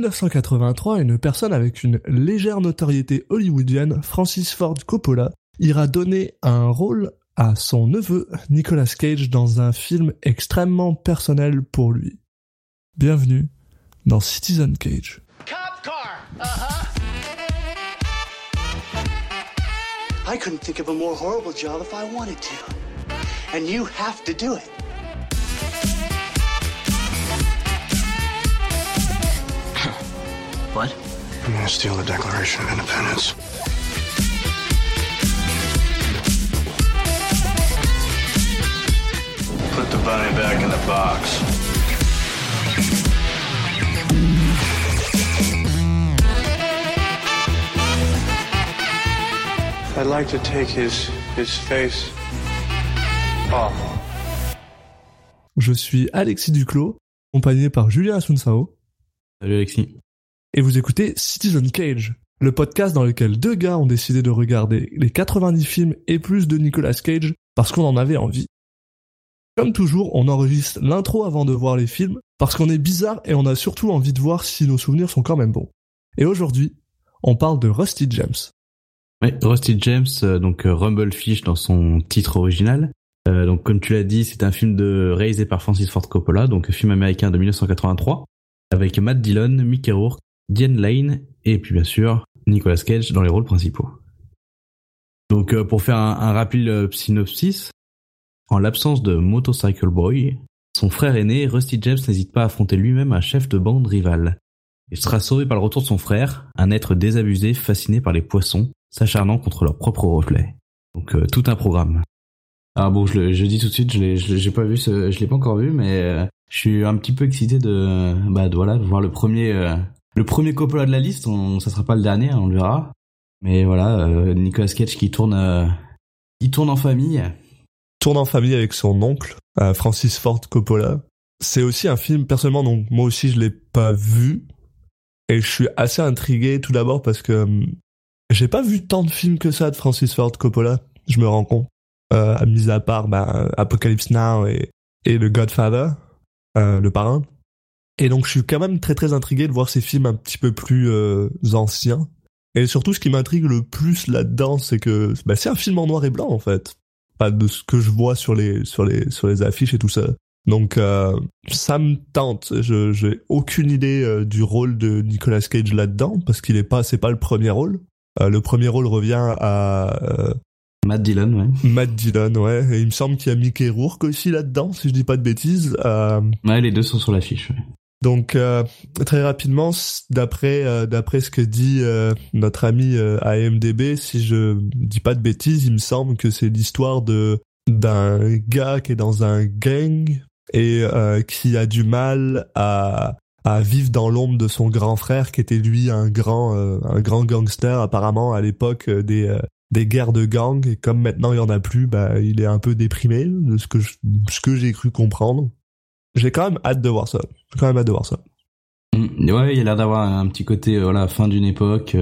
1983, une personne avec une légère notoriété hollywoodienne, Francis Ford Coppola, ira donner un rôle à son neveu Nicolas Cage dans un film extrêmement personnel pour lui. Bienvenue dans Citizen Cage. Cop car. Uh-huh. I couldn't think of a more horrible job if I wanted to. And you have to do it. What? I'm gonna steal the Declaration of Independence. Put the bunny back in the box. I'd like to take his, his face off. Je suis Alexis Duclos, accompagné par Julien Asunsao. Salut Alexis. Et vous écoutez Citizen Cage, le podcast dans lequel deux gars ont décidé de regarder les 90 films et plus de Nicolas Cage parce qu'on en avait envie. Comme toujours, on enregistre l'intro avant de voir les films parce qu'on est bizarre et on a surtout envie de voir si nos souvenirs sont quand même bons. Et aujourd'hui, on parle de Rusty James. Ouais, Rusty James, euh, donc euh, Rumblefish dans son titre original. Euh, donc comme tu l'as dit, c'est un film de réalisé par Francis Ford Coppola, donc film américain de 1983, avec Matt Dillon, Mickey Rourke, Diane Lane et puis bien sûr Nicolas Cage dans les rôles principaux. Donc pour faire un, rapide synopsis, en l'absence de Motorcycle Boy, son frère aîné, Rusty James, n'hésite pas à affronter lui-même un chef de bande rival. Il sera sauvé par le retour de son frère, un être désabusé fasciné par les poissons, s'acharnant contre leur propre reflet. Donc euh, tout un programme. Ah bon, je, dis tout de suite, je l'ai, l'ai pas encore vu, mais euh, je suis un petit peu excité de, bah voilà, voir le premier, euh, le premier Coppola de la liste. On, ça sera pas le dernier, on le verra. Mais voilà, Nicolas Cage qui tourne, il tourne en famille. Tourne en famille avec son oncle, Francis Ford Coppola. C'est aussi un film personnellement, donc moi aussi je l'ai pas vu, et je suis assez intrigué tout d'abord parce que hum, j'ai pas vu tant de films que ça de Francis Ford Coppola, je me rends compte. Euh, mis à part bah, Apocalypse Now et, et The Godfather, euh, le parrain. Et donc je suis quand même très très intrigué de voir ces films un petit peu plus euh, anciens. Et surtout ce qui m'intrigue le plus là-dedans, c'est que bah, c'est un film en noir et blanc en fait. Pas de ce que je vois sur les sur les sur les affiches et tout ça. Donc euh, ça me tente. Je j'ai aucune idée euh, du rôle de Nicolas Cage là-dedans parce qu'il est pas c'est pas le premier rôle. Euh, le premier rôle revient à euh, Matt Dillon, ouais. Matt Dillon, ouais. Et il me semble qu'il y a Mickey Rourke aussi là-dedans, si je dis pas de bêtises. Euh... Ouais, les deux sont sur l'affiche. Ouais. Donc euh, très rapidement, d'après d'après ce que dit notre ami à AMDB, si je dis pas de bêtises, il me semble que c'est l'histoire de d'un gars qui est dans un gang et qui a du mal à à vivre dans l'ombre de son grand frère qui était lui un grand euh, un grand gangster. Apparemment à l'époque euh, des euh, des guerres de gang et comme maintenant il y en a plus bah il est un peu déprimé de ce que je, ce que j'ai cru comprendre j'ai quand même hâte de voir ça j'ai quand même hâte de voir ça mmh, ouais il a l'air d'avoir un petit côté voilà fin d'une époque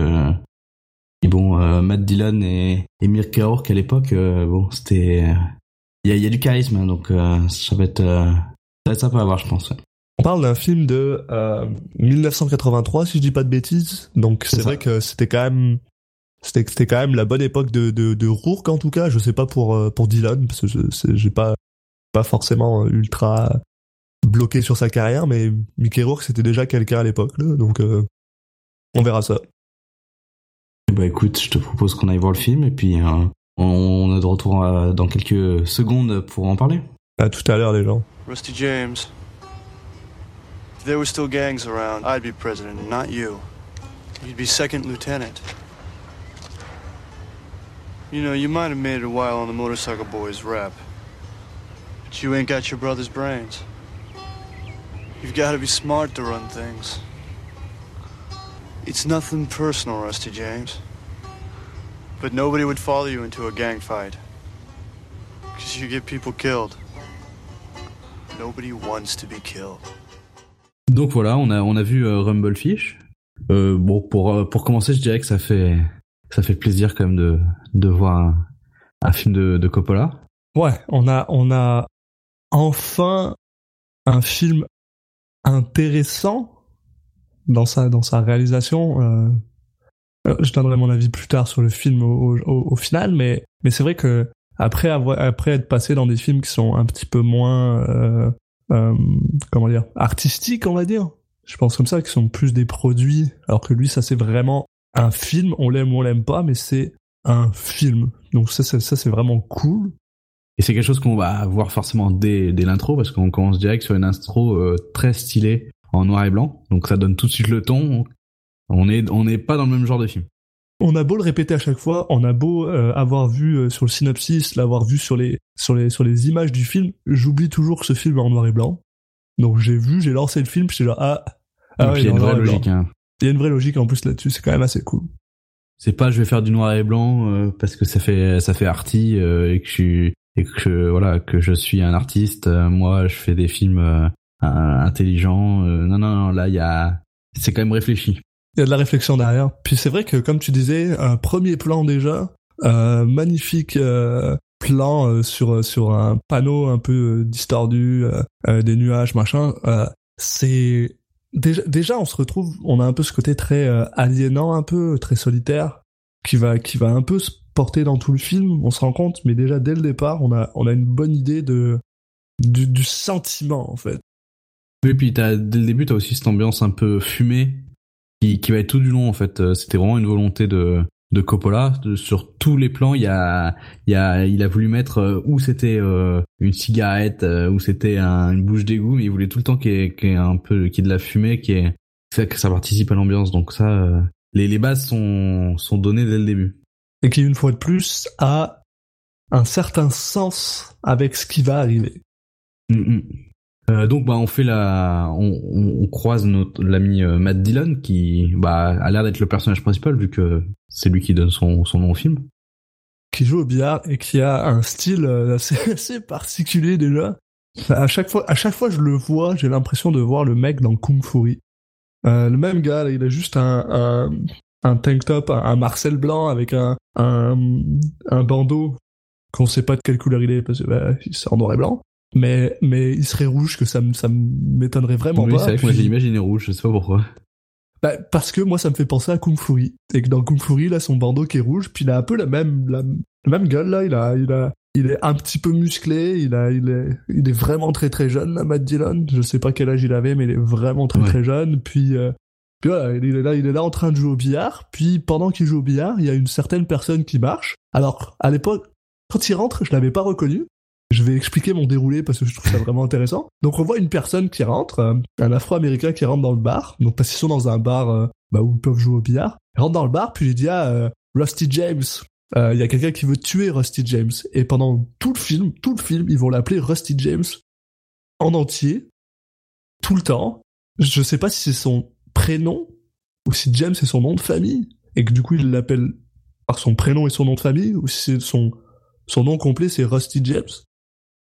et bon Matt Dillon et et Mirka Rourke à l'époque bon c'était il y a, y a du charisme hein, donc ça va être ça va être sympa à voir je pense ouais. On parle d'un film de euh, 1983, si je dis pas de bêtises. Donc c'est vrai que c'était quand même c'était c'était quand même la bonne époque de de, de Rourke en tout cas. Je sais pas pour euh, pour Dylan parce que j'ai pas pas forcément ultra bloqué sur sa carrière, mais Mickey Rourke c'était déjà quelqu'un à l'époque, donc euh, on verra ça. Bah écoute, je te propose qu'on aille voir le film et puis euh, on est de retour euh, dans quelques secondes pour en parler. À tout à l'heure les gens. Rusty James. If there were still gangs around, I'd be president, not you. You'd be second lieutenant. You know, you might have made it a while on the Motorcycle Boys rep, but you ain't got your brother's brains. You've got to be smart to run things. It's nothing personal, Rusty James. But nobody would follow you into a gang fight. Because you get people killed. Nobody wants to be killed. Donc voilà, on a on a vu euh, Rumblefish. Euh, bon pour euh, pour commencer, je dirais que ça fait ça fait plaisir quand même de de voir un, un film de, de Coppola. Ouais, on a on a enfin un film intéressant dans sa dans sa réalisation. Euh, je donnerai mon avis plus tard sur le film au, au, au final, mais mais c'est vrai que après avoir après être passé dans des films qui sont un petit peu moins euh, euh, comment dire artistiques, on va dire. Je pense comme ça, qui sont plus des produits, alors que lui, ça c'est vraiment un film. On l'aime ou on l'aime pas, mais c'est un film. Donc ça, ça, ça c'est vraiment cool. Et c'est quelque chose qu'on va voir forcément dès, dès l'intro, parce qu'on commence direct sur une intro euh, très stylée en noir et blanc. Donc ça donne tout de suite le ton. On est on n'est pas dans le même genre de film. On a beau le répéter à chaque fois, on a beau euh, avoir vu euh, sur le synopsis, l'avoir vu sur les sur les sur les images du film, j'oublie toujours que ce film est en noir et blanc. Donc j'ai vu, j'ai lancé le film, j'étais là ah, ah ouais, il y a une vraie logique. Hein. Il y a une vraie logique en plus là-dessus, c'est quand même assez cool. C'est pas je vais faire du noir et blanc euh, parce que ça fait ça fait arty et que je suis que voilà que je suis un artiste. moi, je fais des films intelligents. non non non, là il y a c'est quand même réfléchi il y a de la réflexion derrière. Puis c'est vrai que comme tu disais, un premier plan déjà, euh, magnifique euh, plan euh, sur sur un panneau un peu distordu, des nuages, machin. c'est déjà déjà on se retrouve, on a un peu ce côté très aliénant, un peu très solitaire, qui va qui va un peu se porter dans tout le film. On se rend compte, mais déjà dès le départ, on a on a une bonne idée de du, sentiment en fait. Oui, puis as, dès le début, t'as aussi cette ambiance un peu fumée qui, qui va être tout du long en fait. Euh, c'était vraiment une volonté de de Coppola sur tous les plans il y a il y a il a voulu mettre euh, où c'était euh, une cigarette où c'était une bouche d'égout mais il voulait tout le temps qu'il y, ait, un peu qu'il y de la fumée qui est ça que ça participe à l'ambiance donc ça les les bases sont sont données dès le début et qui une fois de plus a un certain sens avec ce qui va arriver mm, mm. Euh, donc bah on fait la, on, on, croise notre l'ami euh, Matt Dillon qui bah a l'air d'être le personnage principal vu que c'est lui qui donne son son nom au film. Qui joue au billard et qui a un style euh, assez, assez particulier déjà. À chaque fois, à chaque fois je le vois, j'ai l'impression de voir le mec dans Kung Fury. Euh, le même gars, là, il a juste un, un, un tank top, un, Marcel blanc avec un, un, un bandeau qu'on sait pas de quelle couleur il est parce que bah, c'est en noir et blanc. Mais mais il serait rouge que ça me ça m'étonnerait vraiment oui, pas. c'est vrai que moi j'ai imaginé rouge, je sais pas pourquoi. Bah, parce que moi ça me fait penser à Kung Fury et que dans Kung Fury là son bandeau qui est rouge puis il a un peu la même la, même gueule là. Il a il a il est un petit peu musclé. Il a il est il est vraiment très très jeune là, Matt Dillon. Je sais pas quel âge il avait mais il est vraiment très très jeune. Puis euh, puis voilà, il est là, il est là en train de jouer au billard. Puis pendant qu'il joue au billard, il y a une certaine personne qui marche. Alors à l'époque, quand il rentre, je l'avais pas reconnu. Je vais expliquer mon déroulé parce que je trouve ça vraiment intéressant. Donc on voit une personne qui rentre, euh, un Afro-Américain qui rentre dans le bar. Donc parce qu'ils sont dans un bar euh, bah, où ils peuvent jouer au billard. Il rentre dans le bar, puis il dit à euh, Rusty James. Il y a quelqu'un qui veut tuer Rusty James. Et pendant tout le film, tout le film, ils vont l'appeler Rusty James en entier, tout le temps. Je sais pas si c'est son prénom ou si James c'est son nom de famille et que du coup il l'appelle par son prénom et son nom de famille ou si c'est son son nom complet c'est Rusty James?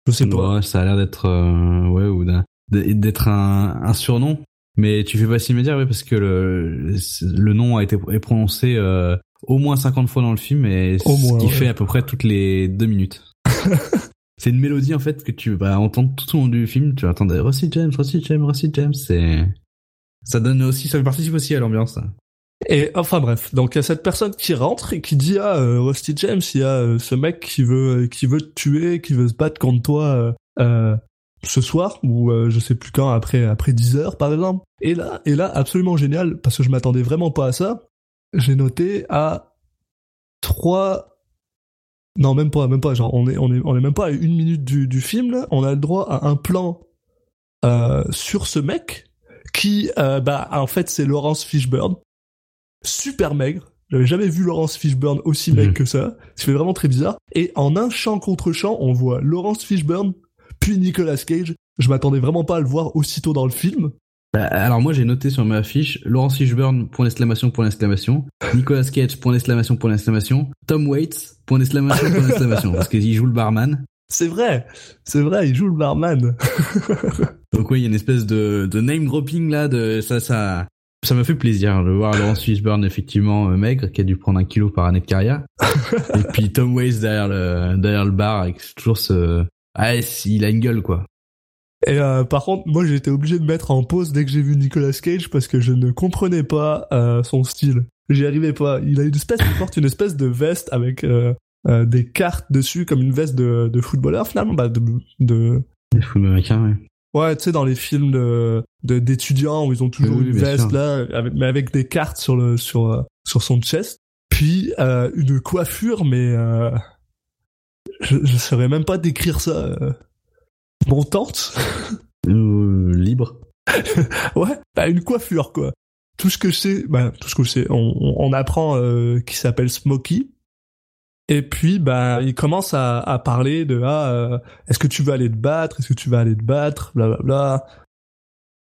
Je sais pas. ça a l'air d'être euh, ouais ou d'être un, un, surnom. Mais tu fais pas si médias, oui, parce que le, le nom a été est prononcé euh, au moins 50 fois dans le film, et ce qui fait à peu près toutes les deux minutes. c'est une mélodie en fait que tu vas entendre tout au long du film. Tu vas entendre Rusty James, Rusty James, Rusty James. C'est ça donne aussi, ça participe aussi à l'ambiance. Et enfin bref, donc il y a cette personne qui rentre et qui dit à euh, Rusty James, il y a euh, ce mec qui veut qui veut te tuer, qui veut se battre contre toi euh, ce soir ou je sais plus quand après après 10 heures par exemple. Et là et là absolument génial parce que je m'attendais vraiment pas à ça. J'ai noté à trois non même pas même pas genre on est on est on est même pas à une minute du du film là, on a le droit à un plan sur ce mec qui bah en fait c'est Laurence Fishburne super maigre. J'avais jamais vu Laurence Fishburne aussi maigre mhm. que ça. Ça fait vraiment très bizarre. Et en un champ contre champ, on voit Laurence Fishburne, puis Nicolas Cage. Je m'attendais vraiment pas à le voir aussitôt dans le film. Bah, alors moi j'ai noté sur ma affiche Laurence Fishburne point d'exclamation point d'exclamation Nicolas Cage point d'exclamation point d'exclamation Tom Waits point d'exclamation point d'exclamation parce qu'il joue le barman. C'est vrai, c'est vrai, il joue le barman. Donc oui, il y a une espèce de, de name dropping là, de ça, ça, ça me fait plaisir de voir Laurence Fishburne effectivement euh, maigre qui a dû prendre un kilo par année de carrière et puis Tom Waits derrière le derrière le bar avec toujours ce ah il a une gueule quoi Et euh, par contre, moi j'ai été obligé de mettre en pause dès que j'ai vu Nicolas Cage parce que je ne comprenais pas euh, son style. J'y arrivais pas. Il a une espèce, il porte une espèce de veste avec euh, euh, des cartes dessus comme une veste de, de footballeur finalement, bah de, de Les football américains, ouais. ouais, tu sais dans les films de de- d'étudiants où ils ont toujours Oui, une veste sûr. là, avec, mais avec des cartes sur le sur euh, sur son chest. Puis euh, une coiffure, mais euh, je je saurais même pas décrire ça. Euh, montante. Euh, libre. Ouais, bah une coiffure quoi. Tout ce que je sais, bah tout ce que je sais, on, on, on apprend euh, qu'il s'appelle Smokey. Et puis bah il commence à, à parler de ah euh, est-ce que tu veux aller te battre, est-ce que tu vas aller te battre, blablabla.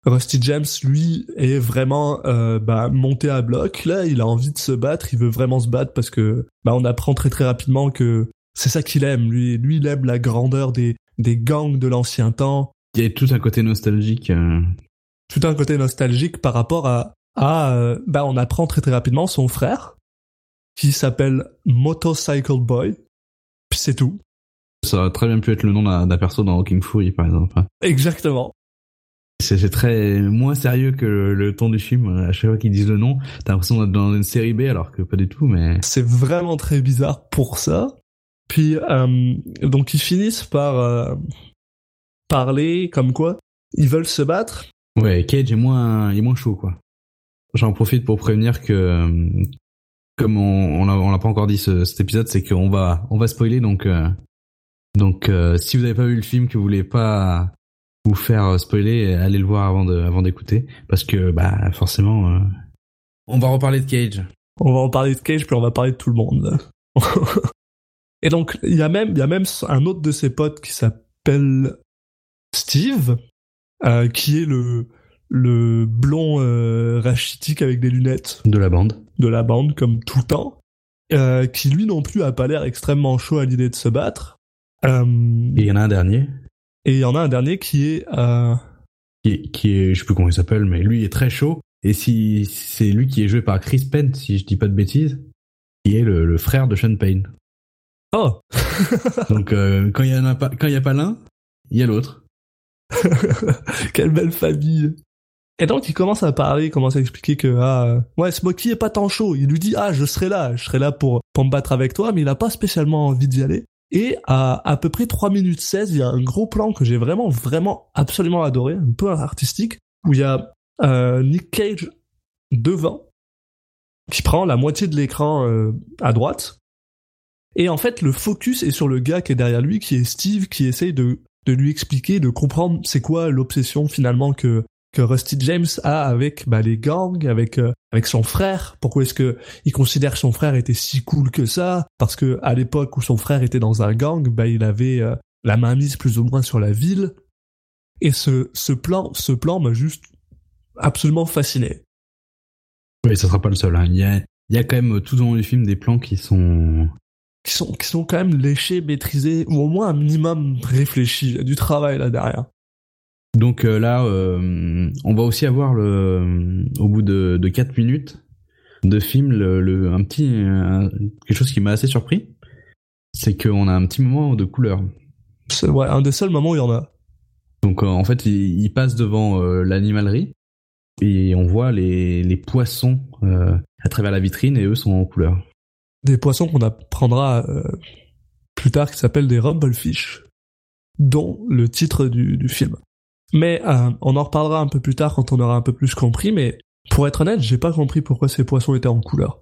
Rusty James lui est vraiment euh, bah, monté à bloc. Là il a envie de se battre, il veut vraiment se battre parce que bah on apprend très très rapidement que c'est ça qu'il aime. Lui lui il aime la grandeur des des gangs de l'ancien temps Il y a tout un côté nostalgique. euh, tout un côté nostalgique par rapport à à euh, bah on apprend très très rapidement son frère qui s'appelle Motorcycle Boy puis c'est tout Ça aurait très bien pu être le nom d'un perso dans King Fury, par exemple. exactement C'est très moins sérieux que le, le ton du film. À chaque fois qu'ils disent le nom, t'as l'impression d'être dans une série B, alors que pas du tout. Mais c'est vraiment très bizarre pour ça puis euh, donc ils finissent par euh, parler comme quoi ils veulent se battre ouais, Cage est moins, est moins chaud, quoi. J'en profite pour prévenir que, euh, comme on, on l'a on l'a pas encore dit ce, cet épisode, c'est qu'on va, on va spoiler. Donc, euh, donc, euh, si vous n'avez pas vu le film, que vous voulez pas vous faire spoiler, allez le voir avant de, avant d'écouter, parce que, bah, forcément, euh, on va reparler de Cage. on va en parler de Cage puis on va parler de tout le monde et donc il y a même il y a même un autre de ses potes qui s'appelle Steve euh, qui est le le blond euh, rachitique avec des lunettes De la bande. De la bande comme tout le temps euh, qui lui non plus a pas l'air extrêmement chaud à l'idée de se battre Euh, Et il y en a un dernier, et il y en a un dernier qui est euh, qui est, qui est, je sais plus comment il s'appelle, mais lui est très chaud. Et si c'est lui qui est joué par Chris Penn, si je dis pas de bêtises, qui est le, le frère de Sean Payne. oh Donc euh, quand il y en a pas, quand il y a pas l'un, il y a l'autre. Quelle belle famille. Et donc il commence à parler, il commence à expliquer que ah euh, ouais Smokey est pas tant chaud. Il lui dit ah je serai là, je serai là pour pour me battre avec toi, mais il a pas spécialement envie d'y aller. Et à à peu près 3 minutes 16, il y a un gros plan que j'ai vraiment vraiment absolument adoré, un peu artistique, où il y a euh, Nick Cage devant qui prend la moitié de l'écran euh, à droite. Et en fait, le focus est sur le gars qui est derrière lui, qui est Steve, qui essaye de de lui expliquer, de comprendre c'est quoi l'obsession finalement que que Rusty James a avec bah, les gangs, avec euh, avec son frère. Pourquoi est-ce que il considère que son frère était si cool que ça? Parce que à l'époque où son frère était dans un gang, bah il avait euh, la main mise plus ou moins sur la ville. Et ce ce plan ce plan m'a juste absolument fasciné. Oui, ça sera pas le seul. Hein. Il y a, il y a quand même tout au long du film des plans qui sont. Qui sont qui sont quand même léchés, maîtrisés ou au moins un minimum réfléchis. Il y a du travail là derrière. Donc euh, là, euh, on va aussi avoir le, au bout de, de 4 minutes de film, le, le- un petit, un- quelque chose qui m'a assez surpris, c'est qu'on a un petit moment de couleur. C'est ouais, un des seuls moments où il y en a. Donc euh, en fait, il, il passe devant euh, l'animalerie et on voit les, les poissons euh, à travers la vitrine et eux sont en couleur. des poissons qu'on apprendra euh, plus tard qui s'appellent des rumblefish, dont le titre du, du film. Mais euh, on en reparlera un peu plus tard quand on aura un peu plus compris, mais pour être honnête, j'ai pas compris pourquoi ces poissons étaient en couleur.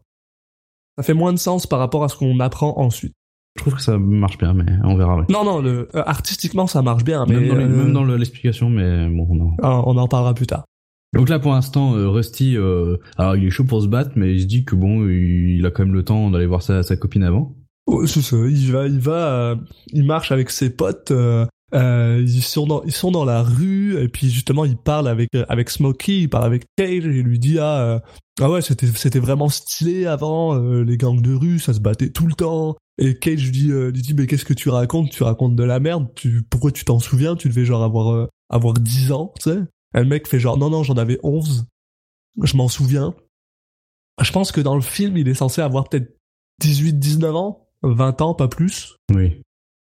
Ça fait moins de sens par rapport à ce qu'on apprend ensuite. Je trouve que ça marche bien, mais on verra. ouais. Non, non, le, euh, artistiquement ça marche bien, mais même dans, euh, l'explication, mais bon, non. ah, on en parlera plus tard. Donc là, pour l'instant, Rusty, euh, alors il est chaud pour se battre, mais il se dit que bon, il, il a quand même le temps d'aller voir sa, sa copine avant. Oh, c'est ça, il va, il va, euh, il marche avec ses potes. euh, euh, ils sont dans, ils sont dans la rue et puis justement il parle avec euh, avec Smokey, il parle avec Cage il lui dit ah euh, ah ouais c'était c'était vraiment stylé avant euh, les gangs de rue, ça se battait tout le temps. Et Cage lui dit euh, lui dit mais qu'est-ce que tu racontes? Tu racontes de la merde. Tu pourquoi tu t'en souviens? Tu devais genre avoir avoir 10 ans, tu sais Et le mec fait genre non non j'en avais 11. Je m'en souviens. Je pense que dans le film il est censé avoir peut-être 18 19 ans, 20 ans pas plus. Oui.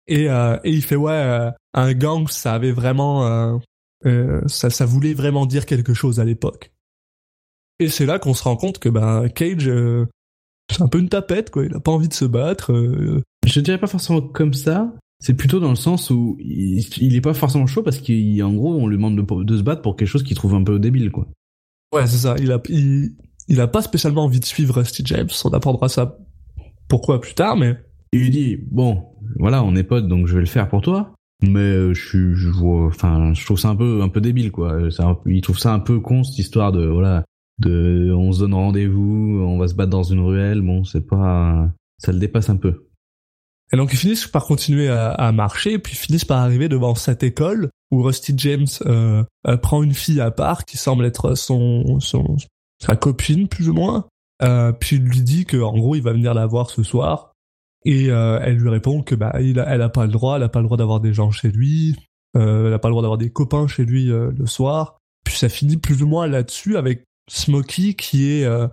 Et, euh, et il fait ouais, euh, un gang, ça avait vraiment, euh, Euh, ça, ça voulait vraiment dire quelque chose à l'époque. Et c'est là qu'on se rend compte que bah, Cage, euh, c'est un peu une tapette, quoi. Il a pas envie de se battre. euh. Je dirais pas forcément comme ça. C'est plutôt dans le sens où il, il est pas forcément chaud parce qu'en gros, on lui demande de, de se battre pour quelque chose qu'il trouve un peu débile, quoi. Ouais, c'est ça. Il a, il, il a pas spécialement envie de suivre Rusty James. On apprendra ça pourquoi plus tard, mais Il lui dit, bon, voilà, on est potes, donc je vais le faire pour toi. Mais euh, je je vois, enfin, je trouve ça un peu, un peu débile, quoi. C'est un- il trouve ça un peu con cette histoire de, voilà, de, on se donne rendez-vous, on va se battre dans une ruelle. Bon, c'est pas, ça le dépasse un peu. Et donc ils finissent par continuer à, à marcher, puis ils finissent par arriver devant cette école où Rusty James euh, euh, prend une fille à part qui semble être son, son sa copine plus ou moins, euh, puis il lui dit que en gros il va venir la voir ce soir, et euh, elle lui répond que bah elle a pas le droit, elle a pas le droit d'avoir des gens chez lui, euh, elle a pas le droit d'avoir des copains chez lui euh, le soir, puis ça finit plus ou moins là-dessus avec Smokey qui est euh,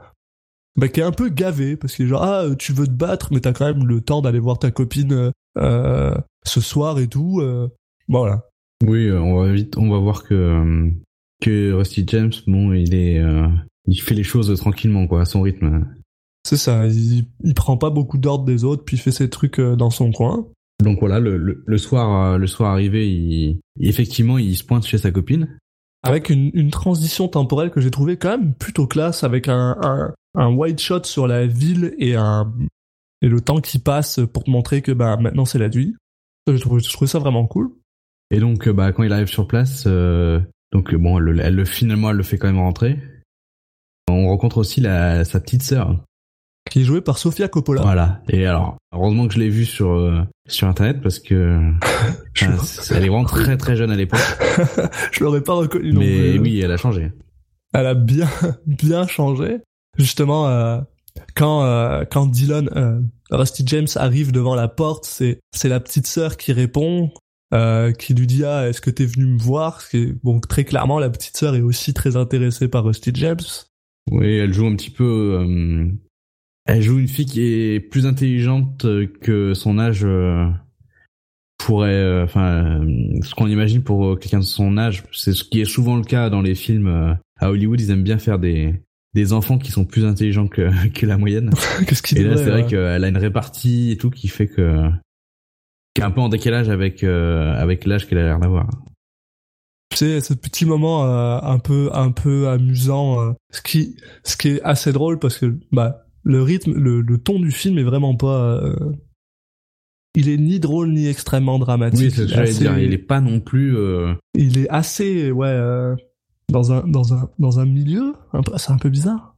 bah, qui est un peu gavé parce qu'il est genre ah tu veux te battre mais t'as quand même le temps d'aller voir ta copine euh, ce soir et tout euh. voilà Oui, on va vite, on va voir que que Rusty James, bon, il est, il fait les choses tranquillement, quoi, à son rythme. C'est ça il, il prend pas beaucoup d'ordre des autres puis il fait ses trucs euh, dans son coin Donc voilà, le, le, le soir, euh, le soir arrivé, il, effectivement, il se pointe chez sa copine. avec une, une transition temporelle que j'ai trouvé quand même plutôt classe avec un, un, un wide shot sur la ville et un et le temps qui passe pour te montrer que bah maintenant c'est la nuit je trouvais ça vraiment cool Et donc, euh, bah, quand il arrive sur place, euh, donc bon, elle, le- elle le finalement, elle le fait quand même rentrer. On rencontre aussi la, sa petite sœur. Qui est joué par Sofia Coppola Voilà. Et alors, heureusement que je l'ai vue sur euh, sur internet parce que Je- elle est vraiment très très jeune à l'époque. je l'aurais pas reconnu non Mais oui, elle a changé. elle a bien bien changé justement euh, quand euh, quand Dylan euh, Rusty James arrive devant la porte c'est c'est la petite sœur qui répond euh, qui lui dit ah est-ce que t'es venu me voir? Est- bon très clairement la petite sœur est aussi très intéressée par Rusty James Oui, elle joue un petit peu. Euh, elle joue une fille qui est plus intelligente que son âge euh, pourrait. euh, Enfin, euh, ce qu'on imagine pour euh, quelqu'un de son âge, c'est ce qui est souvent le cas dans les films euh, à Hollywood. Ils aiment bien faire des des enfants qui sont plus intelligents que que la moyenne. qu'est-ce qu'il Et là, c'est vrai ouais. qu'elle a une répartie et tout qui fait que qui est un peu en décalage avec euh, avec l'âge qu'elle a l'air d'avoir. c'est ce petit moment euh, un peu un peu amusant euh, ce qui ce qui est assez drôle parce que bah le rythme le, le ton du film est vraiment pas euh, il est ni drôle ni extrêmement dramatique Oui, c'est ce assez- dire. Il est pas non plus. euh, il est assez ouais euh, dans un dans un dans un milieu c'est un peu bizarre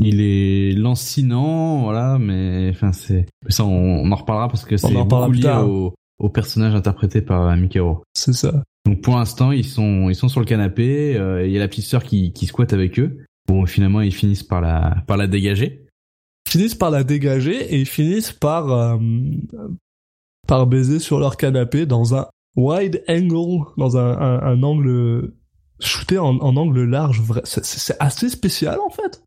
Il est lancinant, voilà, mais enfin c'est. Ça, on, on en reparlera parce que c'est beaucoup lié au, au personnage interprété par Rourke. c'est ça Donc pour l'instant, ils sont ils sont sur le canapé. Il y a la petite sœur qui qui squatte avec eux. Bon, finalement, ils finissent par la par la dégager. ils finissent par la dégager et ils finissent par euh, par baiser sur leur canapé dans un wide angle dans un, un, angle shooté en, en angle large c'est assez spécial en fait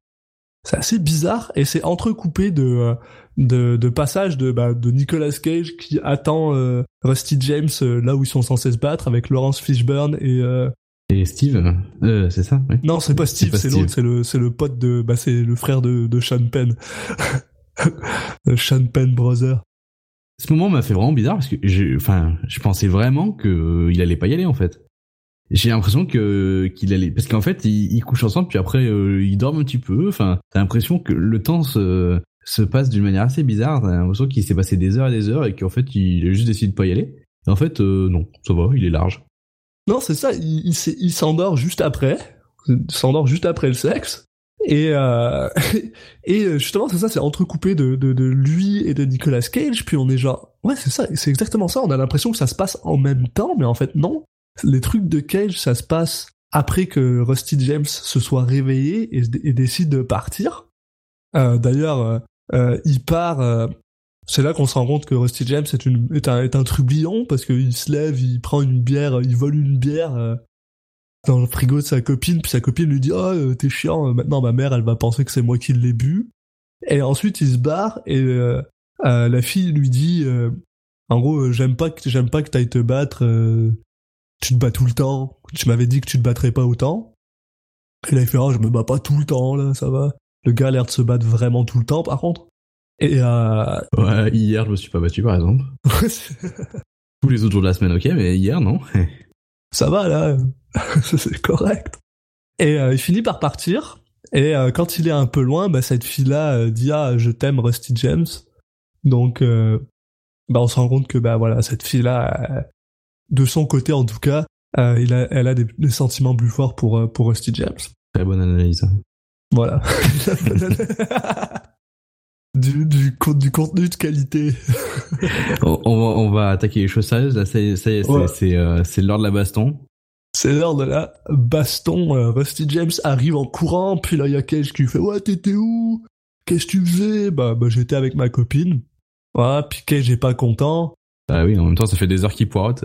c'est assez bizarre et c'est entrecoupé de euh, de, de passages de bah, de Nicolas Cage qui attend euh, Rusty James euh, là où ils sont censés se battre avec Laurence Fishburne et euh, Et Steve, euh, c'est ça, oui. non, c'est pas Steve, c'est l'autre, c'est le, c'est le pote de, bah, c'est le frère de, de Sean Penn. Sean Penn Brother. Ce moment m'a fait vraiment bizarre parce que je, enfin, je pensais vraiment que euh, il allait pas y aller en fait. J'ai l'impression que qu'il allait, parce qu'en fait, ils, ils couchent ensemble puis après euh, ils dorment un petit peu. Enfin, t'as l'impression que le temps se se passe d'une manière assez bizarre. T'as l'impression qu'il s'est passé des heures et des heures et qu'en fait il a juste décidé de pas y aller. Et en fait, euh, non, ça va, il est large. Non, c'est ça, il, s'endort juste après. S'endort juste après le sexe. Et, euh, et justement, c'est ça, c'est entrecoupé de, de, de lui et de Nicolas Cage, puis on est genre, ouais, c'est ça, c'est exactement ça, on a l'impression que ça se passe en même temps, mais en fait, non. Les trucs de Cage, ça se passe après que Rusty James se soit réveillé et, décide de partir. Euh, D'ailleurs, euh, euh, il part, euh, c'est là qu'on se rend compte que Rusty James est, une, est, un, est un trublion, parce qu'il se lève, il prend une bière, il vole une bière euh, dans le frigo de sa copine, puis sa copine lui dit « Oh, t'es chiant, euh, maintenant ma mère, elle va penser que c'est moi qui l'ai bu. » Et ensuite, il se barre, et euh, la fille lui dit En gros, j'aime pas que j'aime pas que t'ailles te battre, tu te bats tout le temps. Tu m'avais dit que tu te battrais pas autant. Et là, il fait, oh, je me bats pas tout le temps, là, ça va. Le gars a l'air de se battre vraiment tout le temps, par contre. Et euh... Ouais, hier, je me suis pas battu, par exemple. Tous les autres jours de la semaine, ok, mais hier, non. ça va, là. c'est correct. Et euh, il finit par partir. Et euh, quand il est un peu loin, bah, cette fille-là euh, dit ah je t'aime Rusty James. Donc euh, bah, on se rend compte que bah voilà cette fille-là, de son côté en tout cas, il a, elle a des, des, sentiments plus forts pour pour Rusty James. Très bonne analyse. Voilà. Du, du, du contenu de qualité. on, on, va, on va attaquer les choses sérieuses. Là, c'est ouais. c'est l'heure de la baston. C'est l'heure de la baston. Euh, Rusty James arrive en courant, puis là il y a Cage qui fait ouais t'étais où? Qu'est-ce que tu faisais? Bah bah j'étais avec ma copine. Voilà, puis Cage est pas content. Ah oui, en même temps ça fait des heures qu'il poirote.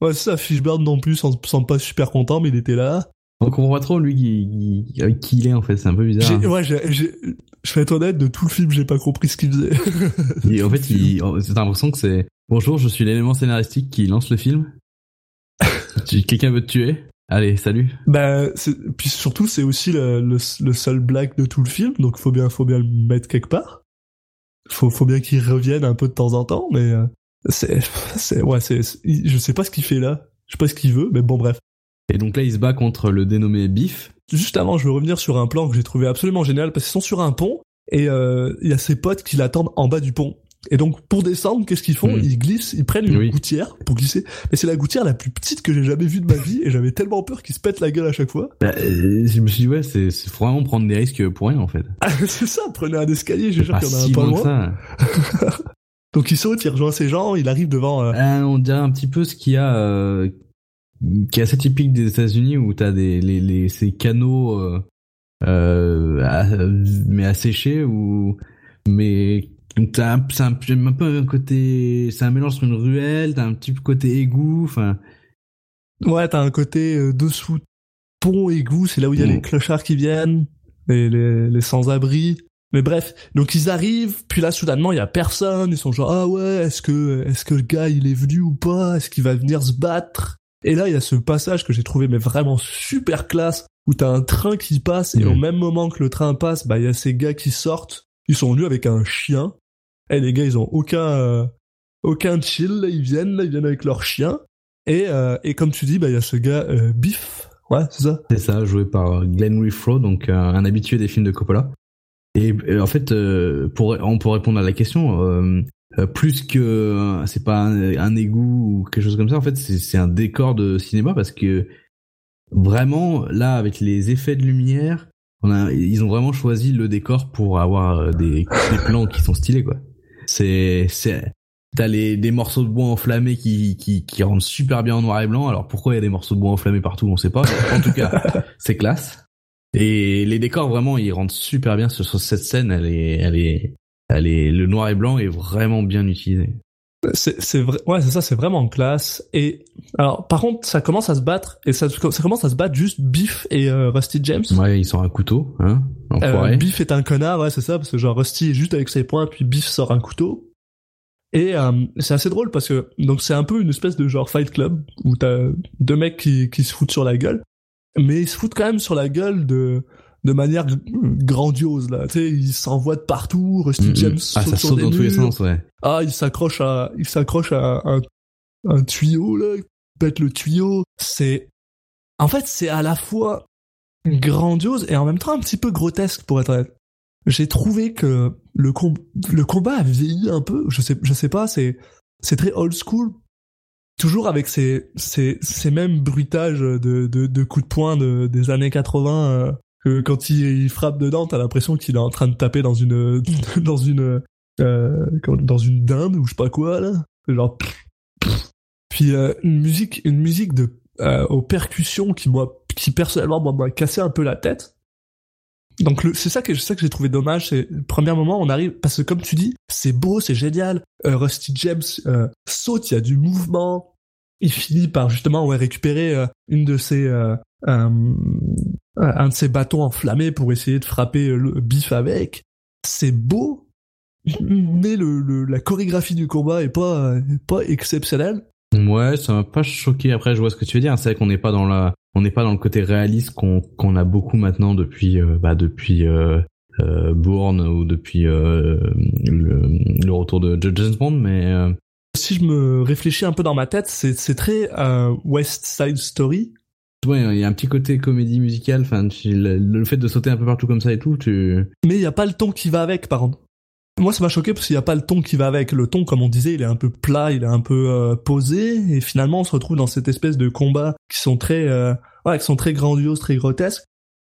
Ouais ça, Fishburne non plus semble pas super content, mais il était là. On comprend pas trop lui qui, qui, qui il est en fait, c'est un peu bizarre. Ouais, j'ai, je vais être honnête, de tout le film j'ai pas compris ce qu'il faisait. Et en fait, il, c'est l'impression que c'est bonjour, je suis l'élément scénaristique qui lance le film Quelqu'un veut te tuer? Allez, salut. Bah, puis surtout, c'est aussi le, le, le, seul blague de tout le film, donc faut bien, faut bien le mettre quelque part. Faut, faut bien qu'il revienne un peu de temps en temps, mais euh, c'est, c'est, ouais, c'est, je sais pas ce qu'il fait là. Je sais pas ce qu'il veut, mais bon, bref. Et donc là, il se bat contre le dénommé Biff. Juste avant, je veux revenir sur un plan que j'ai trouvé absolument génial parce qu'ils sont sur un pont et euh, il y a ses potes qui l'attendent en bas du pont. Et donc pour descendre, qu'est-ce qu'ils font? Mm. Ils glissent, ils prennent une gouttière pour glisser. Mais c'est la gouttière la plus petite que j'ai jamais vue de ma vie et j'avais tellement peur qu'ils se pètent la gueule à chaque fois. Bah, euh, je me suis dit ouais, c'est vraiment prendre des risques pour rien en fait. Ah, c'est ça, prenez un escalier, j'ai sûr qu'il y en a un pas loin. donc il saute, il rejoint ses gens, il arrive devant. Euh... Euh, on dirait un petit peu ce qu'il y a, euh, qui est assez typique des États-Unis où t'as des les, les ces canaux euh, à, mais asséchés ou mais t'as un, c'est un, un, peu un côté, c'est un mélange sur une ruelle, t'as un petit côté égout, enfin. Ouais, t'as un côté euh, dessous pont égout, c'est là où il y a mmh. les clochards qui viennent, et les, les sans-abri. Mais bref, donc ils arrivent, puis là soudainement il y a personne, ils sont genre ah ouais, est-ce que est-ce que le gars il est venu ou pas, est-ce qu'il va venir se battre? Et là il y a ce passage que j'ai trouvé mais vraiment super classe où t'as un train qui passe et mmh. au même moment que le train passe, bah il y a ces gars qui sortent, ils sont venus avec un chien eh les gars, ils ont aucun euh, aucun chill, ils viennent, là, ils viennent avec leur chien. Et, euh, et comme tu dis, bah il y a ce gars euh, Biff, ouais, c'est ça. C'est ça, joué par Glenn Wifro, donc un habitué des films de Coppola. Et en fait, pour on peut répondre à la question, plus que c'est pas un, un, égout ou quelque chose comme ça, en fait, c'est un décor de cinéma parce que vraiment là, avec les effets de lumière, on a, ils ont vraiment choisi le décor pour avoir des, des plans qui sont stylés, quoi. C'est, c'est, t'as les, des morceaux de bois enflammés qui, qui, qui rendent super bien en noir et blanc. Alors pourquoi il y a des morceaux de bois enflammés partout, on sait pas. en tout cas, c'est classe. Et les décors vraiment, ils rendent super bien sur cette scène. Elle est, elle est, elle est, le noir et blanc est vraiment bien utilisé. C'est, vrai, ouais, c'est ça, c'est vraiment classe. Et alors, par contre, ça commence à se battre et ça, ça commence à se battre juste Biff et euh, Rusty James. Ouais, ils sont un couteau, hein. Euh, Biff est un connard, ouais, c'est ça, parce que genre Rusty est juste avec ses poings, puis Biff sort un couteau. Et euh, c'est assez drôle parce que donc c'est un peu une espèce de genre Fight Club où t'as deux mecs qui, qui se foutent sur la gueule, mais ils se foutent quand même sur la gueule de de manière grandiose là. Tu sais, ils s'envoient de partout. Rusty James ah, saute ça saute dans tous les sens, ouais. Ah, il s'accroche à, il s'accroche à un, un tuyau là, il pète le tuyau. C'est, en fait, c'est à la fois grandiose et en même temps un petit peu grotesque pour être honnête. J'ai trouvé que le, com le combat a vieilli un peu. Je sais, je sais pas. C'est, c'est très old school. Toujours avec ces, ces, ces mêmes bruitages de, de, de coups de poing de, des années 80. Euh, que quand il, frappe dedans, t'as l'impression qu'il est en train de taper dans une, dans une, euh, dans une dinde ou je sais pas quoi là. Genre. Puis euh, une musique, une musique de euh, aux percussions qui moi, qui personnellement m'a cassé un peu la tête. Donc c'est ça que c'est ça que j'ai trouvé dommage. C'est premier moment on arrive parce que comme tu dis, c'est beau, c'est génial. Euh, Rusty James euh, saute, il y a du mouvement. Il finit par justement ouais, récupérer euh, une de ses un de ses bâtons enflammés pour essayer de frapper le bif avec. C'est beau, mais le, le, la chorégraphie du combat est pas pas exceptionnelle. Ouais, ça m'a pas choqué. Après, je vois ce que tu veux dire. C'est vrai qu'on n'est pas dans la, on n'est pas dans le côté réaliste qu'on qu'on a beaucoup maintenant depuis, euh, bah depuis euh, euh, Bourne ou depuis euh, le, le retour de James Bond, mais euh, Si je me réfléchis un peu dans ma tête, c'est c'est très euh, West Side Story. Ouais, il y a un petit côté comédie musicale. Enfin, le, fait de sauter un peu partout comme ça et tout, tu. Mais il y a pas le ton qui va avec, par contre. Moi, ça m'a choqué parce qu'il y a pas le ton qui va avec. Le ton, comme on disait, il est un peu plat, il est un peu euh, posé, et finalement, on se retrouve dans cette espèce de combats qui sont très, euh, ouais, qui sont très grandioses, très grotesques.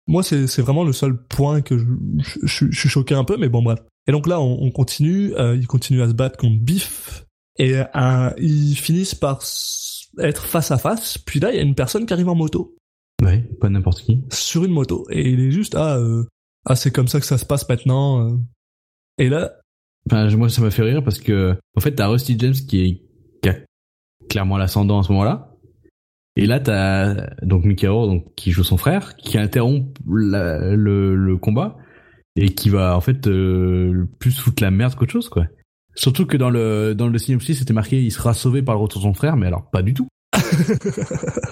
Moi, c'est vraiment le seul point que je, suis choqué un peu, mais bon, bref. Et donc là, on, on continue, euh, ils continuent à se battre contre Biff, et euh, ils finissent par être face à face. Puis là, il y a une personne qui arrive en moto Ouais, pas n'importe qui. sur une moto et il est juste ah euh, ah c'est comme ça que ça se passe maintenant euh. et là Enfin, je- moi, ça m'a fait rire parce que, en fait, t'as Rusty James qui, est, qui a clairement l'ascendant à ce moment-là. Et là, t'as donc Rourke, donc qui joue son frère, qui interrompt la- le, le combat et qui va en fait euh, plus foutre la merde qu'autre chose, quoi. Surtout que dans le dans le synopsis, c'était marqué il sera sauvé par le retour de son frère, mais alors pas du tout.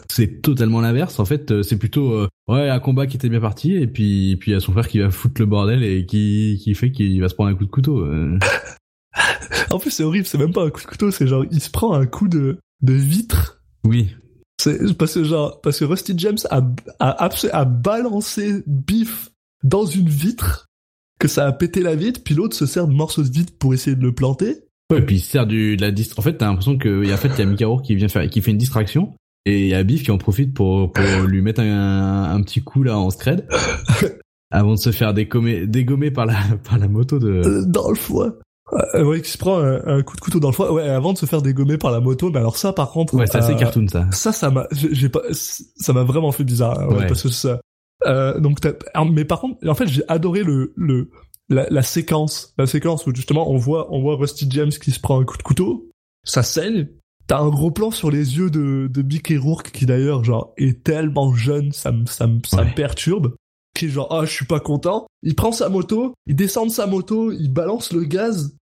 c'est totalement l'inverse. En fait, euh, c'est plutôt euh, ouais un combat qui était bien parti et puis puis il y a son frère qui va foutre le bordel et qui qui fait qu'il va se prendre un coup de couteau. euh. en plus c'est horrible c'est même pas un coup de couteau c'est genre il se prend un coup de de vitre Oui, c'est parce que genre parce que Rusty James a a, abs- a balancé Biff dans une vitre que ça a pété la vitre puis l'autre se sert de morceaux de vitre pour essayer de le planter Ouais, et puis il se sert du, de la dist... En fait, t'as l'impression que, y a- en fait, il y a Mickey Rourke qui vient faire, qui fait une distraction, et il y a Biff qui en profite pour, pour lui mettre un, un petit coup, là, en scred, avant de se faire dégommer, dégommer par la, par la moto de... euh, dans le foie Euh, ouais qui se prend un, un coup de couteau dans le foie ouais avant de se faire dégommer par la moto mais alors ça par contre Ouais, c'est assez euh, cartoon, ça. ça ça m'a j'ai j'ai pas ça m'a vraiment fait bizarre hein, ouais, Ouais. parce que ça euh, donc alors, mais par contre en fait j'ai adoré le le la, la séquence. La séquence où justement on voit on voit Rusty James qui se prend un coup de couteau. Ça saigne. T'as un gros plan sur les yeux de de Mickey Rourke qui d'ailleurs genre est tellement jeune ça me ça me ça me perturbe. Qui est genre ah je suis pas content. Il prend sa moto il descend de sa moto il balance le gaz.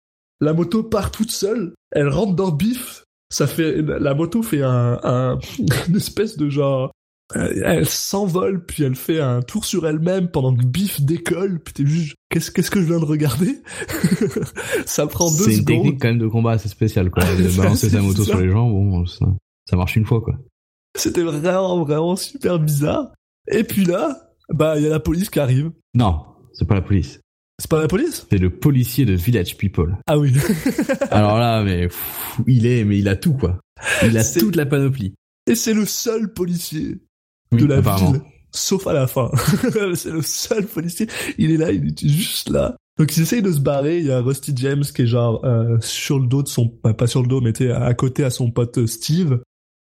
La moto part toute seule. Elle rentre dans Biff ça fait la moto fait un, un une espèce de genre elle s'envole puis elle fait un tour sur elle-même pendant que Biff décolle puis t'es juste qu'est-ce qu'est-ce que je viens de regarder? Ça prend deux C'est une secondes technique quand même de combat assez spéciale, quoi. De balancer sa moto sur les gens, bon, ça, ça marche une fois, quoi. c'était vraiment vraiment super bizarre et puis là bah il y a la police qui arrive Non, c'est pas la police. c'est pas la police? C'est le policier de Village People. ah oui Alors là, mais, pff, il est, mais il a tout, quoi. Il a toute la panoplie. et c'est le seul policier Oui, de la ville, sauf à la fin. c'est le seul policier. Il est là, il est juste là. Donc ils essayent de se barrer. Il y a Rusty James qui est genre euh, sur le dos de son, bah, pas sur le dos, mais t'es à côté à son pote euh, Steve,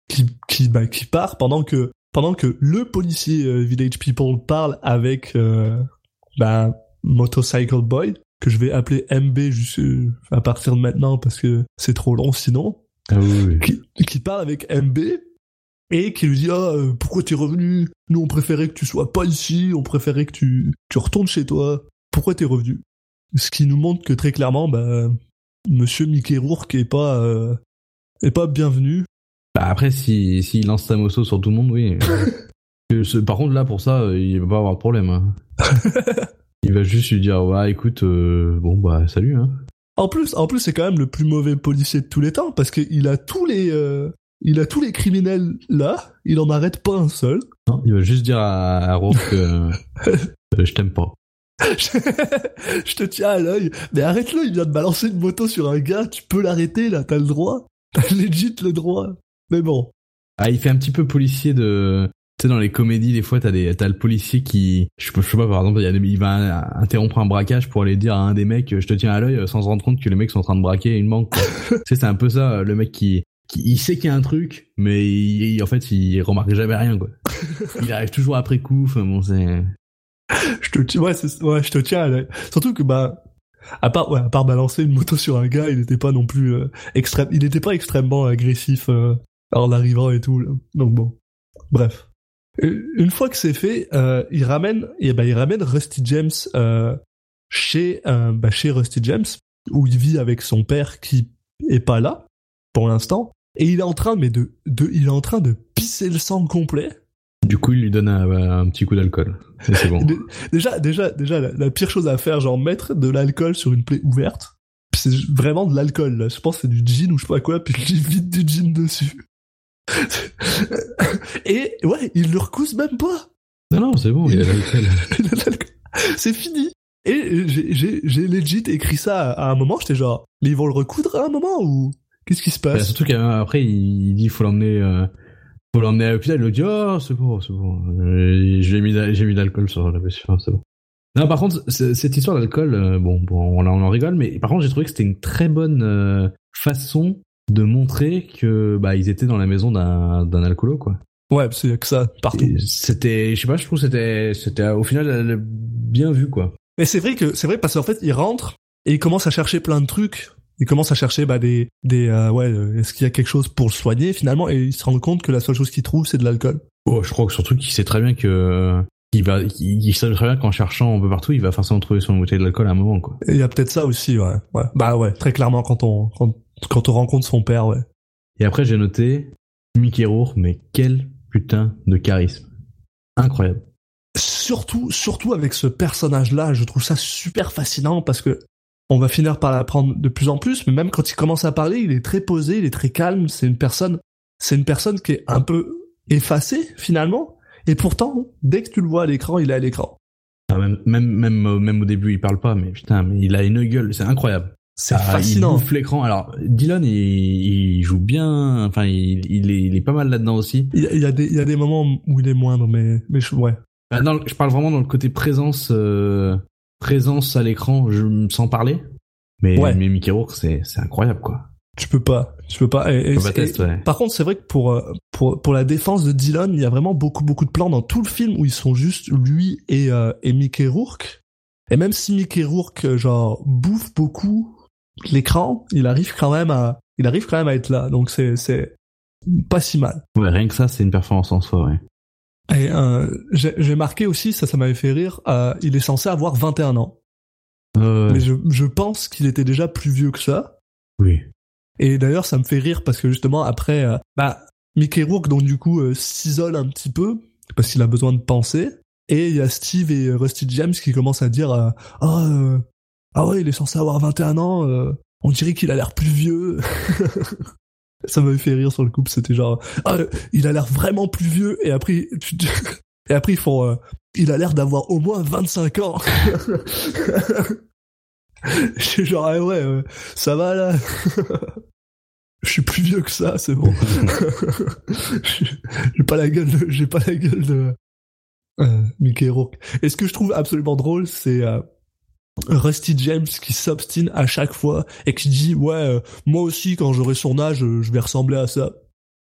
qui qui bah, qui part pendant que pendant que le policier euh, Village People parle avec euh, bah, Motorcycle Boy que je vais appeler MB juste à partir de maintenant parce que c'est trop long sinon Ah oui, oui. qui, qui parle avec MB et qui lui dit ah euh, pourquoi t'es revenu? Nous on préférait que tu sois pas ici on préférait que tu tu retournes chez toi pourquoi t'es revenu? Ce qui nous montre que très clairement bah Monsieur Mickey Rourke est pas euh, est pas bienvenu Bah après, si s'il lance sa moto sur tout le monde, oui. Par contre, là, pour ça, euh, il va pas avoir de problème. hein. il va juste lui dire, ouais, écoute, euh, bon, bah, salut. Hein. en plus en plus c'est quand même le plus mauvais policier de tous les temps parce qu'il a tous les euh, il a tous les criminels là il en arrête pas un seul Non, il va juste dire à, à Rourke que euh, je t'aime pas. je te tiens à l'œil. Mais arrête-le, il vient de balancer une moto sur un gars, tu peux l'arrêter là, t'as le droit. T'as legit le droit. Mais bon. Ah, il fait un petit peu policier de... Tu sais, dans les comédies, des fois, t'as des, t'as le policier qui, je, sais- pas, par exemple, il, y a des- il va interrompre un braquage pour aller dire à un des mecs, je te tiens à l'œil, sans se rendre compte que les mecs sont en train de braquer une banque. tu sais, c'est un peu ça, le mec qui, il sait qu'il y a un truc, mais il- en fait, il remarque jamais rien, quoi. Il arrive toujours après coup, enfin bon, c'est... Je te tiens, ouais, ouais, je te tiens. Surtout que, bah, à part, ouais, à part balancer une moto sur un gars, il était pas non plus euh, extrême, il était pas extrêmement agressif euh, en arrivant et tout. là. Donc bon. Bref. Euh, Une fois que c'est fait, euh, il ramène, et ben il ramène Rusty James euh, chez, euh, bah, chez Rusty James où il vit avec son père qui est pas là pour l'instant. Et il est en train mais de, de il est en train de pisser le sang complet. Du coup, il lui donne un, un petit coup d'alcool. C'est bon. Dé- Déjà, déjà, déjà, la, la pire chose à faire, genre mettre de l'alcool sur une plaie ouverte, c'est vraiment de l'alcool. Là. Je pense que c'est du gin ou je sais pas quoi, puis il vide du gin dessus. Et ouais, il le recousse même pas. Non, non, c'est bon, il a l'alcool. Il a de l'alcool. c'est fini. Et j'ai- j'ai j'ai legit écrit ça à un moment. J'étais genre, mais ils vont le recoudre à un moment ou? Qu'est-ce qui se Bah, passe surtout qu'après, il dit faut l'emmener, euh, faut l'emmener à l'hôpital. Il lui dit oh c'est bon, c'est bon. Euh, J'ai mis, de- j'ai mis de l'alcool sur la blessure, c'est bon. Non, par contre, cette histoire d'alcool, euh, bon, bon, on, en- on en rigole, mais par contre, j'ai trouvé que c'était une très bonne euh, façon de montrer que bah ils étaient dans la maison d'un alcoolo quoi. Ouais, a que ça partout. C'était, je sais pas, je trouve que c'était c'était au final bien vu quoi. Mais c'est vrai que c'est vrai parce qu'en fait, il rentre et il commence à chercher plein de trucs. Il commence à chercher bah, des des euh, ouais, euh, est-ce qu'il y a quelque chose pour le soigner finalement et il se rend compte que la seule chose qu'il trouve c'est de l'alcool. Oh, je crois que surtout qu'il sait très bien que il va, il, il sait très bien qu'en cherchant un peu partout, il va forcément trouver son bouteille d'alcool à un moment quoi. Il y a peut-être ça aussi, ouais. ouais. Bah ouais, très clairement quand on quand, quand on rencontre son père, ouais. Et après, j'ai noté Mickey Rourke, mais quel putain de charisme. Incroyable. Surtout surtout avec ce personnage là, je trouve ça super fascinant parce que on va finir par l'apprendre de plus en plus, mais même quand il commence à parler, il est très posé, il est très calme, c'est une personne c'est une personne qui est un peu effacée finalement et pourtant dès que tu le vois à l'écran, il est à l'écran. Ah, même, même, même, euh, même au début, il parle pas, mais putain, mais il a une gueule, c'est incroyable. C'est Ah, fascinant. Il bouffe l'écran. Alors, Dylan, il, il joue bien, enfin, il, il, est, il est pas mal là-dedans aussi. Il y, a, il y a des il y a des moments où il est moindre, mais mais je- ouais. Bah, le- je parle vraiment dans le côté présence, euh, présence à l'écran, je me sens parler. Mais, Ouais. mais Mickey Rourke, c'est, c'est incroyable, quoi. Tu peux pas, tu peux pas. Et, ouais. Par contre, c'est vrai que pour, euh, pour, pour la défense de Dylan, il y a vraiment beaucoup, beaucoup de plans dans tout le film où ils sont juste lui et, euh, et Mickey Rourke. Et même si Mickey Rourke, euh, genre, bouffe beaucoup l'écran, il arrive quand même à, il arrive quand même à être là. Donc c'est, c'est pas si mal. Ouais, rien que ça, c'est une performance en soi, ouais. Et, euh, j'ai marqué aussi, ça, ça m'avait fait rire, euh, il est censé avoir 21 ans. Euh, Mais je, je pense qu'il était déjà plus vieux que ça. oui. Et d'ailleurs, ça me fait rire parce que justement, après, euh, bah, Mickey Rourke, donc du coup, s'isole un petit peu parce qu'il a besoin de penser. Et il y a Steve et Rusty James qui commencent à dire euh, Ah, euh, ah ouais, il est censé avoir 21 ans, euh, on dirait qu'il a l'air plus vieux. ça m'avait fait rire sur le couple, c'était genre Ah, il a l'air vraiment plus vieux. Et après, et après ils font euh, Il a l'air d'avoir au moins 25 ans. Je suis genre, ah ouais, euh, ça va là. Je suis plus vieux que ça, c'est bon. j'ai pas la gueule de, j'ai pas la gueule de euh, Mickey Rourke. Et ce que je trouve absolument drôle, c'est euh, Rusty James qui s'obstine à chaque fois et qui dit ouais, euh, moi aussi quand j'aurai son âge, euh, je vais ressembler à ça.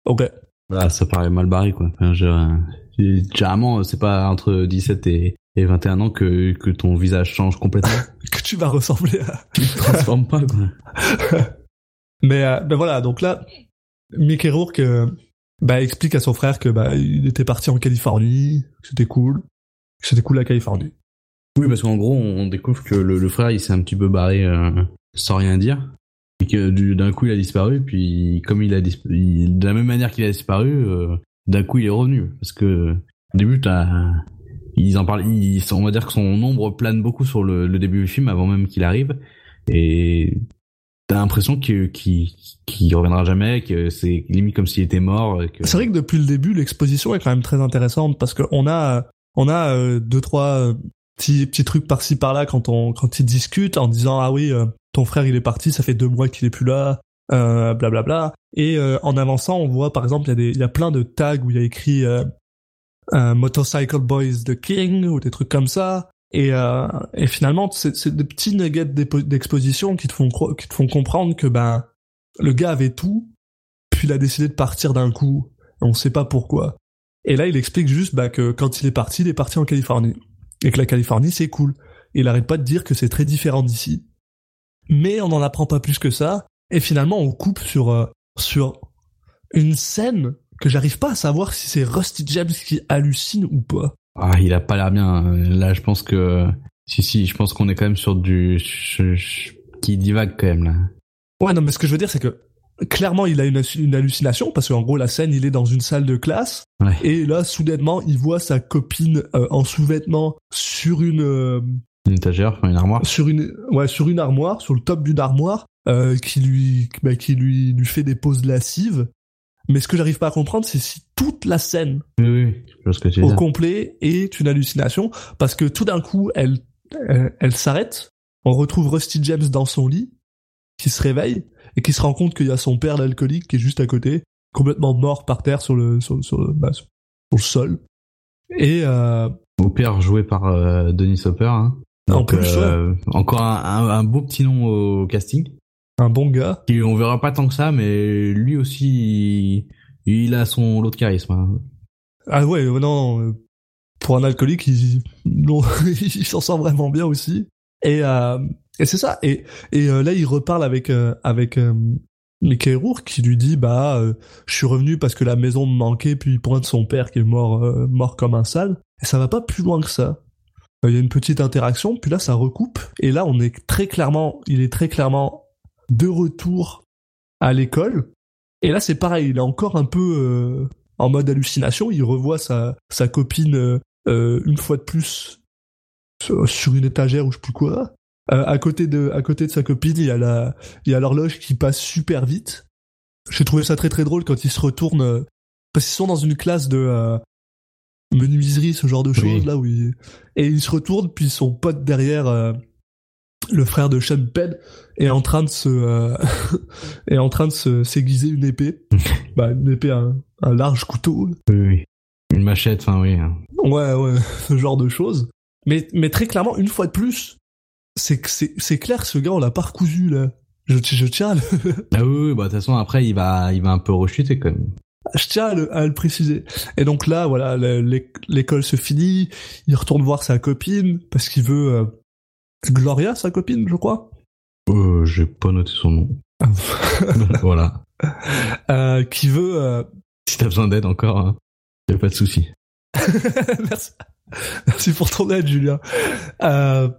Ok. Voilà, ça paraît mal barré, quoi. Enfin, je, euh, généralement, c'est pas entre 17 et, et 21 ans que, que ton visage change complètement. Que tu vas ressembler à. tu te transformes pas, quoi. Mais euh, ben voilà, donc là, Mickey Rourke euh, bah, explique à son frère que bah il était parti en Californie, que c'était cool, que c'était cool la Californie. Oui, parce qu'en gros, on découvre que le, le frère, il s'est un petit peu barré euh, sans rien dire. Et que du- d'un coup, il a disparu. Puis, comme il a disparu, de la même manière qu'il a disparu, euh, d'un coup, il est revenu. Parce que, au début, ils en parlent, ils, on va dire que son ombre plane beaucoup sur le, le début du film avant même qu'il arrive. Et t'as l'impression qu'il, qu'il reviendra jamais, que c'est limite comme s'il était mort. C'est vrai que depuis le début, l'exposition est quand même très intéressante parce qu'on a, on a euh, deux trois euh, petits petits trucs par-ci par-là quand on quand ils discutent en disant ah oui euh, ton frère il est parti, ça fait deux mois qu'il est plus là, euh, blablabla. Et euh, en avançant, on voit par exemple il y a des il y a plein de tags où il y a écrit euh, euh, Motorcycle Boys the King ou des trucs comme ça. Et, euh, et finalement, c'est c'est des petits nuggets d'exposition qui te font qui te font comprendre que ben le gars avait tout, puis il a décidé de partir d'un coup. On sait pas pourquoi. Et là, il explique juste bah, que quand il est parti, il est parti en Californie. Et que la Californie, c'est cool. Il arrête pas de dire que c'est très différent d'ici. Mais on n'en apprend pas plus que ça. Et finalement, on coupe sur, euh, sur une scène que j'arrive pas à savoir si c'est Rusty James qui hallucine ou pas. Ah, il a pas l'air bien. Là, je pense que si si, je pense qu'on est quand même sur du qui divague quand même là. Ouais, non, mais ce que je veux dire, c'est que clairement, il a une, une hallucination parce qu'en gros, la scène, il est dans une salle de classe Ouais. et là, soudainement, il voit sa copine euh, en sous-vêtements sur une euh, Une étagère, une armoire. sur une ouais sur une armoire, sur le top d'une armoire, euh, qui lui bah, qui lui lui fait des pauses lascives. Mais ce que j'arrive pas à comprendre, c'est si toute la scène Oui, oui, je vois ce que tu veux au complet est une hallucination parce que tout d'un coup, elle elle, elle s'arrête. On retrouve Rusty James dans son lit, qui se réveille et qui se rend compte qu'il y a son père l'alcoolique qui est juste à côté, complètement mort par terre sur le sur, sur, le, bah, sur le sol. Et euh, Au père joué par euh, Denis Hopper. Hein. En Donc, plus, euh, encore un, un, un beau petit nom au casting. un bon gars. On verra pas tant que ça, mais lui aussi, il, il a son lot de charisme. hein. Ah ouais, euh, non, euh, pour un alcoolique, il, non, il s'en sort vraiment bien aussi. Et, euh, et c'est ça. Et, et euh, là, il reparle avec euh, avec euh, Rourke qui lui dit bah euh, je suis revenu parce que la maison me manquait, puis il pointe son père qui est mort euh, mort comme un sale. Et ça va pas plus loin que ça. Euh, Il y a une petite interaction, puis là ça recoupe. Et là, on est très clairement, il est très clairement de retour à l'école. Et là, c'est pareil, il est encore un peu euh, en mode hallucination. Il revoit sa, sa copine une fois de plus sur une étagère ou je sais plus quoi. Euh, à côté de à côté de sa copine, il y a la il y a l'horloge qui passe super vite. J'ai trouvé ça très très drôle quand ils se retournent euh, parce qu'ils sont dans une classe de euh, menuiserie, ce genre de choses Oui. là où ils, et ils se retournent puis son pote derrière euh, le frère de Sean Penn est en train de se euh, est en train de se s'aiguiser une épée. bah une épée un, un large couteau. Oui, oui. Une machette, enfin oui. hein. Ouais, ouais, ce genre de choses. Mais, mais très clairement, une fois de plus, c'est que c'est, c'est clair que ce gars, on l'a pas recousu, là. Je, je tiens à le, Ah oui, oui, bah de toute façon après il va, il va un peu rechuter quand même. je tiens à le, à le préciser. Et donc là, voilà, le- l'é- l'école se finit, il retourne voir sa copine, parce qu'il veut, euh, Gloria, sa copine, je crois. Euh, j'ai pas noté son nom. Donc voilà. Euh, qui veut, euh, Si t'as besoin d'aide encore, hein, y a pas de souci. Merci. Merci pour ton aide, Julien. Euh,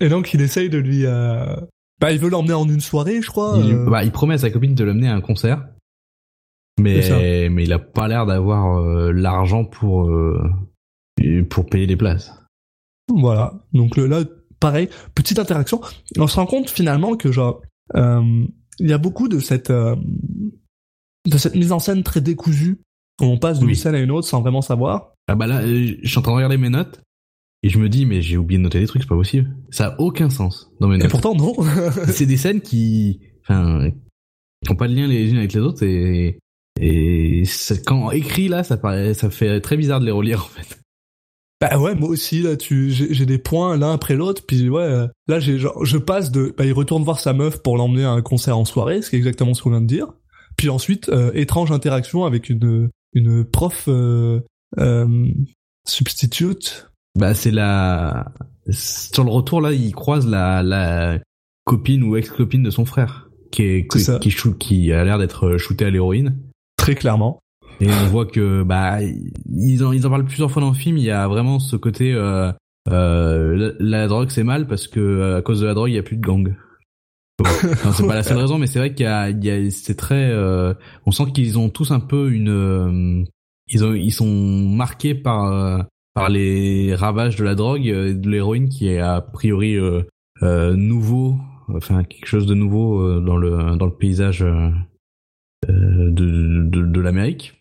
et donc, il essaye de lui... Euh... Bah, il veut l'emmener en une soirée, je crois. Il, euh. bah, il promet à sa copine de l'amener à un concert, mais mais il a pas l'air d'avoir euh, l'argent pour pour payer les places. Voilà. Donc le- là, pareil, petite interaction. On se rend compte finalement que genre, il y a beaucoup de cette de cette mise en scène très décousue. où On passe d'une Oui. scène à une autre sans vraiment savoir. Ah bah là, je suis en train de regarder mes notes et je me dis mais j'ai oublié de noter des trucs, c'est pas possible. Ça a aucun sens dans mes Et pourtant non. c'est des scènes qui, enfin, qui ont pas de lien les unes avec les autres et et quand écrit là, ça paraît, ça fait très bizarre de les relire en fait. bah ouais, moi aussi là, tu, j'ai j'ai des points l'un après l'autre. Puis ouais, euh, là j'ai genre, je passe de, bah il retourne voir sa meuf pour l'emmener à un concert en soirée, ce qui est exactement ce qu'on vient de dire. Puis ensuite, euh, étrange interaction avec une une prof euh, euh, substitute Bah c'est la sur le retour là, il croise la la copine ou ex-copine de son frère qui est qui shoot- qui a l'air d'être shooté à l'héroïne. très clairement. Et on voit que bah ils en ils en parlent plusieurs fois dans le film. Il y a vraiment ce côté euh, euh, la, la drogue c'est mal parce que euh, à cause de la drogue il y a plus de gang. Bon, c'est pas la seule raison, mais c'est vrai qu'il y a, il y a c'est très. euh, on sent qu'ils ont tous un peu une. euh, ils ont ils sont marqués par euh, par les ravages de la drogue, euh, et de l'héroïne qui est a priori euh, euh, nouveau, enfin quelque chose de nouveau euh, dans le dans le paysage euh, euh, de de, de l'Amérique.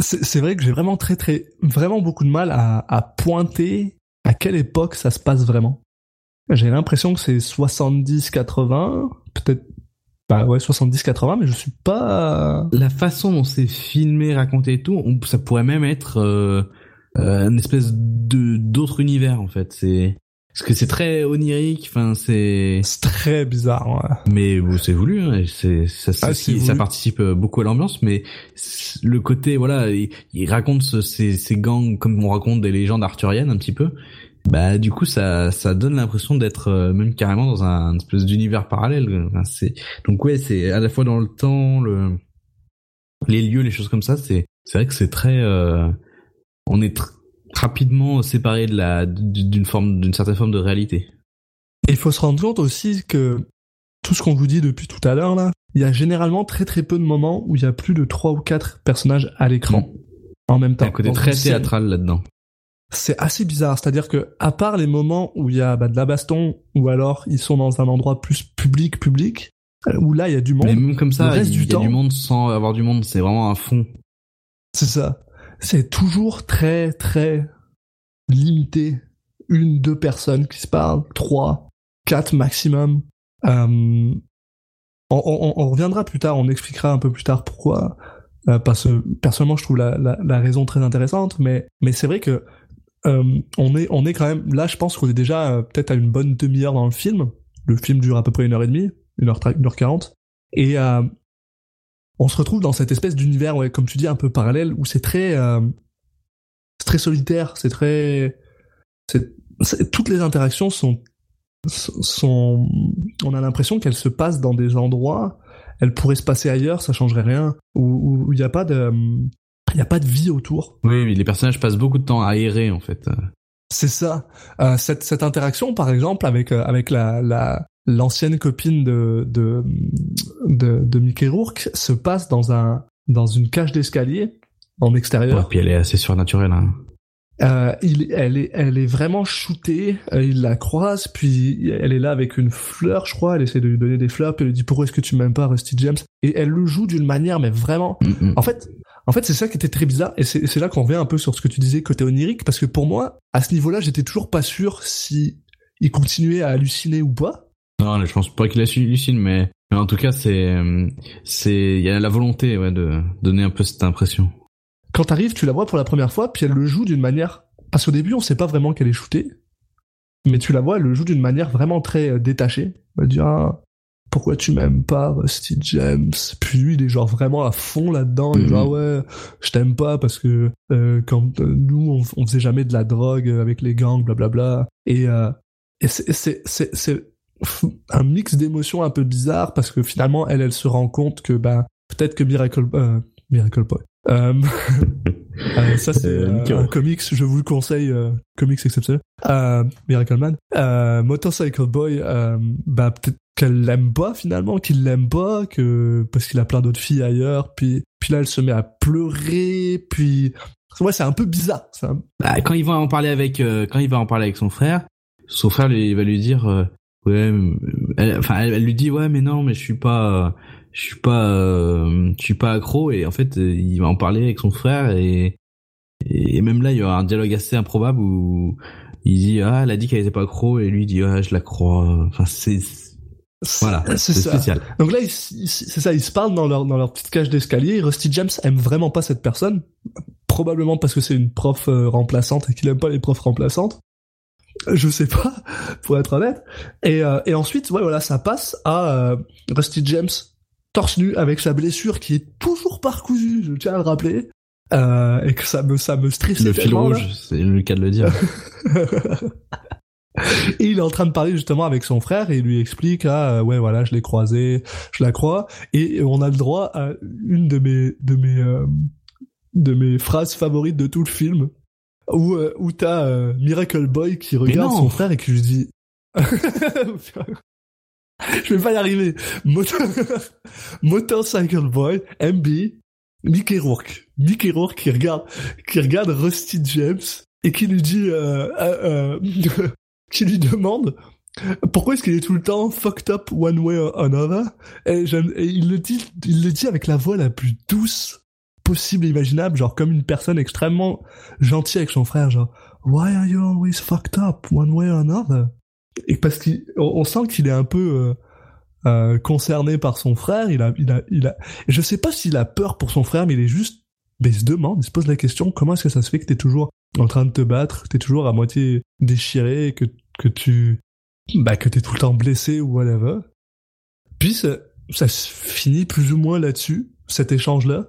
C'est c'est vrai que j'ai vraiment très très vraiment beaucoup de mal à, à pointer à quelle époque ça se passe vraiment. J'ai l'impression que c'est 70-80, peut-être bah ouais 70-80, mais je suis pas. la façon dont c'est filmé, raconté et tout, on- ça pourrait même être euh, euh, une espèce de d'autre univers en fait. C'est parce que c'est très onirique. Enfin, c'est C'est très bizarre. ouais. mais bon, c'est voulu. Hein, c'est ça, ça, Ah, ça participe euh, beaucoup à l'ambiance. Mais le côté voilà, il, il raconte ce- ces, ces gangs comme on raconte des légendes arthuriennes un petit peu. Bah du coup ça ça donne l'impression d'être euh, même carrément dans un, espèce d'univers parallèle. Enfin, c'est donc ouais c'est à la fois dans le temps le les lieux les choses comme ça c'est c'est vrai que c'est très euh, on est rapidement séparé de la d'une forme d'une certaine forme de réalité. Et il faut se rendre compte aussi que tout ce qu'on vous dit depuis tout à l'heure là, il y a généralement très très peu de moments où il y a plus de trois ou quatre personnages à l'écran en même temps. un côté très théâtral là-dedans. C'est assez bizarre, c'est-à-dire que à part les moments où il y a bah, de la baston ou alors ils sont dans un endroit plus public public euh, où là il y a du monde. Mais même comme ça, reste il du y a temps- du monde sans avoir du monde. C'est vraiment un fond. C'est ça. C'est toujours très, très limité. Une, deux personnes qui se parlent, trois, quatre maximum. Euh, on, on- on reviendra plus tard, on expliquera un peu plus tard pourquoi. Euh, parce que personnellement, je trouve la, la, la raison très intéressante, mais, mais c'est vrai que euh, on est, on est quand même là. Je pense qu'on est déjà euh, peut-être à une bonne demi-heure dans le film. Le film dure à peu près une heure et demie, une heure, une heure quarante, et euh, on se retrouve dans cette espèce d'univers, ouais, comme tu dis, un peu parallèle, où c'est très, euh, c'est très solitaire, c'est très, c'est, toutes les interactions sont, sont, on a l'impression qu'elles se passent dans des endroits, elles pourraient se passer ailleurs, ça changerait rien, où où il n'y a pas de, il y a pas de vie autour. Oui, oui, les personnages passent beaucoup de temps à errer en fait. C'est ça. Euh, cette, cette interaction, par exemple, avec euh, avec la la l'ancienne copine de de, de de Mickey Rourke se passe dans un dans une cage d'escalier en Ouais, extérieur. puis elle est assez surnaturelle. Hein. Euh, il, elle est elle est vraiment shootée. euh, il la croise, puis elle est là avec une fleur, je crois. Elle essaie de lui donner des fleurs, puis elle lui dit pourquoi est-ce que tu m'aimes pas, Rusty James? Et elle le joue d'une manière, mais vraiment Mm, mm. en fait, en fait, c'est ça qui était très bizarre, et c'est c'est là qu'on revient un peu sur ce que tu disais côté onirique, parce que pour moi, à ce niveau-là, j'étais toujours pas sûr si il continuait à halluciner ou pas. Non, je pense pas qu'il hallucine, mais, mais en tout cas, c'est, euh, c'est, il y a la volonté, ouais, de donner un peu cette impression. Quand t'arrives, tu la vois pour la première fois, puis elle le joue d'une manière, parce qu'au début, on sait pas vraiment qu'elle est shootée, mais tu la vois, elle le joue d'une manière vraiment très euh, détachée. Elle dit ah, pourquoi tu m'aimes pas, Rusty James? Puis lui, il est genre vraiment à fond là-dedans. Il est Mhm. genre ouais, je t'aime pas parce que euh, quand euh, nous on, on faisait jamais de la drogue avec les gangs, blablabla. Et, euh, et c'est c'est c'est c'est un mix d'émotions un peu bizarre parce que finalement elle elle se rend compte que ben peut-être que Miracle euh, Miracle Boy. Euh, euh, ça c'est Euh, euh, un comics, je vous le conseille, euh, comics exceptionnel. Euh, Miracle Man. Euh, Motorcycle Boy, euh, bah peut-être qu'elle l'aime pas finalement, qu'il l'aime pas, que parce qu'il a plein d'autres filles ailleurs, puis puis là elle se met à pleurer, puis ouais c'est un peu bizarre. Un- Bah, quand il va en parler avec, euh, quand il va en parler avec son frère, son frère lui, il va lui dire, euh, ouais, elle- enfin, elle, elle lui dit, ouais, mais non, mais je suis pas, je suis pas, euh, je suis pas accro, et en fait, il va en parler avec son frère, et, et même là, il y aura un dialogue assez improbable où il dit, ah, elle a dit qu'elle était pas accro, et lui dit, ah, je la crois. Enfin, c'est, voilà, c'est spécial. Donc là, c'est ça, ils se parlent dans leur, dans leur petite cage d'escalier. Rusty James aime vraiment pas cette personne. Probablement parce que c'est une prof euh, remplaçante et qu'il aime pas les profs remplaçantes. Je sais pas, pour être honnête. Et, euh, et ensuite, ouais, voilà, ça passe à euh, Rusty James torse nu avec sa blessure qui est toujours pas recousue, je tiens à le rappeler. Euh, et que ça me, ça me stresse Le fil rouge, c'est le cas de le dire. et il est en train de parler justement avec son frère et il lui explique ah euh, ouais voilà je l'ai croisé je la crois et on a le droit à une de mes de mes euh, de mes phrases favorites de tout le film où euh, où t'as euh, Miracle Boy qui regarde son frère et qui lui dit je vais pas y arriver. Motor... Motorcycle Boy MB Mickey Rourke. Mickey Rourke qui regarde qui regarde Rusty James et qui lui dit euh, euh, euh, qui lui demande pourquoi est-ce qu'il est tout le temps fucked up one way or another? Et, et il le dit il le dit avec la voix la plus douce possible imaginable genre comme une personne extrêmement gentille avec son frère genre why are you always fucked up one way or another? Et parce qu'on on sent qu'il est un peu euh, euh, concerné par son frère il a il a il a je sais pas s'il a peur pour son frère mais il est juste mais il se demande il se pose la question comment est-ce que ça se fait que t'es toujours en train de te battre que t'es toujours à moitié déchiré que que tu bah que t'es tout le temps blessé ou whatever. Puis ça, ça se finit plus ou moins là-dessus cet échange là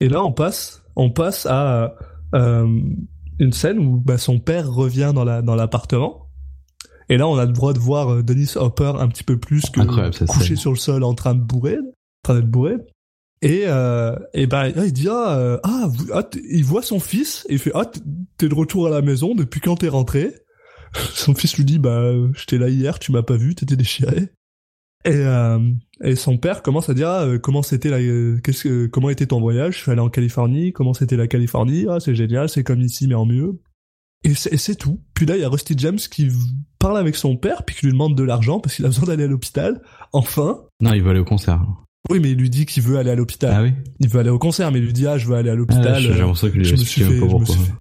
et là on passe on passe à euh, une scène où bah, son père revient dans la dans l'appartement. Et là on a le droit de voir euh, Dennis Hopper un petit peu plus que couché sur le sol en train de bourrer en train d'être bourré. Et euh, et ben là, il dit ah, euh, ah, ah, il voit son fils et il fait ah t'es de retour à la maison depuis quand t'es rentré? Son fils lui dit bah j'étais là hier tu m'as pas vu t'étais déchiré. Et, euh, et son père commence à dire ah, euh, comment c'était la euh, qu'est-ce que comment était ton voyage? Je suis allé en Californie. Comment c'était la Californie? Ah c'est génial, c'est comme ici mais en mieux. Et c'est tout. Puis là il y a Rusty James qui parle avec son père puis qui lui demande de l'argent parce qu'il a besoin d'aller à l'hôpital. Enfin. Non, il va aller au concert. Oui mais il lui dit qu'il veut aller à l'hôpital. Ah oui Il veut aller au concert mais il lui dit ah je veux aller à ah, l'hôpital. J'ai euh, l'impression qu'il lui je a me suis fait, je me pourquoi. suis fait,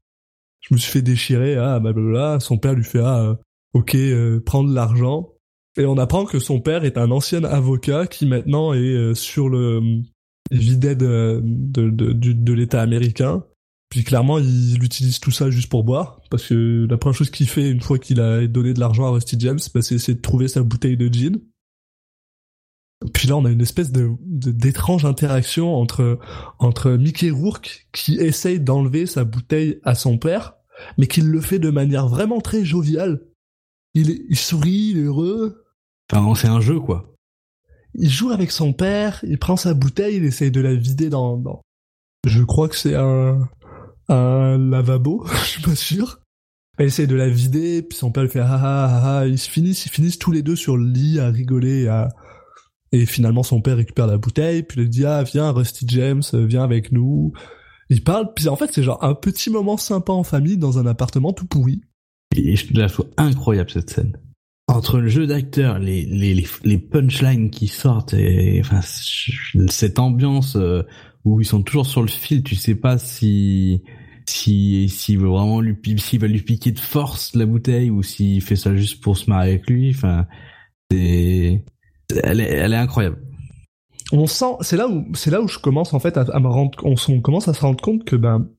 je me suis fait déchirer, ah, blablabla. Son père lui fait, ah, euh, ok, euh, prendre l'argent. Et on apprend que son père est un ancien avocat qui maintenant est euh, sur le videt de, de, de, du- de l'État américain. Puis clairement, il utilise tout ça juste pour boire, parce que la première chose qu'il fait une fois qu'il a donné de l'argent à Rusty James, bah, c'est essayer de trouver sa bouteille de gin. Puis là, on a une espèce de de- d'étrange interaction entre entre Mickey Rourke qui essaye d'enlever sa bouteille à son père, mais qui le fait de manière vraiment très joviale. Il, il sourit, il est heureux, Enfin, c'est un jeu, quoi. il joue avec son père, il prend sa bouteille, il essaye de la vider dans, dans... je crois que c'est un un lavabo, je suis pas sûr. Il essaye de la vider, puis son père lui fait ah ah ah, ah. ils se finissent, ils finissent tous les deux sur le lit à rigoler, et à et finalement son père récupère la bouteille, puis il dit ah viens Rusty James, viens avec nous. Il parle, puis en fait c'est genre un petit moment sympa en famille dans un appartement tout pourri. Et je la trouve incroyable cette scène. Entre le jeu d'acteur, les, les, les, punchlines qui sortent, et enfin cette ambiance euh, où ils sont toujours sur le fil, tu sais pas si si s'il veut vraiment lui s'il va lui piquer de force la bouteille ou s'il fait ça juste pour se marrer avec lui. Enfin, c'est elle est, elle est incroyable. on sent, c'est là où, c'est là où je commence en fait à, me rendre, on, on commence à se rendre compte que ben,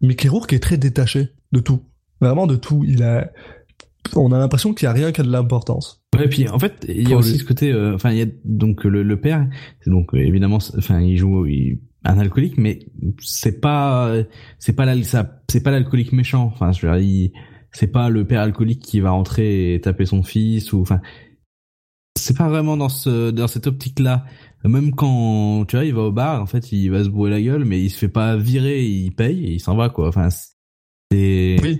Mickey Rourke est très détaché de tout, vraiment de tout. Il a, on a l'impression qu'il y a rien qui a de l'importance. Ouais, puis en fait, il y a aussi lui. ce côté, euh, enfin, il y a donc le, le père, c'est donc euh, évidemment, enfin, il joue il- un alcoolique, mais c'est pas, c'est pas c'est pas l'alcoolique méchant. Enfin, je veux dire, il- c'est pas le père alcoolique qui va rentrer et taper son fils ou, enfin, c'est pas vraiment dans ce, dans cette optique-là. Même quand, tu vois, il va au bar, en fait, il va se bourrer la gueule, mais il se fait pas virer, il paye et il s'en va, quoi. Enfin, c'est, Oui.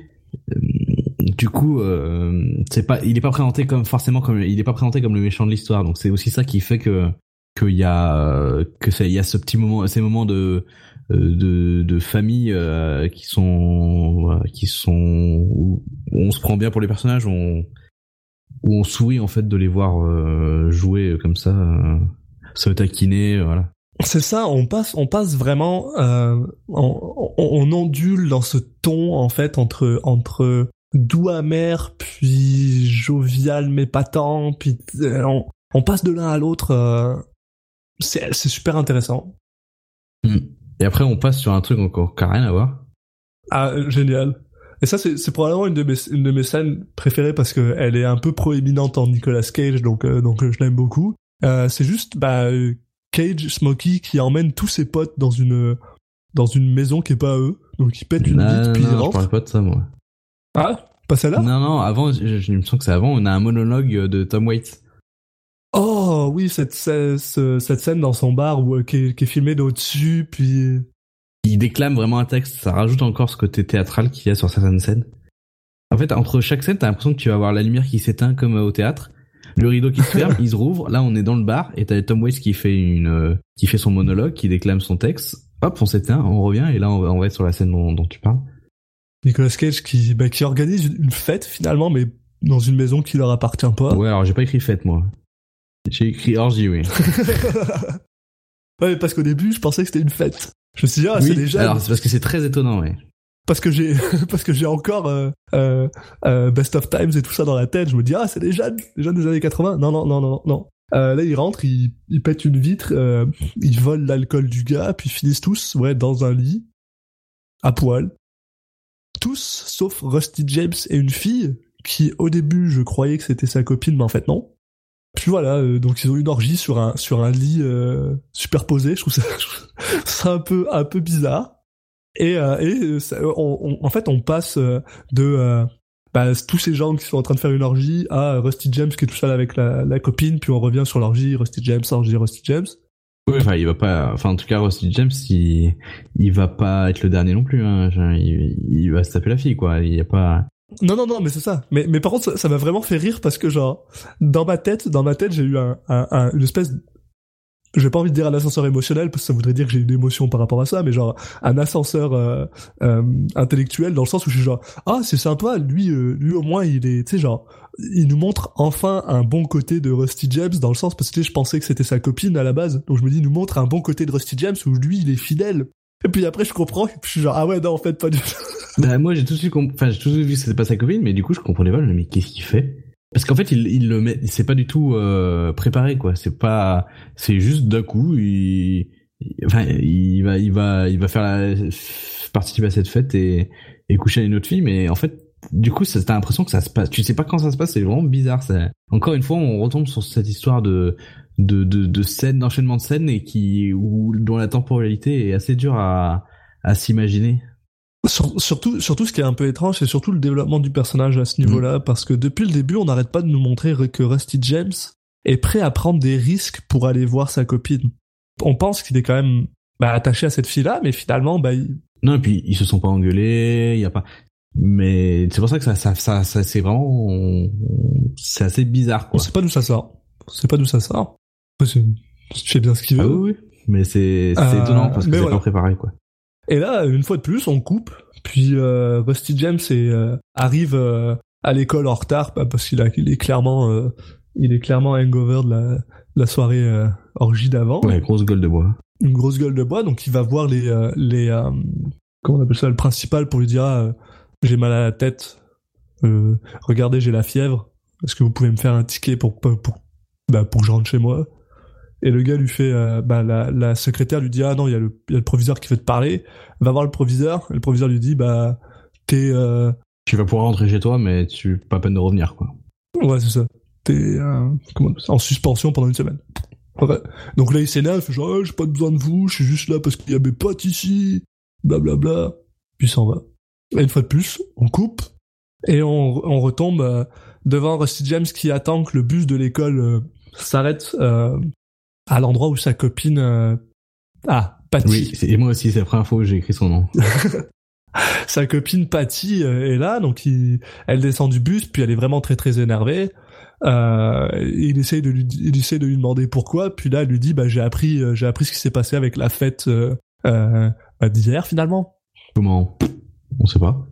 Du coup, euh, c'est pas, il est pas présenté comme forcément comme, il est pas présenté comme le méchant de l'histoire. Donc c'est aussi ça qui fait que qu'il y a que ça, il y a ce petit moment, ces moments de euh, de, de famille euh, qui sont qui sont où on se prend bien pour les personnages, où on où on sourit en fait de les voir euh, jouer comme ça, euh, se taquiner, euh, voilà. C'est ça, on passe, on passe vraiment, euh, on, on, on ondule dans ce ton en fait entre entre doux amer puis jovial mais pas tant, puis euh, on, on passe de l'un à l'autre. euh, c'est super intéressant. Et après on passe sur un truc encore qui rien à voir. Ah, génial. Et ça, c'est probablement une de mes une de mes scènes préférées parce que elle est un peu proéminente en Nicolas Cage, donc euh, donc euh, je l'aime beaucoup. Euh, c'est juste bah euh, Cage, Smokey qui emmène tous ses potes dans une dans une maison qui est pas à eux, donc ils pètent une vitre puis ils je rentrent. parlais pas de ça moi. Ah, pas celle-là? Non, non, avant, je, je, me semble que c'est avant, on a un monologue de Tom Waits. Oh oui, cette cette, ce- cette scène dans son bar où euh, qui, est, qui est filmée d'au-dessus, puis Il déclame vraiment un texte, ça rajoute encore ce côté théâtral qu'il y a sur certaines scènes. En fait, entre chaque scène, t'as l'impression que tu vas avoir la lumière qui s'éteint comme au théâtre, le rideau qui se ferme, il se rouvre, là on est dans le bar, et t'as Tom Waits qui fait une, euh, qui fait son monologue, qui déclame son texte, hop, on s'éteint, on revient, et là on va, on va être sur la scène dont, dont tu parles. Nicolas Cage qui bah, qui organise une fête finalement, mais dans une maison qui leur appartient pas. Ouais, alors j'ai pas écrit fête, moi. J'ai écrit orgie, oui. ouais, parce qu'au début, je pensais que c'était une fête. Je me suis dit, ah, c'est oui, déjà. alors c'est parce que c'est très étonnant, ouais. Parce que j'ai, parce que j'ai encore euh, euh, euh, Best of Times et tout ça dans la tête. Je me dis, ah, c'est des jeunes, des jeunes des années 80. Non, non, non, non, non. Euh, là, ils rentrent, ils, ils pètent une vitre, euh, ils volent l'alcool du gars, puis ils finissent tous, ouais, dans un lit, à poil. Tous, sauf Rusty James et une fille, qui au début, je croyais que c'était sa copine, mais en fait non. Puis voilà, euh, donc ils ont une orgie sur un sur un lit euh, superposé. Je trouve ça, ça un peu un peu bizarre. Et, euh, et euh, on, on- en fait, on passe euh, de euh, bah, tous ces gens qui sont en train de faire une orgie à Rusty James qui est tout seul avec la, la copine, puis on revient sur l'orgie, Rusty James, orgie, Rusty James. Oui, enfin, il va pas, enfin, en tout cas, Rusty James, il, va pas être le dernier non plus, hein. Il, va se taper la fille, quoi. Il y a pas, Non, non, non, mais c'est ça. Mais, mais par contre, ça- m'a vraiment fait rire parce que genre, dans ma tête, dans ma tête, j'ai eu un, un, un- une espèce, j'ai pas envie de dire un ascenseur émotionnel parce que ça voudrait dire que j'ai une émotion par rapport à ça, mais genre un ascenseur euh, euh, intellectuel dans le sens où je suis genre, ah, c'est sympa, lui, euh, lui au moins il est, tu sais genre, il nous montre enfin un bon côté de Rusty James dans le sens parce que je pensais que c'était sa copine à la base, donc je me dis, il nous montre un bon côté de Rusty James où lui il est fidèle. Et puis après je comprends, je suis genre, ah ouais, non, en fait, pas du tout. Bah, moi, j'ai tout de suite, enfin, j'ai tout de suite vu que c'était pas sa copine, mais du coup, je comprenais pas. Je me dis, mais qu'est-ce qu'il fait? Parce qu'en fait, il, il le met, c'est pas du tout euh, préparé, quoi. C'est pas, c'est juste d'un coup, il- enfin, il va, il va, il va faire la, participer à cette fête et, et coucher à une autre fille, mais en fait, du coup, t'as l'impression que ça se passe. Tu sais pas quand ça se passe, c'est vraiment bizarre. Ça. Encore une fois, on retombe sur cette histoire de de de, de scènes, d'enchaînement de scènes et qui, où, dont la temporalité est assez dure à à s'imaginer. Sur- surtout, surtout, ce qui est un peu étrange, c'est surtout le développement du personnage à ce niveau-là, parce que depuis le début, on n'arrête pas de nous montrer que Rusty James est prêt à prendre des risques pour aller voir sa copine. On pense qu'il est quand même bah, attaché à cette fille-là, mais finalement, bah, il- Non, et puis ils se sont pas engueulés, il y a pas. Mais c'est pour ça que ça, ça, ça, ça c'est vraiment, c'est assez bizarre, on quoi. sait pas d'où ça sort. On sait pas d'où ça sort. Il fait bien ce qu'il veut. Ah oui, oui. Mais c'est, c'est Euh, étonnant parce que c'est voilà. pas préparé, quoi. Et là, une fois de plus, on coupe. Puis euh, Rusty James est, euh, arrive euh, à l'école en retard bah, parce qu'il il est clairement, euh, il est clairement hangover de la, de la soirée euh, orgie d'avant. Ouais, grosse gueule de bois. Une grosse gueule de bois, donc il va voir les, euh, les, euh, comment on appelle ça, le principal pour lui dire ah, euh, j'ai mal à la tête. Euh, regardez, j'ai la fièvre. Est-ce que vous pouvez me faire un ticket pour pour pour, bah, pour que je rentre chez moi? Et le gars lui fait, euh, bah la, la secrétaire lui dit ah non il y a le il y a le proviseur qui veut te parler. Va voir le proviseur. Et le proviseur lui dit bah t'es euh, Tu vas pouvoir rentrer chez toi, mais tu pas peine de revenir, quoi. ouais c'est ça. T'es euh, en suspension pendant une semaine. Ouais. Donc là il s'énerve, il fait genre Ah, j'ai pas besoin de vous, je suis juste là parce qu'il y a mes potes ici, blablabla. Puis il s'en va. Et une fois de plus, on coupe et on, on retombe euh, devant Rusty James qui attend que le bus de l'école euh, s'arrête euh, à l'endroit où sa copine euh, ah Patty Oui, et moi aussi, c'est la première fois que j'ai écrit son nom. sa copine Patty euh, est là, donc il, elle descend du bus, puis elle est vraiment très très énervée. Euh, il essaye de lui, il essaye de lui demander pourquoi, puis là elle lui dit bah j'ai appris, j'ai appris ce qui s'est passé avec la fête euh, euh, d'hier finalement. Comment? On sait pas.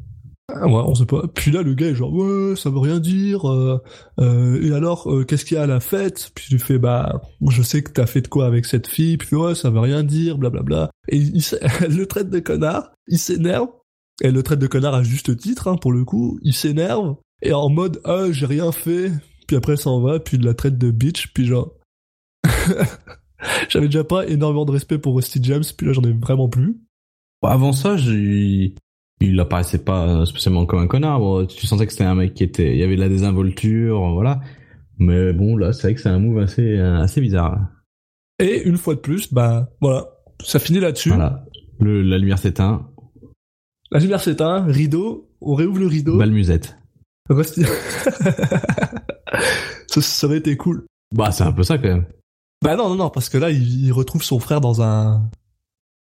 Ah Ouais, on sait pas. Puis là le gars est genre ouais ça veut rien dire. euh, euh, et alors euh, qu'est-ce qu'il y a à la fête? Puis il lui fait bah je sais que t'as fait de quoi avec cette fille. Puis ouais ça veut rien dire, blablabla. Et il, elle le traite de connard. Il s'énerve. Elle le traite de connard à juste titre, hein, pour le coup. Il s'énerve. Et en mode, ah, j'ai rien fait. Puis après, elle s'en va. Puis il la traite de bitch. Puis genre... J'avais déjà pas énormément de respect pour Rusty James. Puis là, j'en ai vraiment plus. Bon, Avant ça, j'ai- il apparaissait pas spécialement comme un connard. Bon, tu sentais que c'était un mec qui était, il y avait de la désinvolture, voilà. Mais bon, là, c'est vrai que c'est un move assez, assez bizarre. Et une fois de plus, bah, voilà. Ça finit là-dessus. Voilà. Le, la lumière s'éteint. La lumière s'éteint. Rideau. On réouvre le rideau. Balmusette. Rusty... ça, ça aurait été cool. Bah, c'est un peu ça quand même. Bah non, non, non, parce que là, il, il retrouve son frère dans un,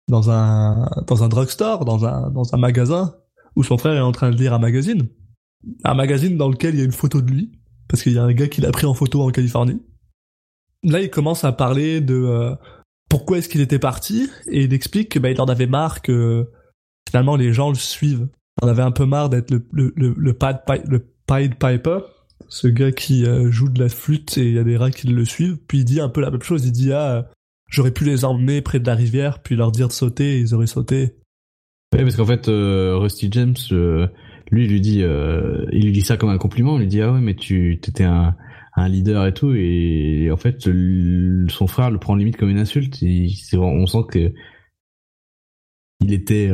dans un, dans un drugstore, dans un, dans un magasin, où son frère est en train de lire un magazine. Un magazine dans lequel il y a une photo de lui, parce qu'il y a un gars qui l'a pris en photo en Californie. Là, il commence à parler de euh, pourquoi est-ce qu'il était parti, et il explique que bah, il en avait marre que finalement les gens le suivent. Il en avait un peu marre d'être le, le, le, le, Pied Piper, ce gars qui euh, joue de la flûte et il y a des rats qui le suivent. Puis il dit un peu la même chose. Il dit ah, j'aurais pu les emmener près de la rivière, puis leur dire de sauter, ils auraient sauté. Ouais, parce qu'en fait, euh, Rusty James, euh, lui, il lui dit, euh, il lui dit ça comme un compliment. Il lui dit ah ouais, mais tu t'étais un, un leader et tout, et, en fait, son frère le prend limite comme une insulte. On sent que il était,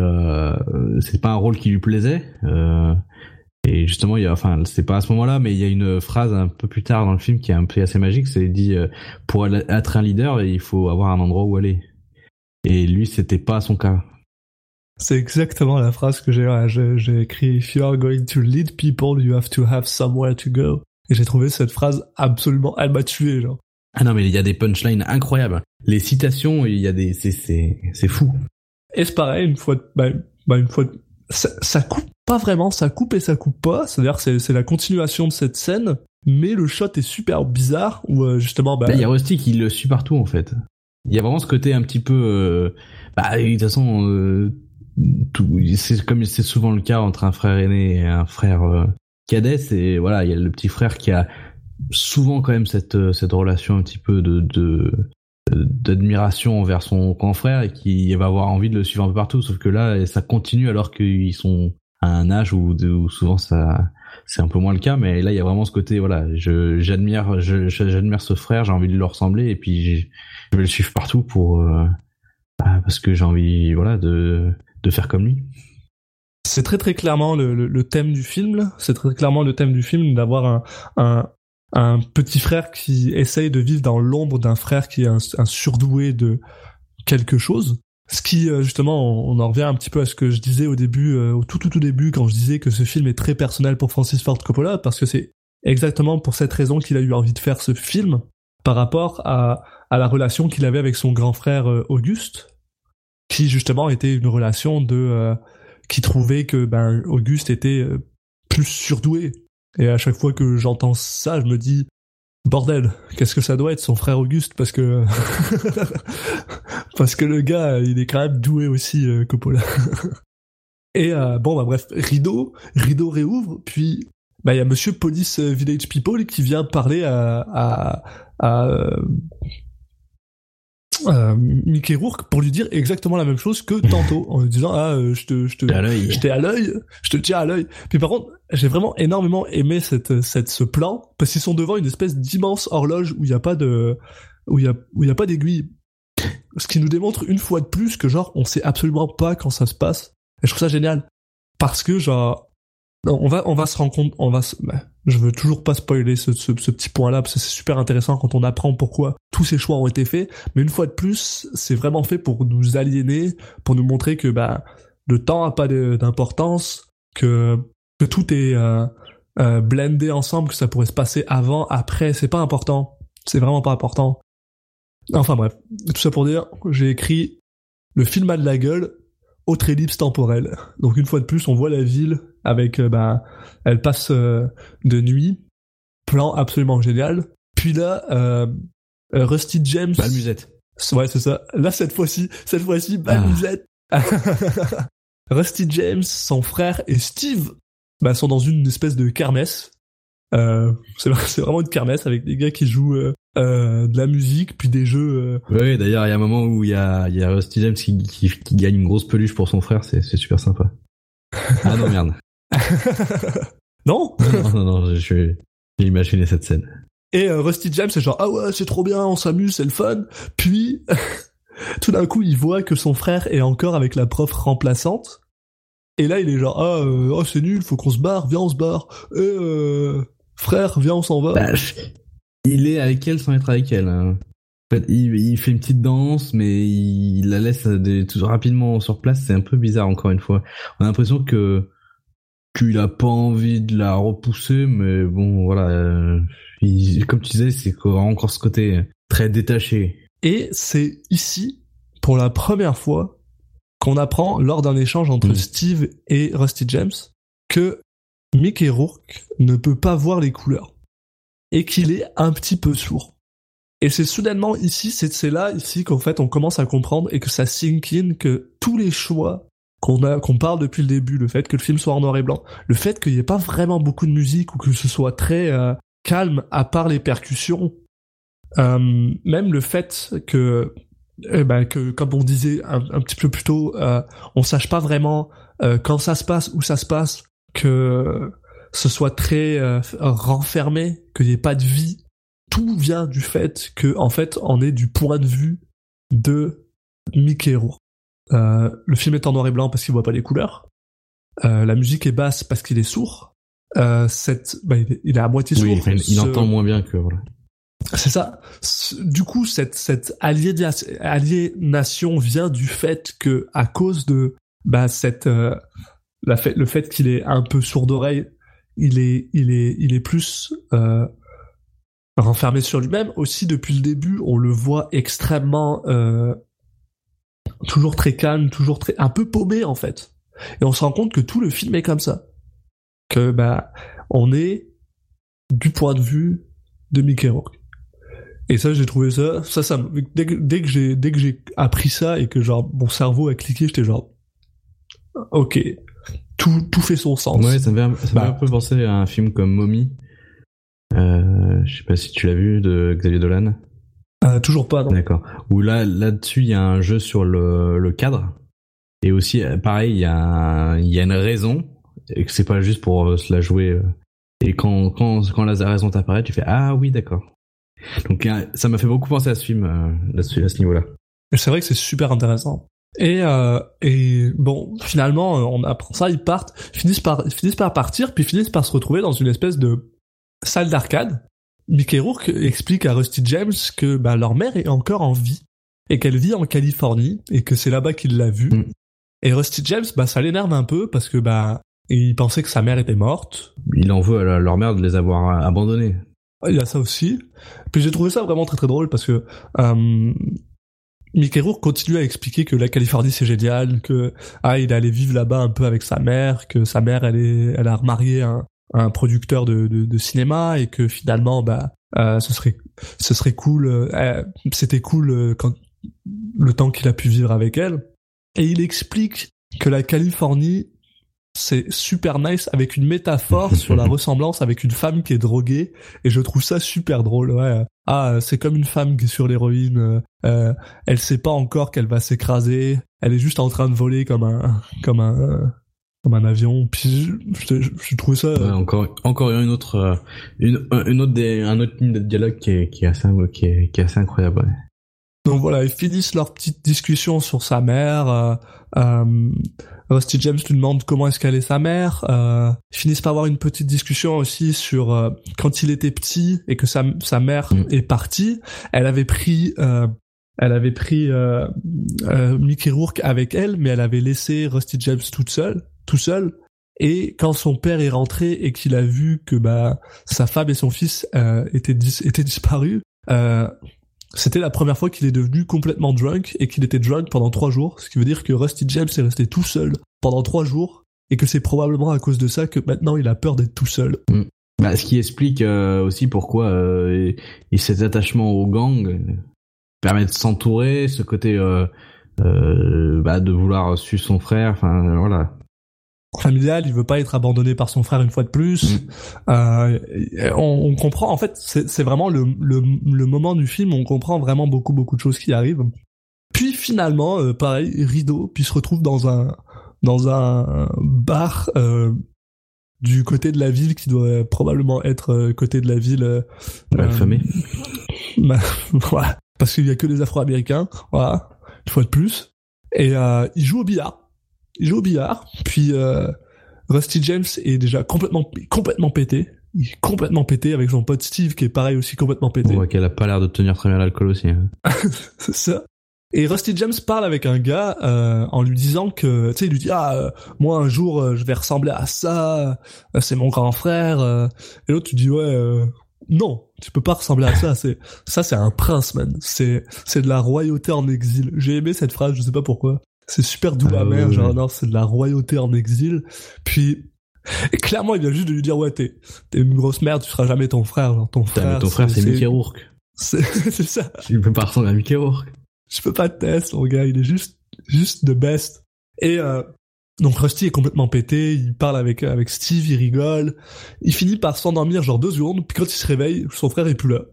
c'est pas un rôle qui lui plaisait. Euh, et justement, il y a, enfin, c'est pas à ce moment-là, mais il y a une phrase un peu plus tard dans le film qui est un peu assez magique. C'est dit euh, pour être un leader, il faut avoir un endroit où aller. Et lui, c'était pas son cas. C'est exactement la phrase que j'ai ouais, j'ai j'ai écrit If you are going to lead people, you have to have somewhere to go. Et j'ai trouvé cette phrase absolument, elle m'a tué genre. Ah non, mais il y a des punchlines incroyables. Les citations, il y a des, c'est, c'est, c'est fou. Et c'est pareil, une fois, de- bah, bah, une fois, de- ça, ça coupe pas vraiment, ça coupe et ça coupe pas. C'est-à-dire c'est c'est la continuation de cette scène, mais le shot est super bizarre où euh, justement bah, Là, il y a Rusty qui le suit partout en fait. Il y a vraiment ce côté un petit peu. euh, bah, de toute façon, euh, tout- c'est comme c'est souvent le cas entre un frère aîné et un frère euh, cadet. C'est voilà, il y a le petit frère qui a souvent quand même cette euh, cette relation un petit peu de de d'admiration envers son grand frère et qui va avoir envie de le suivre un peu partout. Sauf que là, ça continue alors qu'ils sont à un âge où, souvent ça c'est un peu moins le cas. Mais là, il y a vraiment ce côté voilà, je j'admire j'admire ce frère, j'ai envie de le ressembler et puis je vais le suivre partout pour euh, bah, parce que j'ai envie voilà de de faire comme lui. c'est très très clairement le, le, thème du film. C'est très clairement le thème du film d'avoir un, un petit frère qui essaye de vivre dans l'ombre d'un frère qui est un surdoué de quelque chose. Ce qui euh, justement, on, en revient un petit peu à ce que je disais au début, euh, au tout tout tout début, quand je disais que ce film est très personnel pour Francis Ford Coppola, parce que c'est exactement pour cette raison qu'il a eu envie de faire ce film par rapport à, à la relation qu'il avait avec son grand frère euh, Auguste, qui justement était une relation de euh, qui trouvait que ben Auguste était plus surdoué. Et à chaque fois que j'entends ça, je me dis bordel, qu'est-ce que ça doit être son frère Auguste parce que parce que le gars, il est quand même doué aussi euh, Coppola. Et euh, bon bah bref, rideau, rideau réouvre, puis bah il y a Monsieur Police Village People qui vient parler à à, à euh, Mickey Rourke pour lui dire exactement la même chose que tantôt en lui disant ah euh, je te je te À l'œil. j'étais à l'œil, je te tiens à l'œil. Puis par contre, j'ai vraiment énormément aimé cette, cette, ce plan, parce qu'ils sont devant une espèce d'immense horloge où il n'y a pas de, où il y a, où il y a pas d'aiguille. Ce qui nous démontre une fois de plus que genre, on sait absolument pas quand ça se passe. Et je trouve ça génial. Parce que genre, on va, on va se rendre compte, on va se, bah, je veux toujours pas spoiler ce, ce, ce petit point-là, parce que c'est super intéressant quand on apprend pourquoi tous ces choix ont été faits. Mais une fois de plus, c'est vraiment fait pour nous aliéner, pour nous montrer que, bah, le temps a pas d'importance, que, que tout est euh, euh, blendé ensemble, que ça pourrait se passer avant, après, c'est pas important. C'est vraiment pas important. Enfin bref, tout ça pour dire, j'ai écrit le film a de la gueule, autre ellipse temporelle. Donc une fois de plus, on voit la ville avec, bah, elle passe euh, de nuit, plan absolument génial. Puis là, euh, Rusty James, Pas le musette. Ouais, c'est ça. Là, cette fois-ci, cette fois-ci, Ah. Balmusette. Rusty James, son frère et Steve, bah, sont dans une espèce de kermesse. Euh, c'est vraiment une kermesse avec des gars qui jouent euh, euh, de la musique, puis des jeux. Oui, d'ailleurs, il y a un moment où il y a, il y a Rusty James qui, qui, qui gagne une grosse peluche pour son frère, c'est, c'est super sympa. Ah non, merde. non Non, non, non, j'ai imaginé cette scène. Et euh, Rusty James, c'est genre ah ouais, c'est trop bien, on s'amuse, c'est le fun. Puis tout d'un coup, il voit que son frère est encore avec la prof remplaçante. Et là, il est genre ah euh, oh, c'est nul, faut qu'on se barre, viens on se barre. Et euh, frère, viens on s'en va. Bah, il est avec elle sans être avec elle. hein. En fait, il, il fait une petite danse, mais il la laisse tout rapidement sur place. C'est un peu bizarre, encore une fois. On a l'impression que qu'il a pas envie de la repousser, mais bon, voilà. euh, il- comme tu disais, c'est encore ce côté très détaché. Et c'est ici, pour la première fois, qu'on apprend lors d'un échange entre Mm. Steve et Rusty James que Mickey Rourke ne peut pas voir les couleurs et qu'il est un petit peu sourd. Et c'est soudainement ici, c'est c'est là ici qu'en fait on commence à comprendre et que ça sink in que tous les choix qu'on a, qu'on parle depuis le début, le fait que le film soit en noir et blanc, le fait qu'il n'y ait pas vraiment beaucoup de musique ou que ce soit très euh, calme à part les percussions, euh, même le fait que, eh ben, que comme on disait un, petit peu plus tôt, euh, on sache pas vraiment euh, quand ça se passe, où ça se passe, que ce soit très euh, renfermé, qu'il n'y ait pas de vie. Tout vient du fait que, en fait, on est du point de vue de Mickey. Euh, le film est en noir et blanc parce qu'il voit pas les couleurs. Euh, la musique est basse parce qu'il est sourd. Euh, cette, bah, il, est, il est à moitié sourd. Oui, il Ce- entend moins bien que voilà. c'est ça. Du coup, cette, cette aliéna- aliénation vient du fait que, à cause de bah, cette, euh, la fait, le fait qu'il est un peu sourd d'oreille, il est, il est, il est plus euh, renfermé sur lui-même. Aussi, depuis le début, on le voit extrêmement, euh, toujours très calme, toujours très, un peu paumé en fait. Et on se rend compte que tout le film est comme ça. Que, bah, on est du point de vue de Mickey Rourke. Et ça, j'ai trouvé ça, ça, ça, dès que, dès que j'ai, dès que j'ai appris ça et que genre, mon cerveau a cliqué, j'étais genre, ok, tout, tout fait son sens. Ouais, ça me fait, ça Bah. un peu penser à un film comme Mommy. Euh, je sais pas si tu l'as vu de Xavier Dolan. Euh, toujours pas. D'accord. Où là, là-dessus, il y a un jeu sur le, le cadre. Et aussi, euh, pareil, il y a, y a une raison. Et que c'est pas juste pour euh, se la jouer. euh. Et quand, quand, quand la raison t'apparaît, tu fais Ah oui, d'accord. Donc ça m'a fait beaucoup penser à ce film là-dessus, à ce niveau-là. C'est vrai que c'est super intéressant. Et, euh, et bon, finalement, on apprend ça, ils partent, finissent par, finissent par partir, puis finissent par se retrouver dans une espèce de salle d'arcade. Mickey Rourke explique à Rusty James que bah, leur mère est encore en vie et qu'elle vit en Californie et que c'est là-bas qu'il l'a vue. Mm. Et Rusty James, bah, ça l'énerve un peu parce que bah, il pensait que sa mère était morte. Il en veut à leur mère de les avoir euh, abandonnés. Il y a ça aussi. Puis j'ai trouvé ça vraiment très très drôle parce que euh, Mickey Rourke continue à expliquer que la Californie c'est génial, que ah il est allé vivre là-bas un peu avec sa mère, que sa mère elle est elle a remarié un, un producteur de, de, de cinéma et que finalement bah euh, ce serait ce serait cool euh, c'était cool euh, quand le temps qu'il a pu vivre avec elle. Et il explique que la Californie c'est super nice avec une métaphore sur la ressemblance avec une femme qui est droguée. Et je trouve ça super drôle ouais. Ah c'est comme une femme qui est sur l'héroïne euh, euh, elle sait pas encore qu'elle va s'écraser. Elle est juste en train de voler comme un comme un comme un avion puis je, je, je trouve ça Ouais, encore, encore une autre, euh, une, une autre des, un autre ligne de dialogue qui est, qui est assez, qui est, qui est assez incroyable. ouais. Donc voilà, ils finissent leur petite discussion sur sa mère. Euh, euh, Rusty James lui demande comment est-ce qu'elle est sa mère. Euh, ils finissent par avoir une petite discussion aussi sur euh, quand il était petit et que sa, sa mère Mm. est partie. Elle avait pris, euh, elle avait pris euh, euh, Mickey Rourke avec elle, mais elle avait laissé Rusty James toute seule, tout seul. Et quand son père est rentré et qu'il a vu que bah sa femme et son fils euh, étaient étaient disparus, euh, c'était la première fois qu'il est devenu complètement drunk et qu'il était drunk pendant trois jours, ce qui veut dire que Rusty James est resté tout seul pendant trois jours et que c'est probablement à cause de ça que maintenant il a peur d'être tout seul. Bah, ce qui explique euh, aussi pourquoi euh, et cet attachement au gang permet de s'entourer, ce côté bah, de vouloir suivre son frère. Enfin, voilà. Familial, il veut pas être abandonné par son frère une fois de plus. Euh, on, on comprend, en fait, c'est vraiment le, le, le moment du film où on comprend vraiment beaucoup beaucoup de choses qui arrivent. Puis finalement, euh, pareil, rideau, puis se retrouve dans un dans un bar euh, du côté de la ville qui doit probablement être euh, côté de la ville euh, Malfamé. bah, voilà, parce qu'il y a que des Afro-Américains, voilà, une fois de plus. Et euh, il joue au billard. Il joue au billard, puis euh, Rusty James est déjà complètement complètement pété. Il est complètement pété avec son pote Steve qui est pareil aussi complètement pété. Voit qu'elle a pas l'air de tenir très bien l'alcool aussi. hein. C'est ça. Et Rusty James parle avec un gars euh, en lui disant que, tu sais, il lui dit ah euh, moi un jour euh, je vais ressembler à ça, euh, c'est mon grand frère. euh. Et l'autre tu dis ouais euh, non tu peux pas ressembler à ça, c'est ça c'est un prince man, c'est c'est de la royauté en exil. J'ai aimé cette phrase, je sais pas pourquoi. C'est super doux Ah, amer, ouais, genre non c'est de la royauté en exil. Puis et clairement il vient juste de lui dire ouais t'es t'es une grosse merde, tu seras jamais ton frère, genre ton frère. mais ton frère, c'est Mickey Rourke. C'est ça. Il peut pas ressembler à Mickey Rourke. je peux pas te tester, mon gars, il est juste, juste the best. Et euh, donc Rusty est complètement pété, il parle avec avec Steve, il rigole, il finit par s'endormir genre deux secondes, puis quand il se réveille, son frère est plus là.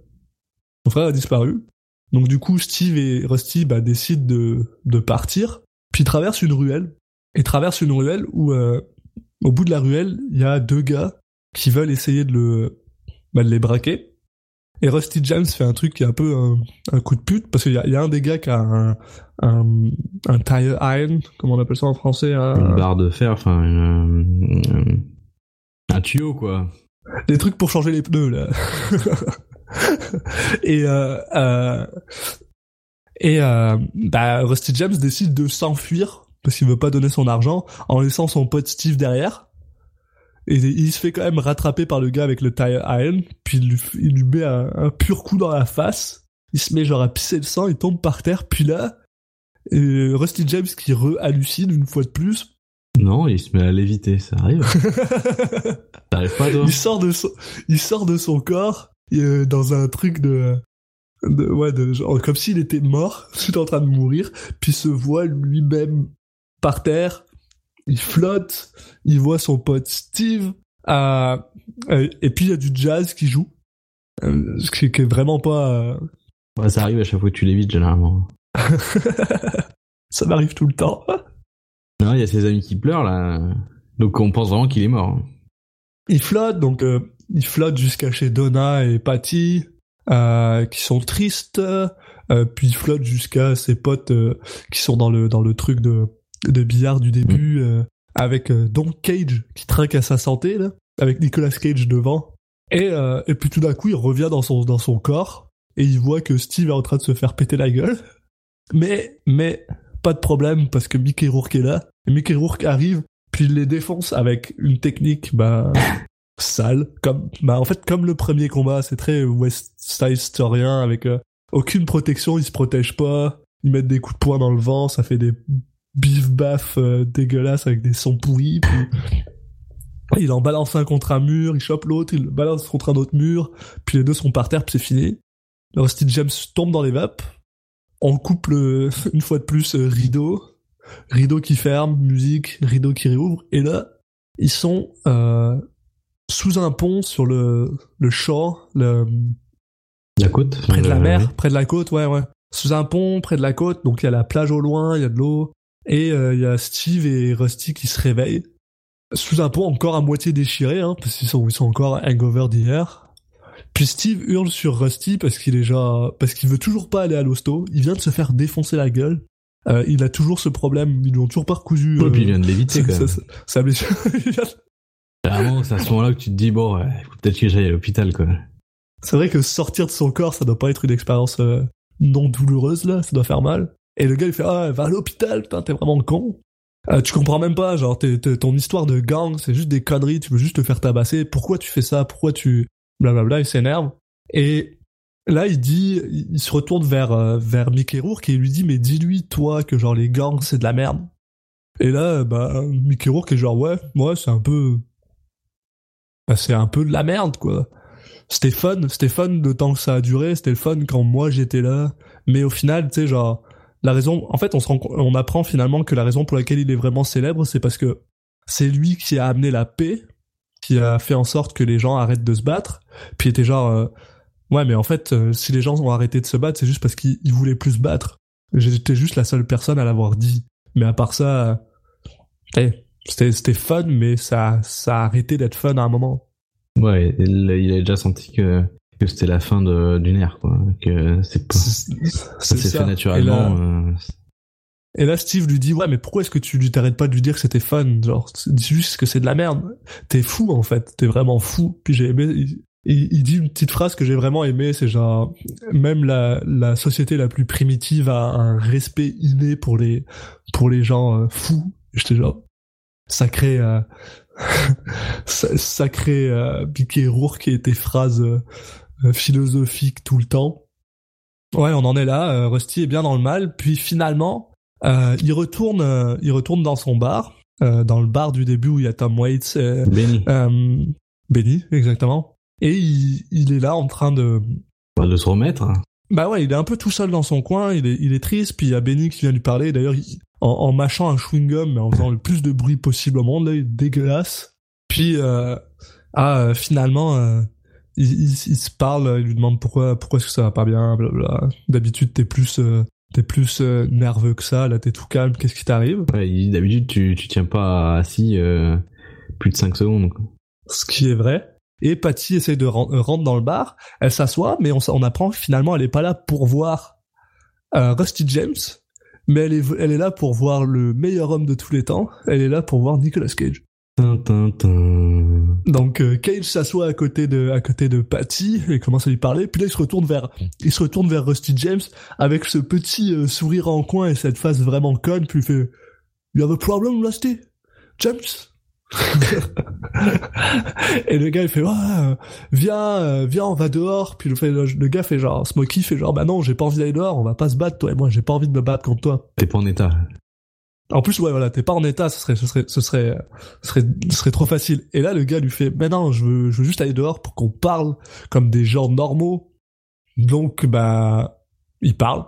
Son frère a disparu. Donc du coup, Steve et Rusty bah, décident de de partir, puis ils traversent une ruelle, et traversent une ruelle où euh, au bout de la ruelle, il y a deux gars qui veulent essayer de le bah, de les braquer. Et Rusty James fait un truc qui est un peu un, un coup de pute, parce qu'il y a, il y a un des gars qui a un, un, un tire iron, comment on appelle ça en français Une un, barre de fer, enfin, une, une- un tuyau, quoi. Des trucs pour changer les pneus, là. et euh, euh, et euh, bah, Rusty James décide de s'enfuir, parce qu'il veut pas donner son argent, en laissant son pote Steve derrière. Et il se fait quand même rattraper par le gars avec le tire iron, puis il lui, il lui met un, un pur coup dans la face. Il se met genre à pisser le sang, il tombe par terre, puis là, euh, Rusty James qui re-hallucine une fois de plus, Non, il se met à léviter, ça arrive. Pas, toi il sort de son, il sort de son corps euh, dans un truc de, de ouais, de genre comme s'il était mort, tout en train de mourir, puis se voit lui-même par terre. Il flotte, il voit son pote Steve, euh, euh, et puis il y a du jazz qui joue, euh, ce qui, qui est vraiment pas. euh, Ouais, ça arrive à chaque fois que tu lévites, généralement. Ça m'arrive tout le temps. Non, il y a ses amis qui pleurent, là. Donc on pense vraiment qu'il est mort. hein. Il flotte, donc euh, il flotte jusqu'à chez Donna et Patty, qui sont tristes. euh, puis il flotte jusqu'à ses potes euh, qui sont dans le dans le truc de de billard du début, euh, avec euh, Don Cage qui trinque à sa santé là, avec Nicolas Cage devant. Et euh, et puis tout d'un coup il revient dans son dans son corps et il voit que Steve est en train de se faire péter la gueule. Mais mais pas de problème parce que Mickey Rourke est là. Et Mickey Rourke arrive puis il les défonce avec une technique bah sale comme bah en fait comme le premier combat c'est très West Side Storyen avec euh, aucune protection ils se protègent pas ils mettent des coups de poing dans le vent ça fait des bif baf euh, dégueulasses avec des sons pourris puis il en balance un contre un mur il chope l'autre il balance contre un autre mur puis les deux sont par terre puis c'est fini. Rusty James tombe dans les vapes on coupe le, une fois de plus euh, rideau rideau qui ferme musique rideau qui réouvre et là ils sont euh, sous un pont sur le, le shore, le, La côte près de la Euh, mer, près de la côte, ouais, ouais. Sous un pont, près de la côte, donc il y a la plage au loin, il y a de l'eau, et euh, il y a Steve et Rusty qui se réveillent. Sous un pont encore à moitié déchiré, hein, parce qu'ils sont, ils sont encore hangover d'hier. Puis Steve hurle sur Rusty parce qu'il est déjà, parce qu'il veut toujours pas aller à l'hosto. Il vient de se faire défoncer la gueule. Euh, il a toujours ce problème. Ils lui ont toujours pas recousu. Ouais, puis il euh, vient de léviter, quand même. Il vient C'est à ce moment-là que tu te dis, bon, ouais, faut peut-être que j'aille à l'hôpital, quoi. C'est vrai que sortir de son corps, ça doit pas être une expérience euh, non douloureuse là, ça doit faire mal. Et le gars il fait ah va à l'hôpital, putain t'es vraiment con. Euh, tu comprends même pas, genre t'es- ton histoire de gang, c'est juste des conneries, tu veux juste te faire tabasser. Pourquoi tu fais ça? Pourquoi tu blablabla Il s'énerve. Et là il dit, il il se retourne vers euh, vers Mickey Rourke et il lui dit mais dis-lui toi que genre les gangs c'est de la merde. Et là bah Mickey Rourke est genre ouais ouais c'est un peu bah, c'est un peu de la merde quoi c'était fun, c'était fun de temps que ça a duré, c'était le fun quand moi j'étais là. Mais au final, tu sais, genre, la raison, en fait, on se rend, on apprend finalement que la raison pour laquelle il est vraiment célèbre, c'est parce que c'est lui qui a amené la paix, qui a fait en sorte que les gens arrêtent de se battre. Puis il était genre, euh, ouais, mais en fait, euh, si les gens ont arrêté de se battre, c'est juste parce qu'ils ils voulaient plus se battre. J'étais juste la seule personne à l'avoir dit. Mais à part ça, euh, c'était, c'était fun, mais ça, ça a arrêté d'être fun à un moment. Ouais, il, il a déjà senti que, que c'était la fin de- d'une ère, quoi. Que c'est pas, ça s'est fait naturellement. Et là, euh, et là, Steve lui dit ouais, mais pourquoi est-ce que tu lui t'arrêtes pas de lui dire que c'était fun Genre, dis juste que c'est de la merde. T'es fou en fait, t'es vraiment fou. Puis j'ai aimé. Il, dit une petite phrase que j'ai vraiment aimé, c'est genre même la la société la plus primitive a un respect inné pour les pour les gens euh, fous. J'étais genre sacré euh, sa- sacré euh, Mickey Rourke et tes phrases euh, philosophiques tout le temps. Ouais, on en est là. euh, Rusty est bien dans le mal. Puis finalement, euh, il retourne, euh, il retourne dans son bar, euh, dans le bar du début où il y a Tom Waits, Benny, Benny, exactement. Et il, il est là en train de, de se remettre. bah ouais, il est un peu tout seul dans son coin. Il est, il est triste. Puis il y a Benny qui vient lui parler. D'ailleurs, il- en, en mâchant un chewing gum, mais en faisant le plus de bruit possible au monde, là, dégueulasse. Puis euh, ah, euh, finalement. euh, il, il, il se parle, il lui demande pourquoi pourquoi est-ce que ça va pas bien, blablabla. D'habitude t'es plus euh, t'es plus euh, nerveux que ça, là t'es tout calme, qu'est-ce qui t'arrive? Ouais, d'habitude, tu, tu tiens pas assis euh, plus de 5 secondes. quoi. Ce qui est vrai. Et Patty essaye de ren- rentrer dans le bar, elle s'assoit, mais on, on apprend que finalement elle est pas là pour voir euh, Rusty James, mais elle est, elle est là pour voir le meilleur homme de tous les temps, elle est là pour voir Nicolas Cage. Donc euh, Cage s'assoit à côté de à côté de Patty et commence à lui parler. Puis là il se retourne vers il se retourne vers Rusty James avec ce petit euh, sourire en coin et cette face vraiment conne. Puis il fait You have a problem, Rusty? James? Et le gars il fait ouais, euh, viens euh, viens on va dehors. Puis le, fait, le, le gars fait genre Smokey fait genre bah non j'ai pas envie d'aller dehors on va pas se battre toi et moi j'ai pas envie de me battre contre toi. T'es pas en état. En plus, ouais, voilà, t'es pas en état, ce serait, ce serait, ce serait, ce serait, ce serait trop facile. Et là, le gars lui fait, mais non, je veux, je veux juste aller dehors pour qu'on parle comme des gens normaux. Donc, bah, ils parlent.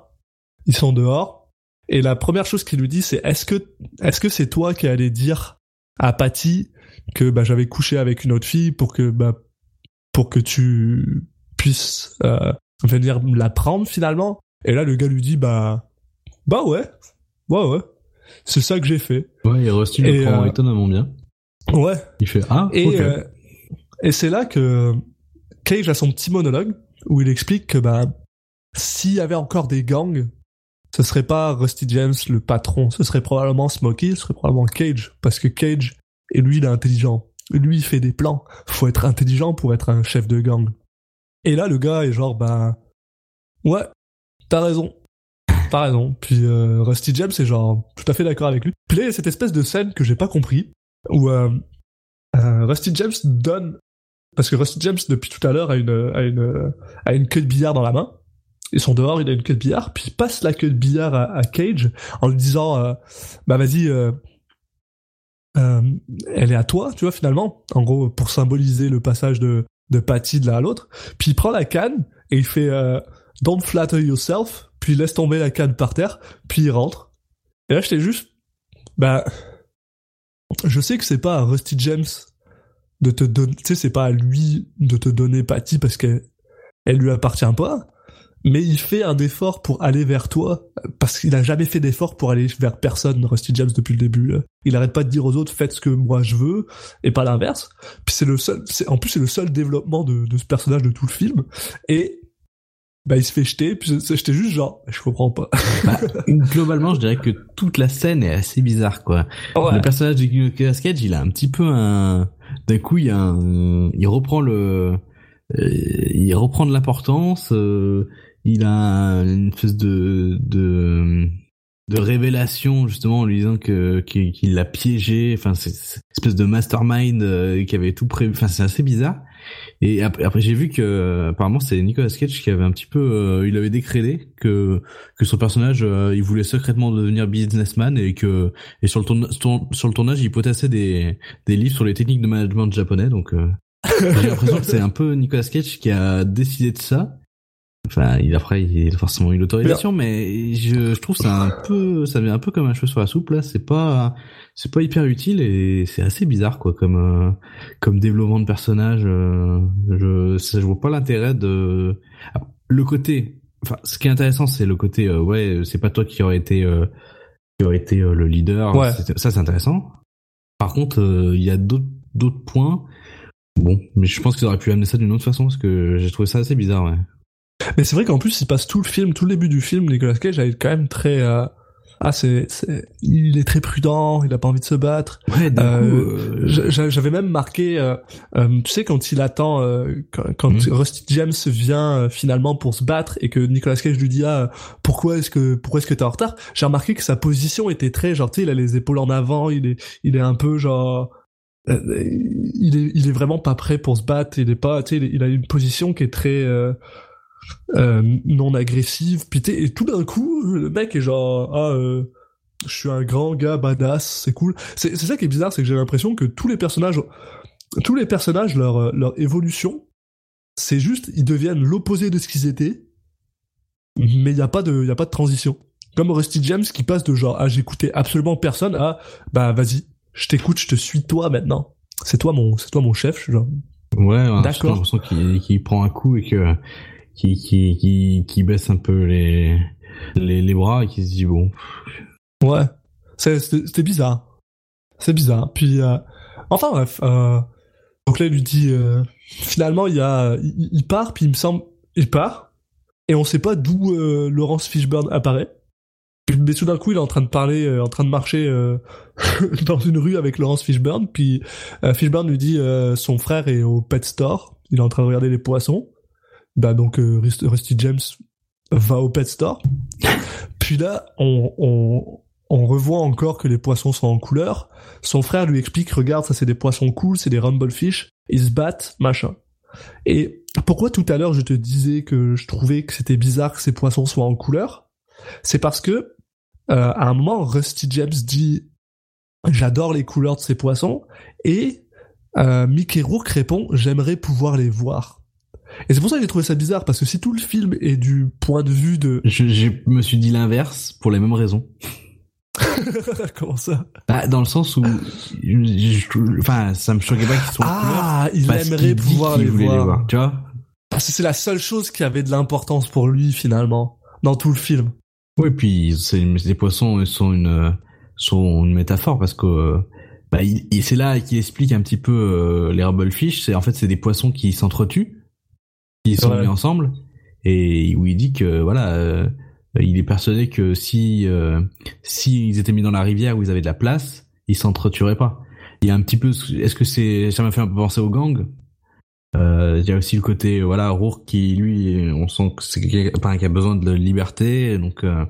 Ils sont dehors. Et la première chose qu'il lui dit, c'est, est-ce que, est-ce que c'est toi qui allais dire à Patty que, bah, j'avais couché avec une autre fille pour que, bah, pour que tu puisses, euh, venir la prendre finalement? Et là, le gars lui dit, bah, bah ouais, ouais, ouais. C'est ça que j'ai fait. Ouais, et Rusty le prend euh, étonnamment bien. Ouais. Il fait ah Et, euh, et c'est là que Cage a son petit monologue où il explique que bah s'il y avait encore des gangs, ce serait pas Rusty James le patron, ce serait probablement Smokey, ce serait probablement Cage parce que Cage et lui il est intelligent. Lui il fait des plans. Faut être intelligent pour être un chef de gang. Et là le gars est genre bah ouais, t'as raison. T'as raison. Puis euh, Rusty James est genre tout à fait d'accord avec lui. Puis là cette espèce de scène que j'ai pas compris où euh, euh, Rusty James donne parce que Rusty James depuis tout à l'heure a une a une a une queue de billard dans la main. Ils sont dehors, il a une queue de billard, puis il passe la queue de billard à, Cage en lui disant euh, bah vas-y euh, euh, elle est à toi, tu vois finalement. En gros pour symboliser le passage de de Patty de l'un à l'autre. Puis il prend la canne et il fait euh, don't flatter yourself, puis il laisse tomber la canne par terre, puis il rentre. Et là j'étais juste bah je sais que c'est pas à Rusty James de te donner, tu sais, c'est pas à lui de te donner Patty parce qu'elle elle lui appartient pas, mais il fait un effort pour aller vers toi parce qu'il a jamais fait d'effort pour aller vers personne, Rusty James depuis le début. Il arrête pas de dire aux autres faites ce que moi je veux et pas l'inverse. Puis c'est le seul, c'est en plus c'est le seul développement de, de ce personnage de tout le film et bah il se fait jeter. Puis c'est- j'étais juste genre je comprends pas. Bah, globalement, je dirais que toute la scène est assez bizarre, quoi. Le personnage de Nicolas Cage, il a un petit peu un, d'un coup, il y a un, il reprend le, euh, il reprend de l'importance, euh, il a une espèce de, de, de révélation, justement, en lui disant que, qu'il l'a piégé, enfin, c'est, une espèce de mastermind euh, qui avait tout prévu, enfin, c'est assez bizarre. Et après, après, j'ai vu que, apparemment, c'est Nicolas Cage qui avait un petit peu, euh, il avait décrété que, que son personnage, euh, il voulait secrètement devenir businessman et que, et sur le, tourna- sur sur le tournage, il potassait des, des livres sur les techniques de management japonais. Donc, euh, j'ai l'impression que c'est un peu Nicolas Cage qui a décidé de ça. Enfin, il après, il a forcément eu l'autorisation, mais je, je trouve ça un peu, ça vient un peu comme un cheveu sur la soupe là. C'est pas, c'est pas hyper utile et c'est assez bizarre quoi, comme, euh, comme développement de personnage. euh, je, ça, je vois pas l'intérêt de, Ah, le côté. Enfin, ce qui est intéressant, c'est le côté, euh, ouais, c'est pas toi qui aurait été, euh, qui aurait été euh, le leader. Ouais. Ça, c'est intéressant. Par contre, euh, il y a d'autres, d'autres points. Bon, mais je pense qu'ils auraient pu amener ça d'une autre façon parce que j'ai trouvé ça assez bizarre, ouais. Mais c'est vrai qu'en plus, il passe tout le film, tout le début du film, Nicolas Cage est quand même très, euh, ah, c'est, c'est, il est très prudent, il a pas envie de se battre. Ouais, Euh, euh, J'a- J'avais même marqué, euh, euh, tu sais, quand il attend, euh, quand, quand Mhm. Rusty James vient euh, finalement pour se battre et que Nicolas Cage lui dit ah pourquoi est-ce que pourquoi est-ce que t'es en retard? J'ai remarqué que sa position était très genre tu sais il a les épaules en avant, il est il est un peu genre il est il est vraiment pas prêt pour se battre, il est pas tu sais il, il a une position qui est très non agressive. Puis et tout d'un coup le mec est genre ah euh, je suis un grand gars badass, c'est cool. C'est ça qui est bizarre, c'est que j'ai l'impression que tous les personnages, tous les personnages, leur, euh, leur évolution, c'est juste, ils deviennent l'opposé de ce qu'ils étaient, mais il n'y a pas de, y a pas de transition. Comme Rusty James qui passe de genre, ah, j'écoutais absolument personne à, bah, vas-y, je t'écoute, je te suis toi maintenant. C'est toi mon, c'est toi mon chef, je suis genre, Ouais, ouais, D'accord. j'ai l'impression qu'il qu'il prend un coup et que qu'il qu'il qu'il baisse un peu les les, bras et qu'il se dit bon. Ouais, c'était bizarre. C'est bizarre. Puis, euh, enfin bref, euh, donc là il lui dit, euh, finalement il a, il, part, puis il me semble, il part, et on sait pas d'où Laurence Fishburne apparaît. Mais tout d'un coup il est en train de parler, en train de marcher dans une rue avec Laurence Fishburne, puis Fishburne lui dit, son frère est au pet store, il est en train de regarder les poissons. Bah donc euh, Rust- Rusty James va au pet store. Puis là, on, on, on revoit encore que les poissons sont en couleur. Son frère lui explique, regarde, ça c'est des poissons cool, c'est des rumblefish, ils se battent, machin. Et pourquoi tout à l'heure je te disais que je trouvais que c'était bizarre que ces poissons soient en couleur? C'est parce que euh, à un moment, Rusty James dit j'adore les couleurs de ces poissons et euh, Mickey Rourke répond j'aimerais pouvoir les voir. Et c'est pour ça que j'ai trouvé ça bizarre parce que si tout le film est du point de vue de Je, je me suis dit l'inverse pour les mêmes raisons. comment ça? Bah, dans le sens où, je- je- enfin, ça me choquait pas qu'ils soient. Ah, il aimerait pouvoir les voulait voir. Tu vois? Parce que c'est la seule chose qui avait de l'importance pour lui finalement dans tout le film. Oui, puis c'est les poissons sont une sont une métaphore parce que bah, il- c'est là qu'il explique un petit peu euh, les Rubblefish. C'est en fait c'est des poissons qui s'entretuent, qui sont Ouais. mis ensemble, et où il dit que voilà, euh, il est persuadé que si euh, si ils étaient mis dans la rivière où ils avaient de la place, ils s'entretueraient pas. Il y a un petit peu, est-ce que c'est ça m'a fait un peu penser au gang? Euh, il y a aussi le côté voilà Rourke qui lui on sent que c'est quelqu'un qui a besoin de liberté donc euh,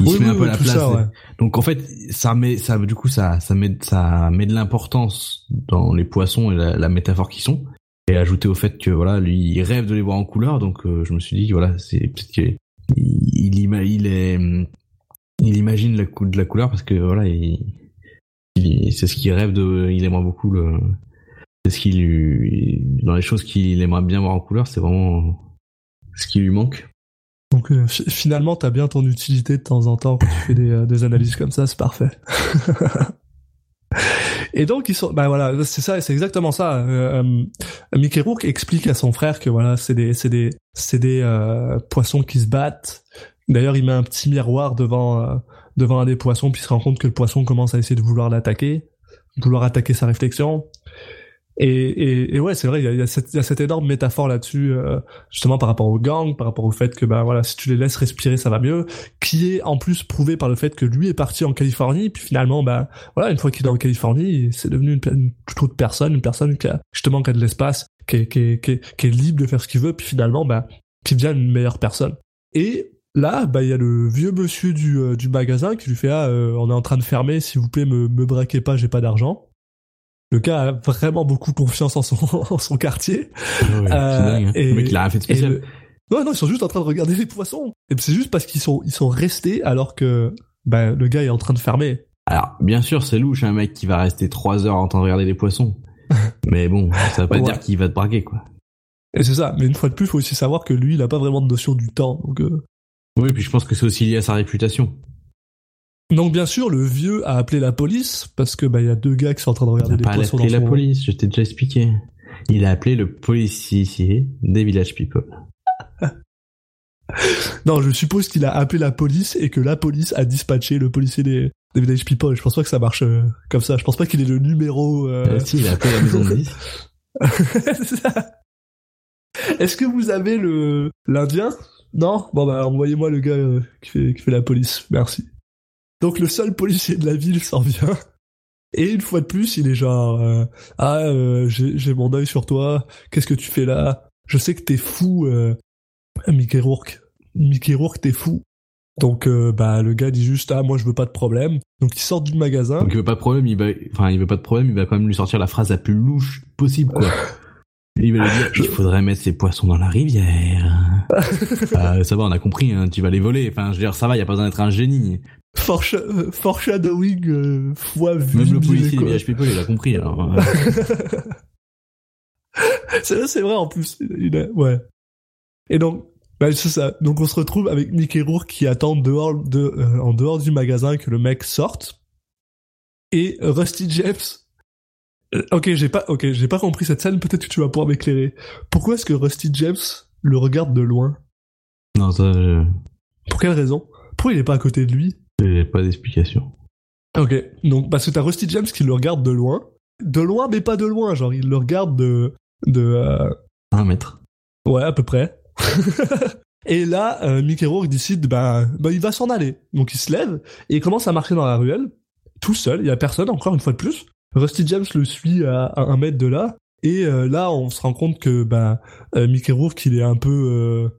il Oui, se met oui, un peu oui, à la place ça, ouais. donc en fait ça met ça du coup ça ça met ça met de l'importance dans les poissons et la, la métaphore qu'ils sont et ajouté au fait que voilà lui il rêve de les voir en couleur donc euh, je me suis dit voilà c'est peut-être qu'il il, il imagine la de la couleur parce que voilà il, il- c'est ce qu'il rêve de il aimerait beaucoup le c'est ce qui lui dans les choses qu'il aimerait bien voir en couleur c'est vraiment ce qui lui manque Donc euh, fi- finalement, t'as bien ton utilité de temps en temps quand tu fais des, euh, des analyses comme ça, c'est parfait. Et donc ils sont, bah voilà, c'est ça, c'est exactement ça. Euh, euh, Mickey Rourke explique à son frère que voilà, c'est des, c'est des, c'est des euh, poissons qui se battent. D'ailleurs, il met un petit miroir devant, euh, devant un des poissons, puis il se rend compte que le poisson commence à essayer de vouloir l'attaquer, vouloir attaquer sa réflexion. Et, et, et ouais, c'est vrai, il y y y a cette énorme métaphore là-dessus, euh, justement par rapport au gang, par rapport au fait que bah voilà, si tu les laisses respirer, ça va mieux, qui est en plus prouvé par le fait que lui est parti en Californie, puis finalement bah voilà, une fois qu'il est en Californie, c'est devenu une, une toute autre personne, une personne qui a justement qui a de l'espace, qui est, qui, est, qui, est, qui est libre de faire ce qu'il veut, puis finalement bah qui devient une meilleure personne. Et là, bah il y a le vieux monsieur du, euh, du magasin qui lui fait ah euh, on est en train de fermer, s'il vous plaît me me braquez pas, j'ai pas d'argent. Le gars a vraiment beaucoup confiance en son en son quartier. c'est dingue hein. et- le mec il a rien fait de spécial le- Non, non, ils sont juste en train de regarder les poissons. Et c'est juste parce qu'ils sont, ils sont restés alors que bah, le gars est en train de fermer. alors bien sûr c'est louche un mec qui va rester trois heures en train de regarder les poissons mais bon ça veut pas Ouais. dire qu'il va te braquer quoi Et c'est ça. Mais une fois de plus, il faut aussi savoir que lui, il a pas vraiment de notion du temps. Donc, euh, oui puis je pense que c'est aussi lié à sa réputation donc bien sûr, le vieux a appelé la police parce que bah il y a deux gars qui sont en train de il regarder n'a les pas poissons appelé la police je t'ai déjà expliqué il a appelé le policier des Village People Non, je suppose qu'il a appelé la police et que la police a dispatché le policier des, des Village People. Je pense pas que ça marche euh, comme ça. Je pense pas qu'il ait le numéro. euh, Euh, si il a appelé la maison de 10 C'est ça. Est-ce que vous avez le l'Indien? Non? Bon bah envoyez-moi le gars qui, fait, qui fait la police. Merci. Donc le seul policier de la ville s'en vient. Et une fois de plus, il est genre euh, ah euh, j'ai j'ai mon œil sur toi. Qu'est-ce que tu fais là? Je sais que t'es fou, euh, Mickey Rourke. Mickey Rourke, t'es fou. Donc euh, bah le gars dit juste ah moi je veux pas de problème. Donc il sort du magasin. Donc il veut pas de problème, il va, enfin il veut pas de problème, il va quand même lui sortir la phrase la plus louche possible quoi. Il va lui dire il faudrait mettre ces poissons dans la rivière. Euh, ça va, on a compris, hein, tu vas les voler. Enfin, je veux dire, ça va, y a pas besoin d'être un génie. Euh, foreshadowing euh, fois vu. Même le policier des People, il a compris. Alors, euh, c'est vrai, c'est vrai en plus. Il a- ouais. Et donc, bah, c'est ça. Donc on se retrouve avec Mickey Rourke qui attend dehors de, euh, en dehors du magasin que le mec sorte. Et Rusty James. Euh, ok, j'ai pas, ok, j'ai pas compris cette scène. Peut-être que tu vas pouvoir m'éclairer. Pourquoi est-ce que Rusty James le regarde de loin? Non, ça, je- Pour quelle raison? Pourquoi il est pas à côté de lui? J'ai pas d'explication. Ok, donc parce que t'as Rusty James qui le regarde de loin, de loin mais pas de loin, genre il le regarde de de euh, Un mètre. ouais à peu près. et là, euh, Mickey Rourke décide bah bah il va s'en aller, donc il se lève et il commence à marcher dans la ruelle tout seul, il y a personne encore une fois de plus. Rusty James le suit à, à un mètre de là et euh, là on se rend compte que bah euh, Mickey Rourke il est un peu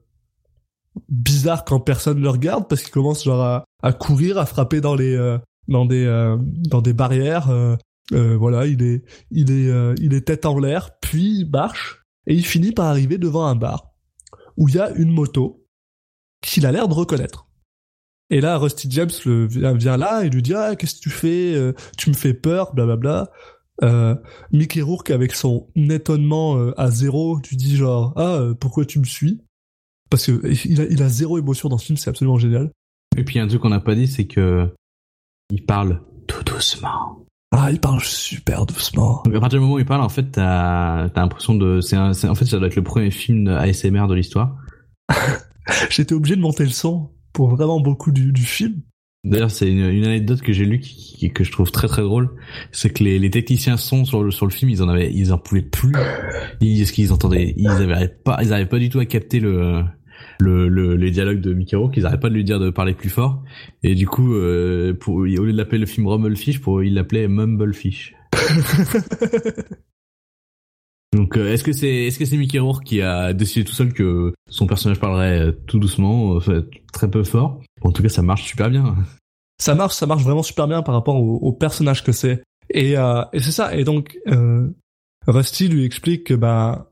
bizarre quand personne le regarde parce qu'il commence genre à, à courir, à frapper dans les euh, dans des euh, dans des barrières. euh, euh, voilà, il est il est euh, il est tête en l'air, puis il marche et il finit par arriver devant un bar où il y a une moto qu'il a l'air de reconnaître. Et là, Rusty James le, vient, vient là et lui dit ah qu'est-ce que tu fais Euh, Tu me fais peur, blablabla. Euh, Mickey Rourke avec son étonnement à zéro, tu dis genre ah pourquoi tu me suis? Parce que il a, il a zéro émotion dans ce film, c'est absolument génial. Et puis un truc qu'on n'a pas dit, c'est que il parle tout doucement. Ah, il parle super doucement. Donc à partir du moment où il parle, en fait, t'as as, l'impression de, c'est en fait, ça doit être le premier film ASMR de l'histoire. J'étais obligé de monter le son pour vraiment beaucoup du, du film. D'ailleurs, c'est une, une anecdote que j'ai lue qui, qui- que je trouve très très drôle, c'est que les, les techniciens son sur le sur le film, ils en avaient, ils en pouvaient plus. Ils, ce qu'ils entendaient, ils avaient pas, ils avaient pas du tout à capter le le, le les dialogues de Mickey Rourke, ils arrêtaient pas de lui dire de parler plus fort. Et du coup, euh, pour, au lieu de l'appeler le film Rumblefish, pour ils l'appelaient Mumblefish. Donc, euh, est-ce que c'est est-ce que c'est Mickey Rourke qui a décidé tout seul que son personnage parlerait euh, tout doucement, euh, très peu fort? En tout cas, ça marche super bien. ça marche, ça marche vraiment super bien par rapport au, au personnage que c'est. Et, euh, et c'est ça. Et donc, euh, Rusty lui explique que bah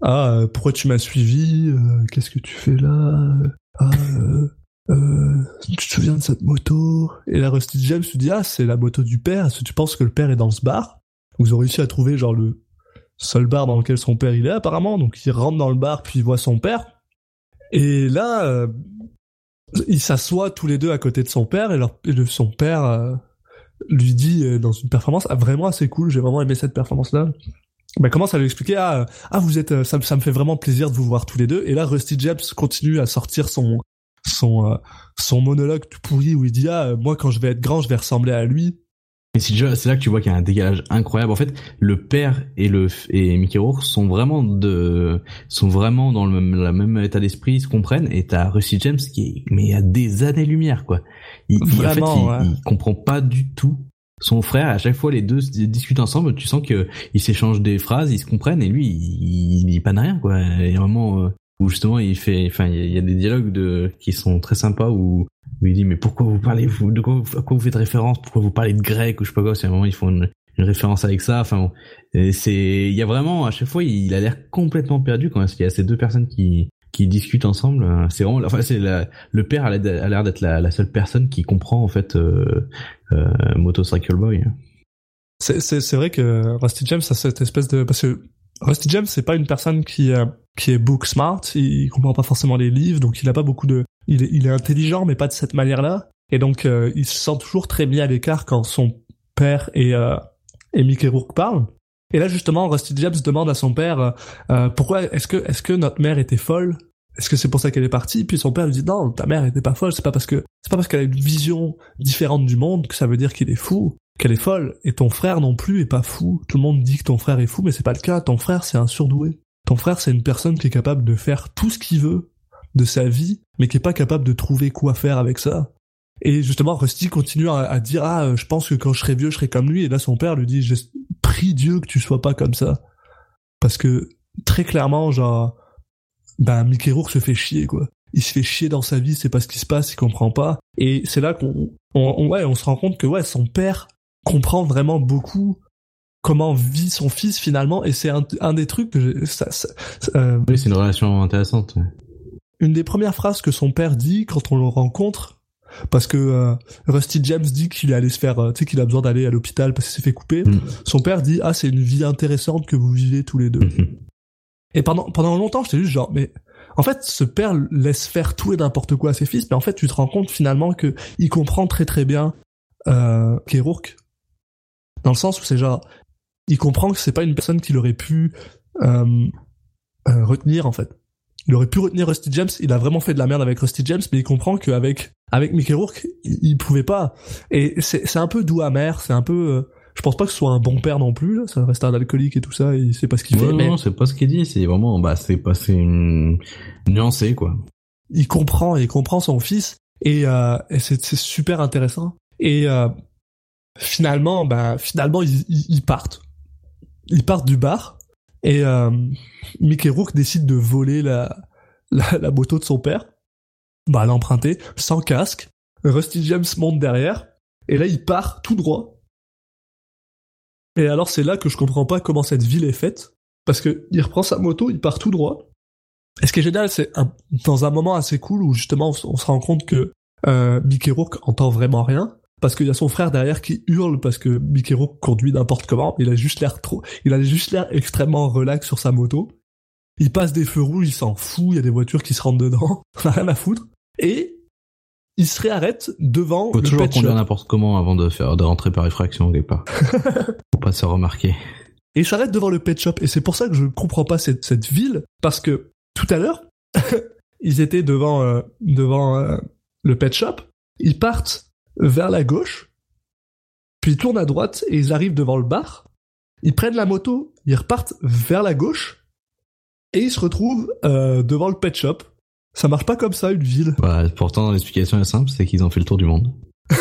ah euh, pourquoi tu m'as suivi euh, Qu'est-ce que tu fais là Ah euh, euh, tu te souviens de cette moto? Et là, Rusty James lui dit ah c'est la moto du père. Est-ce que tu penses que le père est dans ce bar? Vous ont réussi à trouver genre le seul bar dans lequel son père il est apparemment. Donc il rentre dans le bar puis il voit son père. Et là. euh, ils s'assoient tous les deux à côté de son père et, leur, et son père euh, lui dit dans une performance ah, vraiment assez cool, j'ai vraiment aimé cette performance là. Bah commence à lui expliquer ah, euh, ah vous êtes euh, ça, me- ça me fait vraiment plaisir de vous voir tous les deux et là Rusty James continue à sortir son son euh, son monologue tout pourri où il dit ah moi quand je vais être grand je vais ressembler à lui Et c'est là que tu vois qu'il y a un décalage incroyable. En fait, le père et le et Mickey Rourke sont vraiment de sont vraiment dans le même, état d'esprit, ils se comprennent. Et t'as Rusty James qui est mais à des années-lumière quoi. Il, il- en fait, Vraiment, il, ouais. il comprend pas du tout son frère. À chaque fois, les deux discutent ensemble. Tu sens que ils s'échangent des phrases, ils se comprennent. Et lui, il, il dit pas de rien quoi. Il y a un moment euh, où justement il fait, enfin, il y a- il des dialogues de qui sont très sympas où où il dit mais pourquoi vous parlez vous de quoi à quoi vous faites référence? Pourquoi vous parlez de grec ou je sais pas quoi? C'est un moment ils font une, une référence avec ça enfin c'est il y a vraiment à chaque fois il a l'air complètement perdu quand il y a ces deux personnes qui qui discutent ensemble euh, c'est vraiment enfin c'est le père a l'air d'être la, la seule personne qui comprend en fait euh, Motorcycle Boy. C'est vrai que Rusty James a cette espèce de parce que Rusty James c'est pas une personne qui euh, qui est book smart, il, comprend pas forcément les livres donc il a pas beaucoup de il est il est intelligent mais pas de cette manière-là. Et donc euh, il se sent toujours très mis à l'écart quand son père et euh, et Mickey Rourke parlent. Et là justement Rusty James demande à son père euh, euh, pourquoi est-ce que est-ce que notre mère était folle? Est-ce que c'est pour ça qu'elle est partie? Puis son père lui dit non, ta mère était pas folle. C'est pas parce que c'est pas parce qu'elle a une vision différente du monde que ça veut dire qu'il est fou, qu'elle est folle. Et ton frère non plus est pas fou. Tout le monde dit que ton frère est fou, mais c'est pas le cas. Ton frère c'est un surdoué. Ton frère c'est une personne qui est capable de faire tout ce qu'il veut de sa vie, mais qui est pas capable de trouver quoi faire avec ça. Et justement, Rusty continue à, dire ah, je pense que quand je serai vieux, je serai comme lui. Et là, son père lui dit, je prie Dieu que tu sois pas comme ça, parce que très clairement, genre, ben Mickey Rourke se fait chier quoi. Il se fait chier dans sa vie, c'est pas ce qui se passe, il comprend pas. Et c'est là qu'on, on, on- ouais, on se rend compte que ouais, son père comprend vraiment beaucoup comment vit son fils finalement. Et c'est un, un des trucs que j'ai- ça, ça- euh, oui c'est une relation intéressante ouais. une des premières phrases que son père dit quand on le rencontre, parce que euh, Rusty James dit qu'il est allé se faire, euh, tu sais, qu'il a besoin d'aller à l'hôpital parce qu'il s'est fait couper. Mm. Son père dit ah c'est une vie intéressante que vous vivez tous les deux. Mhm. Et pendant pendant longtemps j'étais juste genre mais en fait ce père laisse faire tout et n'importe quoi à ses fils, mais en fait tu te rends compte finalement que il comprend très très bien euh, dans le sens où c'est genre il comprend que c'est pas une personne qu'il aurait pu euh, euh, retenir en fait. Il aurait pu retenir Rusty James, il a vraiment fait de la merde avec Rusty James, mais il comprend qu'avec avec Mickey Rourke, il, il pouvait pas. Et c'est c'est un peu doux amer, c'est un peu euh, je pense pas que ce soit un bon père non plus, là. ça reste un alcoolique et tout ça, il sait pas ce qu'il Ouais, fait, mais non c'est pas ce qu'il dit c'est vraiment bah c'est pas c'est une nuancé quoi il comprend, il comprend son fils, et, euh, et c'est c'est super intéressant. Et euh, finalement, bah finalement ils, ils, ils partent, ils partent du bar, et euh, Mickey Rourke décide de voler la, la, la moto de son père, bah l'emprunter, sans casque. Rusty James monte derrière, et là il part tout droit. Et alors c'est là que je comprends pas comment cette ville est faite, parce que il reprend sa moto, il part tout droit. Et ce qui est génial, c'est dans un moment assez cool où justement on se rend compte que euh, Mickey Rourke entend vraiment rien parce qu'il y a son frère derrière qui hurle parce que Mickey Rourke conduit n'importe comment. Il a juste l'air trop, il a juste l'air extrêmement relax sur sa moto. Il passe des feux rouges, il s'en fout. Il y a des voitures qui se rentrent dedans, on a rien à foutre. Et il se réarrête devant Faut le toujours pet conduire n'importe comment avant de faire de rentrer par effraction quelque part. Faut pas se remarquer. Et il s'arrête devant le pet shop. Et c'est pour ça que je comprends pas cette, cette ville, parce que tout à l'heure, ils étaient devant, euh, devant euh, le pet shop. Ils partent vers la gauche, puis ils tournent à droite et ils arrivent devant le bar. Ils prennent la moto, ils repartent vers la gauche et ils se retrouvent euh, devant le pet shop. Ça marche pas comme ça une ville. Voilà, pourtant l'explication est simple, c'est qu'ils ont fait le tour du monde.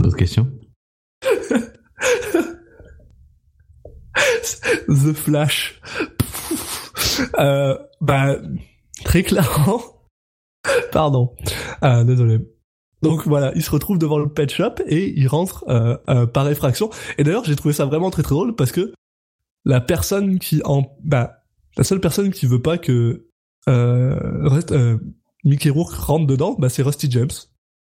D'autres questions? The Flash. euh, bah, très clairement. Pardon. Euh, désolé. Donc voilà, il se retrouve devant le pet shop et il rentre euh, euh, par effraction. Et d'ailleurs, j'ai trouvé ça vraiment très très drôle parce que la personne qui en, bah, la seule personne qui veut pas que reste, euh, Mickey Rourke rentre dedans, bah c'est Rusty James.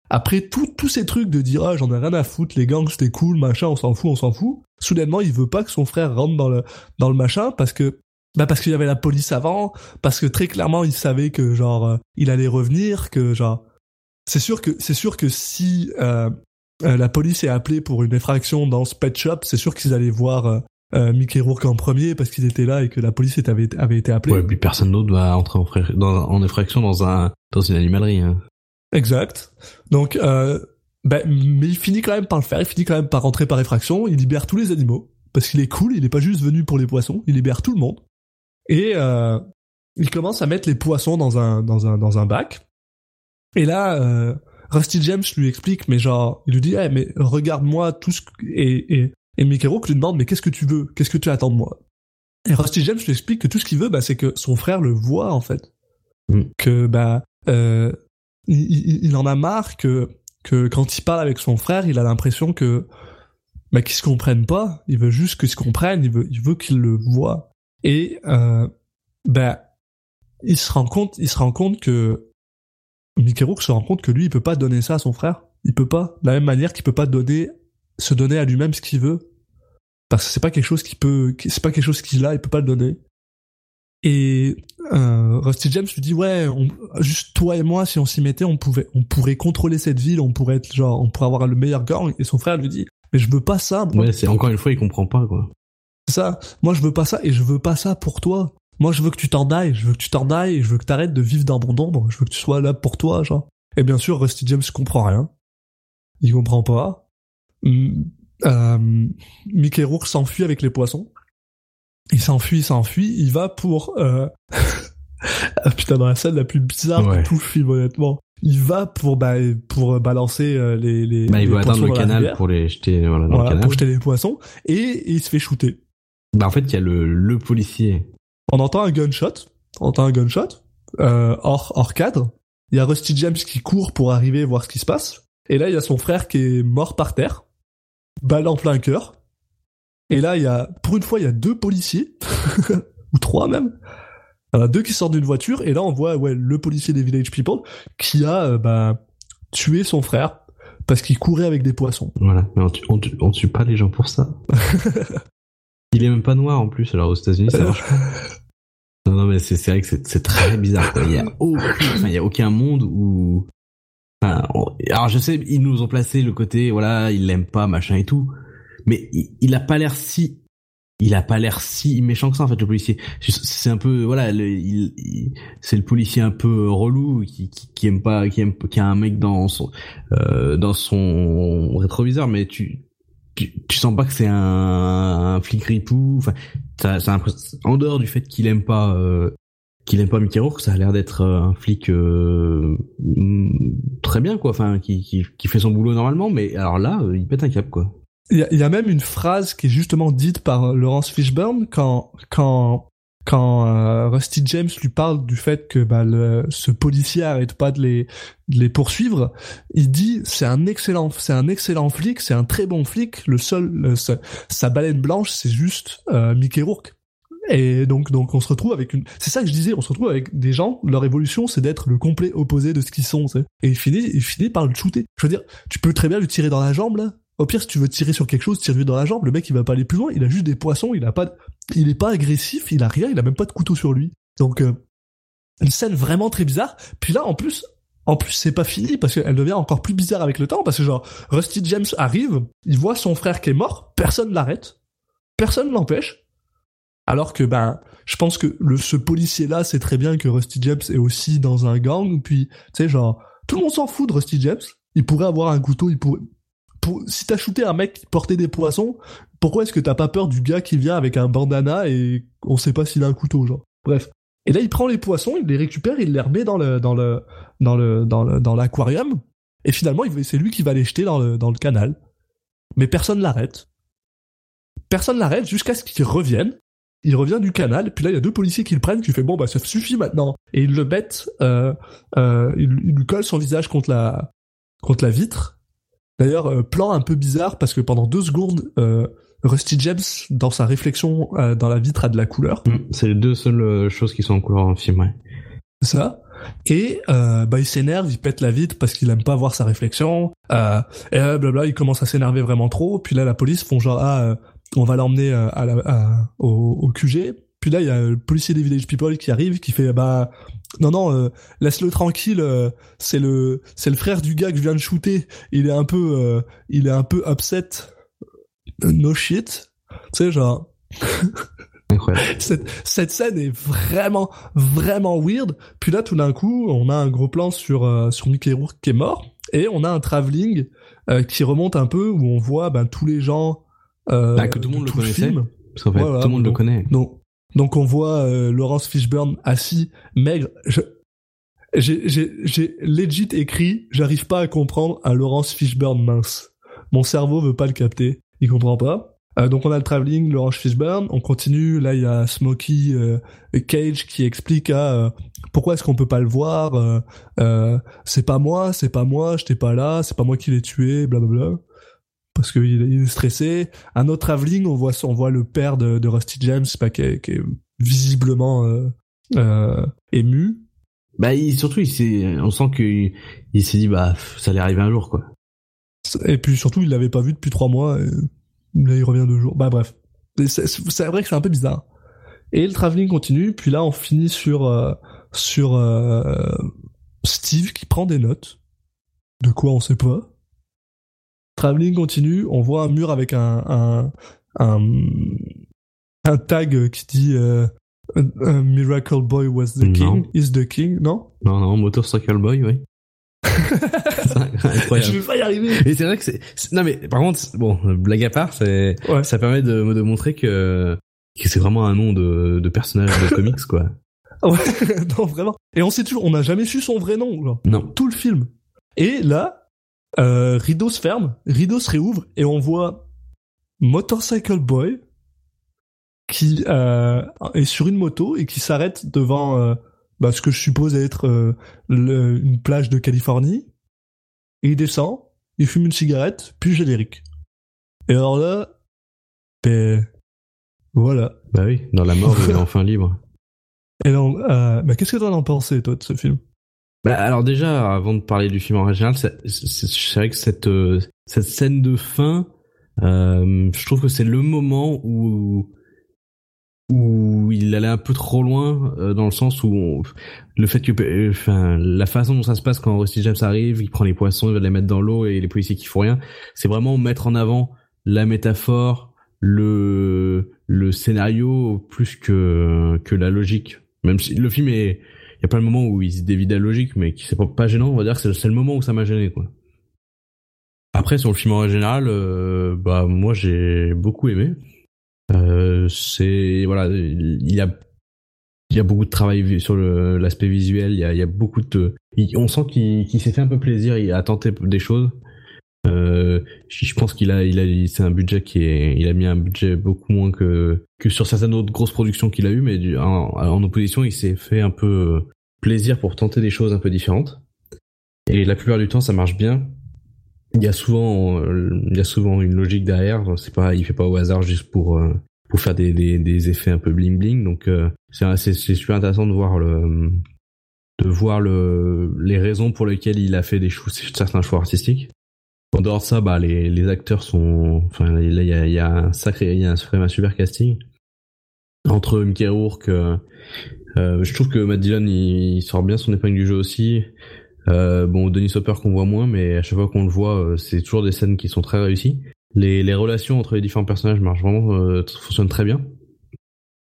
Après tous ces trucs de dire ah j'en ai rien à foutre, les gangs c'était cool, machin, on s'en fout, on s'en fout. Soudainement, il veut pas que son frère rentre dans le dans le machin parce que bah parce qu'il y avait la police avant, parce que très clairement il savait que genre euh, il allait revenir, que genre c'est sûr que c'est sûr que si euh, euh, la police est appelée pour une effraction dans ce pet shop, c'est sûr qu'ils allaient voir euh, Mickey Rourke en premier parce qu'ils étaient là et que la police avait, avait été appelée. Ouais, puis personne d'autre va entrer en, fra- dans- en effraction dans un dans une animalerie. Hein. Exact. Donc, euh, ben, mais il finit quand même par le faire. Il finit quand même par rentrer par effraction. Il libère tous les animaux parce qu'il est cool. Il est pas juste venu pour les poissons. Il libère tout le monde. Et euh, il commence à mettre les poissons dans un dans un dans un bac. Et là, euh, Rusty James lui explique, mais genre, il lui dit, Eh, mais regarde-moi tout ce et et et Mickey Rourke lui demande, mais qu'est-ce que tu veux? Qu'est-ce que tu attends de moi? Et Rusty James lui explique que tout ce qu'il veut, bah, c'est que son frère le voit en fait. Mm. Que bah euh, il, en a marre que que quand il parle avec son frère, il a l'impression que bah qu'ils se comprennent pas. Il veut juste qu'ils se comprennent. Il veut il veut qu'il le voit. Et euh, bah il se rend compte il se rend compte que Mickey Rourke se rend compte que lui il peut pas donner ça à son frère. Il peut pas de la même manière qu'il peut pas donner se donner à lui-même ce qu'il veut. Parce que c'est pas quelque chose qui peut c'est pas quelque chose qu'il a il peut pas le donner. Et euh, Rusty James lui dit ouais on- juste toi et moi si on s'y mettait on pouvait on pourrait contrôler cette ville on pourrait être genre on pourrait avoir le meilleur gang. Et son frère lui dit mais je veux pas ça moi. Ouais, c'est encore une fois, il comprend pas quoi. C'est ça. Moi je veux pas ça et je veux pas ça pour toi. Moi je veux que tu t'en ailles je veux que tu t'en ailles et je veux que t'arrêtes de vivre dans mon ombre. Je veux que tu sois là pour toi genre. Et bien sûr Rusty James comprend rien. Il comprend pas euh, Mickey Rourke s'enfuit avec les poissons il s'enfuit, il s'enfuit, il va pour... Euh... ah, putain, dans la scène la plus bizarre Ouais. de tout le film, honnêtement. Il va pour, bah, pour balancer euh, les, les, Bah, il les veut atteindre poissons le dans canal pour les jeter voilà, dans Voilà, le canal. pour jeter les poissons, et, et il se fait shooter. Bah, en fait, il y a le, le policier. On entend un gunshot, on entend un gunshot, euh, hors, hors cadre. Il y a Rusty James qui court pour arriver voir ce qui se passe. Et là, il y a son frère qui est mort par terre, balle en plein cœur. Et là, il y a, pour une fois, il y a deux policiers, ou trois même. Il y en a deux qui sortent d'une voiture, et là, on voit, ouais, le policier des Village People qui a, euh, bah, tué son frère parce qu'il courait avec des poissons. Voilà. Mais on tue, on, tue, on tue pas les gens pour ça. il est même pas noir en plus, alors aux États-Unis, ça marche pas. Non, non, mais c'est c'est vrai que c'est c'est très bizarre. Quoi. Il y a aucun, enfin, il y a aucun monde où. Alors je sais, ils nous ont placé le côté, voilà, il l'aime pas, machin et tout, mais il, il a pas l'air si, il a pas l'air si méchant que ça en fait le policier. C'est un peu, voilà, il, il- c'est le policier un peu relou qui, qui, qui aime pas, qui aime, qui a un mec dans son, euh, dans son rétroviseur, mais tu, tu, tu sens pas que c'est un, flic ripou. Enfin, ça, ça en dehors du fait qu'il aime pas, euh, qu'il aime pas Mickey Rourke, ça a l'air d'être euh, un flic euh, très bien quoi. Enfin, qui, qui, qui fait son boulot normalement, mais alors là, euh, il pète un cap quoi. Il y, a, il y a même une phrase qui est justement dite par Laurence Fishburne quand quand quand euh, Rusty James lui parle du fait que bah, le, ce policier arrête pas de les de les poursuivre. Il dit c'est un excellent c'est un excellent flic, c'est un très bon flic. Le seul le- sa, sa baleine blanche c'est juste euh, Mickey Rourke. Et donc, donc on se retrouve avec une. C'est ça que je disais. On se retrouve avec des gens. Leur évolution, c'est d'être le complet opposé de ce qu'ils sont. tu sais. Et il finit, il finit par le shooter. Je veux dire, tu peux très bien lui tirer dans la jambe là. Au pire, si tu veux tirer sur quelque chose, tire-lui dans la jambe. Le mec, il va pas aller plus loin. Il a juste des poissons. Il a pas, il est pas agressif. Il a rien. Il a même pas de couteau sur lui. Donc, euh, une scène vraiment très bizarre. Puis là, en plus, en plus, c'est pas fini parce qu'elle devient encore plus bizarre avec le temps parce que genre, Rusty James arrive, il voit son frère qui est mort, personne l'arrête, personne l'empêche. Alors que ben, je pense que le ce policier là sait très bien que Rusty James est aussi dans un gang. Puis, tu sais, genre, tout le monde s'en fout de Rusty James. Il pourrait avoir un couteau, il pourrait. Pour, si t'as shooté un mec qui portait des poissons, pourquoi est-ce que t'as pas peur du gars qui vient avec un bandana et on sait pas s'il a un couteau, genre? Bref. Et là, il prend les poissons, il les récupère, il les remet dans le dans le dans le dans le dans l'aquarium. Et finalement, c'est lui qui va les jeter dans le dans le canal. Mais personne l'arrête. Personne l'arrête jusqu'à ce qu'il revienne. Il revient du canal, puis là il y a deux policiers qui le prennent, qui fait bon bah ça suffit maintenant, et ils le mettent, euh, euh, ils, ils lui collent son visage contre la contre la vitre. D'ailleurs euh, plan un peu bizarre parce que pendant deux secondes, euh, Rusty James dans sa réflexion euh, dans la vitre a de la couleur. Mm. C'est les deux seules choses qui sont en couleur dans le film, ouais. C'est ça. Et euh, bah il s'énerve, il pète la vitre parce qu'il aime pas voir sa réflexion. Euh, et blabla, il commence à s'énerver vraiment trop. Puis là, la police font genre ah, euh, on va l'emmener euh, à la, à- au, au QG. Puis là, il y a le policier des Village People qui arrive, qui fait bah non non, euh, laisse-le tranquille. euh, c'est le c'est le frère du gars que je viens de shooter. Il est un peu euh, il est un peu upset. Euh, No shit. Tu sais genre cette, cette scène est vraiment, vraiment weird. Puis là, tout d'un coup, on a un gros plan sur, euh, sur Mickey Rourke qui est mort. Et on a un travelling euh, qui remonte un peu où on voit ben, tous les gens. Euh, Ah, que tout le monde de le connaissait. Parce qu'en fait, Voilà, tout le monde le donc- connaît. Donc, donc on voit euh, Laurence Fishburne assis, maigre. Je, j'ai, j'ai, j'ai legit écrit, j'arrive pas à comprendre un Laurence Fishburne mince. Mon cerveau veut pas le capter, il comprend pas. Euh, donc on a le travelling, Laurence Fishburne, on continue, là il y a Smokey euh, Cage qui explique à euh, pourquoi est-ce qu'on peut pas le voir, euh, euh, c'est pas moi, c'est pas moi, j'étais pas là, c'est pas moi qui l'ai tué, blablabla. Parce qu'il est- stressé. Un autre travelling, on voit, on voit le père de, de Rusty James bah, qui, est, qui est visiblement euh, euh, ému. Bah, il, surtout, il on sent qu'il il s'est dit, bah, ça allait arriver un jour, quoi. Et puis surtout, il l'avait pas vu depuis trois mois. Et là, il revient deux jours. Bah bref, c'est vrai que c'est un peu bizarre. Et le travelling continue. Puis là, on finit sur euh, sur Steve qui prend des notes. De quoi on sait pas. Travelling continue. On voit un mur avec un un un, un tag qui dit euh, A- a Miracle Boy was the Non. king, is the king, non? Non, non, Motorcycle Boy, oui. C'est incroyable. Je vais pas y arriver. Et c'est vrai que c'est, c'est- non mais par contre, bon, blague à part, c'est, Ouais. ça permet de, de montrer que, que c'est vraiment un nom de, de personnage de comics, quoi. Ouais, non, vraiment. Et on sait toujours, on n'a jamais su son vrai nom, genre. Non. Tout le film. Et là, euh, rideau se ferme, rideau se réouvre, et on voit Motorcycle Boy qui euh, est sur une moto et qui s'arrête devant euh, bah, ce que je suppose être le- une plage de Californie. Et il descend, il fume une cigarette, puis générique. Et alors là, ben, voilà. Bah oui, dans la mort, il est enfin libre. Et donc, bah, qu'est-ce que t'en as pensé, toi, de ce film? Bah, alors déjà, avant de parler du film en c'est- c'est vrai que cette, euh, cette scène de fin, euh, je trouve que c'est le moment où où il allait un peu trop loin euh, dans le sens où on- le fait que euh, enfin la façon dont ça se passe quand Rusty James arrive il prend les poissons il va les mettre dans l'eau et les policiers qui font rien c'est vraiment mettre en avant la métaphore le le scénario plus que que la logique. Même si le film est il y a pas le moment où il se dévie de la logique mais qui c'est pas, gênant on va dire que c'est le moment où ça m'a gêné quoi après sur le film en général euh, bah moi j'ai beaucoup aimé euh, c'est voilà, il y a il y a beaucoup de travail sur l'aspect visuel. Il y a, il y a beaucoup de, on sent qu'il qu'il s'est fait un peu plaisir. A tenté des choses. Euh, je pense qu'il a, il a, c'est un budget qui est, il a mis un budget beaucoup moins que que sur certaines autres grosses productions qu'il a eu, mais du- en, en opposition, il s'est fait un peu plaisir pour tenter des choses un peu différentes. Et la plupart du temps, ça marche bien. Il y a souvent, euh, il y a souvent une logique derrière. C'est pas, il fait pas au hasard juste pour euh, pour faire des, des, des effets un peu bling bling. Donc euh, c'est c'est super intéressant de voir le de voir le les raisons pour lesquelles il a fait des choix, certains choix artistiques. En dehors de ça, bah les, les acteurs sont, enfin là il y a, un sacré, il y a un, un super casting entre Mickey Rourke. Euh, euh, je trouve que Matt Dillon il, sort bien son épingle du jeu aussi. Euh, bon, Denis Hopper qu'on voit moins, mais à chaque fois qu'on le voit, euh, c'est toujours des scènes qui sont très réussies. Les, relations entre les différents personnages marchent vraiment, fonctionnent très bien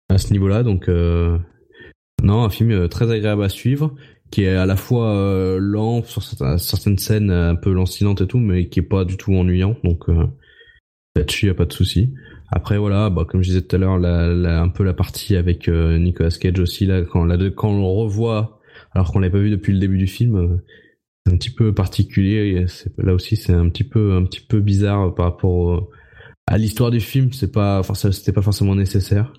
à ce niveau-là. Donc, non, un film très agréable à suivre, qui est à la fois lent sur certaines scènes, un peu lancinantes et tout, mais qui est pas du tout ennuyant. Donc, là-dessus, y a pas de souci. Après voilà, bah, comme je disais tout à l'heure, la, un peu la partie avec Nicolas Cage aussi là, quand, là, quand on revoit alors qu'on l'avait pas vu depuis le début du film. Euh, c'est un petit peu particulier. Là aussi, c'est un petit peu, un petit peu bizarre par rapport à l'histoire du film. C'est pas, c'était pas forcément nécessaire.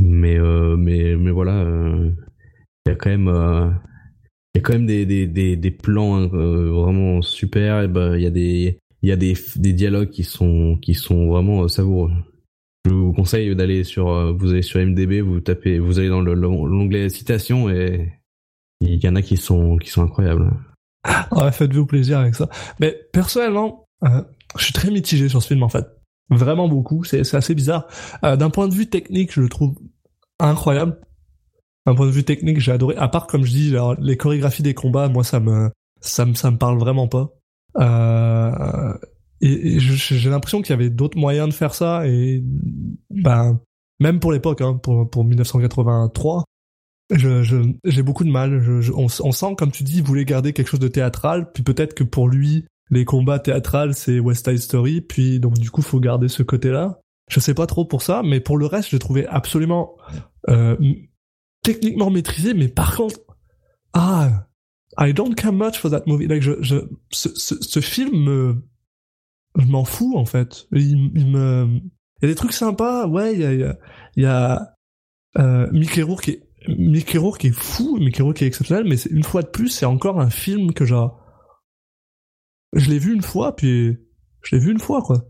Mais, euh, mais, mais voilà, euh, il y a quand même, il y a quand même des, des, des, plans hein, vraiment super. Et ben, il y a des, y a des, des dialogues qui sont, qui sont vraiment savoureux. Je vous conseille d'aller sur, vous allez sur MDB, vous tapez, vous allez dans l'onglet citation et il y en a qui sont qui sont incroyables. Faites-vous plaisir avec ça. Mais personnellement, euh, je suis très mitigé sur ce film en fait. Vraiment beaucoup. C'est assez bizarre. Euh, D'un point de vue technique, je le trouve incroyable. D'un point de vue technique, j'ai adoré. À part comme je dis, les chorégraphies des combats, moi ça me ça me ça me parle vraiment pas. Euh, et, j'ai l'impression qu'il y avait d'autres moyens de faire ça et ben même pour l'époque, hein, pour pour 1983, je, j'ai beaucoup de mal. Je, on, sent, comme tu dis, voulait garder quelque chose de théâtral, puis peut-être que pour lui, les combats théâtrales, c'est West Side Story, puis donc du coup, faut garder ce côté-là. Je sais pas trop pour ça, mais pour le reste, je l'ai trouvé absolument euh, techniquement maîtrisé, mais par contre, ah, I don't care much for that movie. Like, je, je, ce, ce, film me, je m'en fous en fait. Il, il, me, il y a des trucs sympas, ouais. Il y a, il y a, il y a euh, Mickey Rourke qui est Mickey Rourke est fou, Mickey Rourke est exceptionnel, mais une fois de plus, c'est encore un film que genre, je l'ai vu une fois, puis je l'ai vu une fois, quoi.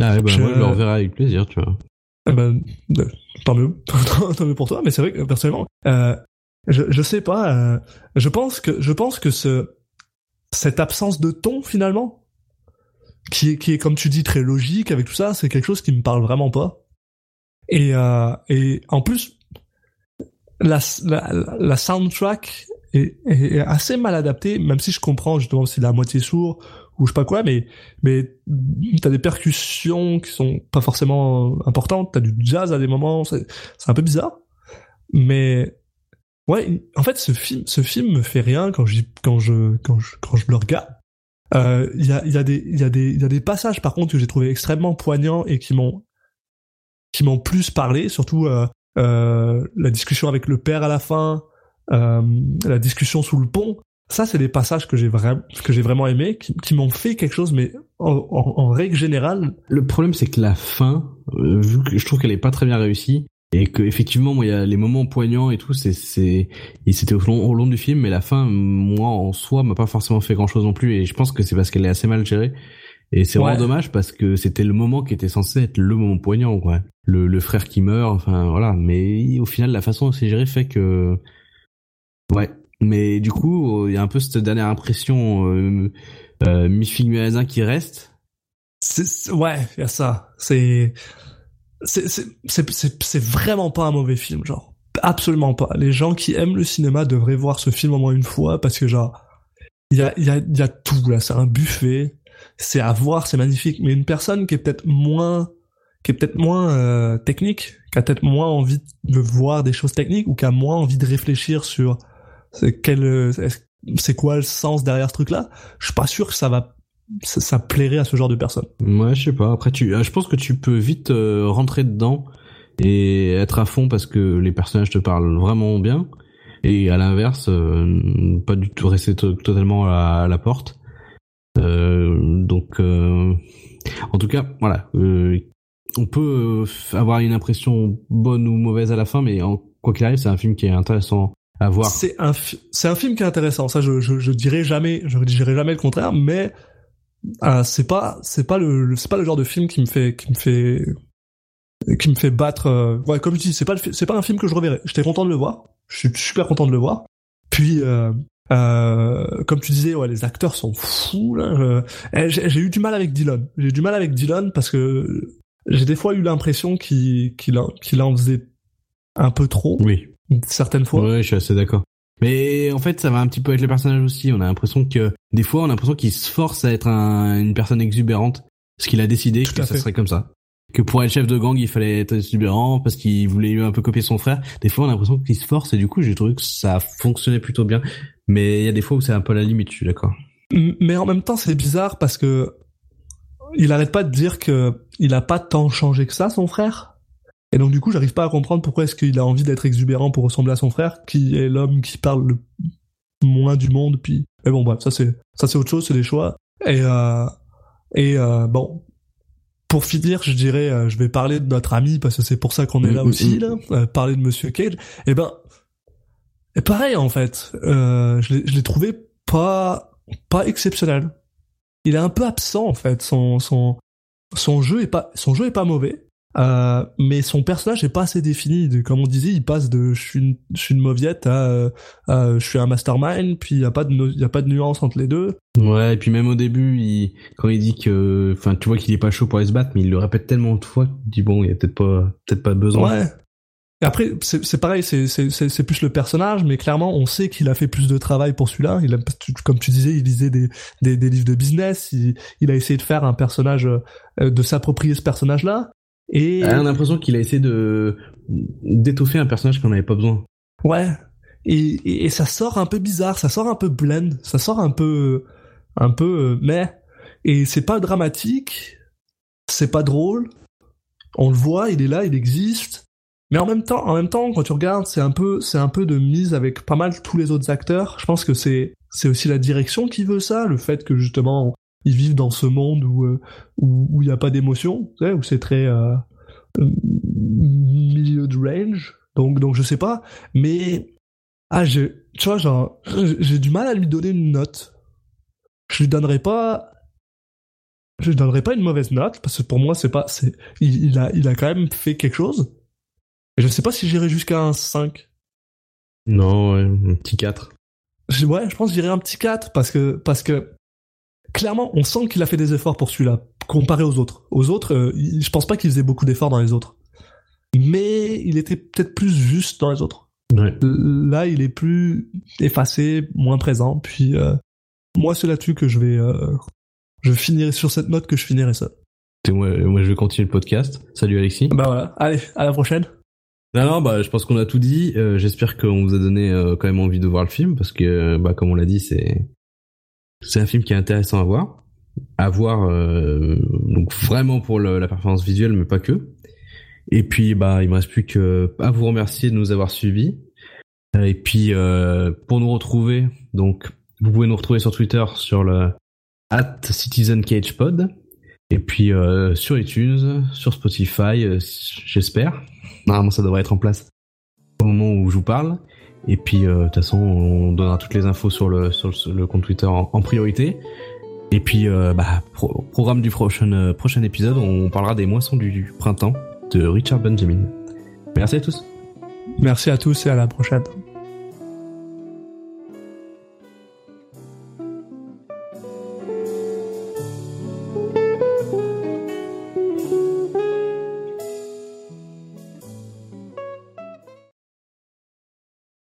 Ah ouais, bah, je... moi, je le reverrai avec plaisir, tu vois. Ben, euh, tant mieux, tant mieux pour toi, mais c'est vrai que personnellement, euh, je, je sais pas, euh, je pense que, je pense que ce, cette absence de ton, finalement, qui est, qui est, comme tu dis, très logique avec tout ça, c'est quelque chose qui me parle vraiment pas. Et, euh, et en plus, la, la, soundtrack est, est, assez mal adaptée, même si je comprends justement c'est la moitié sourd ou je sais pas quoi, mais mais t'as des percussions qui sont pas forcément importantes, t'as du jazz à des moments, c'est un peu bizarre, mais ouais, en fait ce film ce film me fait rien quand je quand je quand je quand je le regarde. Il euh, y a il y a des il y a des il y a des passages par contre que j'ai trouvé extrêmement poignants et qui m'ont qui m'ont plus parlé, surtout euh, euh, la discussion avec le père à la fin, euh, la discussion sous le pont. Ça, c'est des passages que j'ai vraiment que j'ai vraiment aimé, qui, m'ont fait quelque chose, mais en, règle générale. Le problème, c'est que la fin, euh, vu que je trouve qu'elle est pas très bien réussie, et que effectivement, moi, il y a les moments poignants et tout, c'est c'est c'était au long, au long du film, mais la fin, moi en soi, m'a pas forcément fait grand chose non plus, et je pense que c'est parce qu'elle est assez mal gérée. Et c'est vraiment dommage parce que c'était le moment qui était censé être le moment poignant, quoi. Le, le frère qui meurt, enfin voilà. Mais au final, la façon dont c'est géré fait que, ouais. Mais du coup, il y a un peu cette dernière impression euh, euh, mi-film mi qui reste. C'est, ouais, il y a ça. C'est, c'est, c'est, c'est vraiment pas un mauvais film, genre. Absolument pas. Les gens qui aiment le cinéma devraient voir ce film au moins une fois parce que genre, il y a, y a, y a tout là. C'est un buffet c'est à voir, c'est magnifique. Mais une personne qui est peut-être moins, qui est peut-être moins euh, technique, qui a peut-être moins envie de voir des choses techniques ou qui a moins envie de réfléchir sur quel, c'est quoi le sens derrière ce truc-là? Je suis pas sûr que ça va ça, plairait à ce genre de personne. Ouais, je sais pas. Après, tu, euh, je pense que tu peux vite euh, rentrer dedans et être à fond parce que les personnages te parlent vraiment bien. Et à l'inverse, pas du tout rester totalement à la porte. Euh, donc, euh, en tout cas, voilà. Euh, on peut avoir une impression bonne ou mauvaise à la fin, mais en, quoi qu'il arrive, c'est un film qui est intéressant à voir. C'est un, c'est un film qui est intéressant. Ça, je, je, je dirais jamais, je dirais jamais le contraire, mais c'est pas, c'est pas le, c'est pas le genre de film qui me fait, qui me fait, qui me fait battre. euh, ouais, comme je dis, c'est pas c'est pas un film que je reverrai. J'étais content de le voir. Je suis super content de le voir. Puis, euh, euh, comme tu disais, ouais, les acteurs sont fous. Là. Euh, eh, J'ai eu du mal avec Dylan. J'ai eu du mal avec Dylan parce que j'ai des fois eu l'impression qu'il qu'il en faisait un peu trop Oui. Certaines fois. Ouais, je suis assez d'accord. Mais en fait, ça va un petit peu avec les personnages aussi. On a l'impression que des fois, on a l'impression qu'il se force à être un- une personne exubérante parce qu'il a décidé Tout que ça fait. serait comme ça. Que pour être chef de gang, il fallait être exubérant parce qu'il voulait un peu copier son frère. Des fois, on a l'impression qu'il se force et du coup, j'ai trouvé que ça fonctionnait plutôt bien. Mais il y a des fois où c'est un peu la limite, je suis d'accord. Mais en même temps, c'est bizarre parce que il arrête pas de dire que il a pas tant changé que ça, son frère. Et donc du coup, j'arrive pas à comprendre pourquoi est-ce qu'il a envie d'être exubérant pour ressembler à son frère, qui est l'homme qui parle le moins du monde. Puis, mais bon, bref, ça c'est ça c'est autre chose, c'est des choix. Et euh, et euh, bon, pour finir, je dirais, euh, je vais parler de notre ami parce que c'est pour ça qu'on est là Mm, aussi mm, là, euh, parler de Monsieur Cage. Et ben, et pareil en fait, euh, je l'ai je l'ai trouvé pas pas exceptionnel. Il est un peu absent en fait. Son son son jeu est pas son jeu est pas mauvais, euh, mais son personnage est pas assez défini. De- Comme on disait, il passe de je suis une je suis une mauviette à, euh, à je suis un mastermind. Puis il y a pas de il y a pas de nuance entre les deux. Ouais, et puis même au début, il, quand il dit que, enfin, tu vois qu'il est pas chaud pour aller se battre, mais il le répète tellement de fois qu'il dit bon, il y a peut-être pas, peut-être pas besoin. Ouais. Et après, c'est c'est pareil, c'est c'est c'est c'est plus le personnage, mais clairement, on sait qu'il a fait plus de travail pour celui-là. Il a, tu- comme tu disais, il lisait des des, des livres de business. Il, il a essayé de faire un personnage, euh, de s'approprier ce personnage-là. Et Ah, on a l'impression qu'il a essayé de d'étoffer un personnage qu'on n'avait pas besoin. ouais, et, et et ça sort un peu bizarre, ça sort un peu blend, ça sort un peu un peu euh, mais et c'est pas dramatique, c'est pas drôle. On le voit, il est là, il existe. Mais en même temps, en même temps, quand tu regardes, c'est un peu, c'est un peu de mise avec pas mal tous les autres acteurs. Je pense que c'est, c'est aussi la direction qui veut ça, le fait que justement ils vivent dans ce monde où euh, où il y a pas d'émotion, où c'est très euh, euh, milieu de range. Donc donc je sais pas, mais ah je, tu vois genre j'ai du mal à lui donner une note. Je lui donnerai pas je lui donnerai pas une mauvaise note parce que pour moi c'est pas c'est il, il a il a quand même fait quelque chose. Et je sais pas si j'irai jusqu'à un 5. Non, ouais, un petit 4. Je- Ouais, je pense que j'irai un petit 4 parce que parce que clairement, on sent qu'il a fait des efforts pour celui-là comparé aux autres. Aux autres, euh, je pense pas qu'il faisait beaucoup d'efforts dans les autres. Mais il était peut-être plus juste dans les autres. Ouais. Là, il est plus effacé, moins présent. Puis euh, moi, c'est là-dessus que je vais euh, je finirai sur cette note que je finirai ça. Et moi, moi, je vais continuer le podcast. Salut Alexis. Bah voilà. Allez, à la prochaine. Non, non, bah, je pense qu'on a tout dit. Euh, J'espère qu'on vous a donné euh, quand même envie de voir le film parce que, bah, comme on l'a dit, c'est c'est un film qui est intéressant à voir, à voir euh, donc vraiment pour la performance visuelle, mais pas que. Et puis, bah, il me reste plus que à vous remercier de nous avoir suivis. Euh, Et puis, euh, pour nous retrouver, donc, vous pouvez nous retrouver sur Twitter sur le at CitizenCagePod. Et puis sur iTunes, sur Spotify, j'espère. Normalement, ça devrait être en place au moment où je vous parle. Et puis, euh, de toute façon, on donnera toutes les infos sur le, sur le, compte Twitter en, en priorité. Et puis, euh, bah, pro- programme du prochain, euh, prochain épisode, on parlera des moissons du printemps de Richard Benjamin. Merci à tous. Merci à tous et à la prochaine.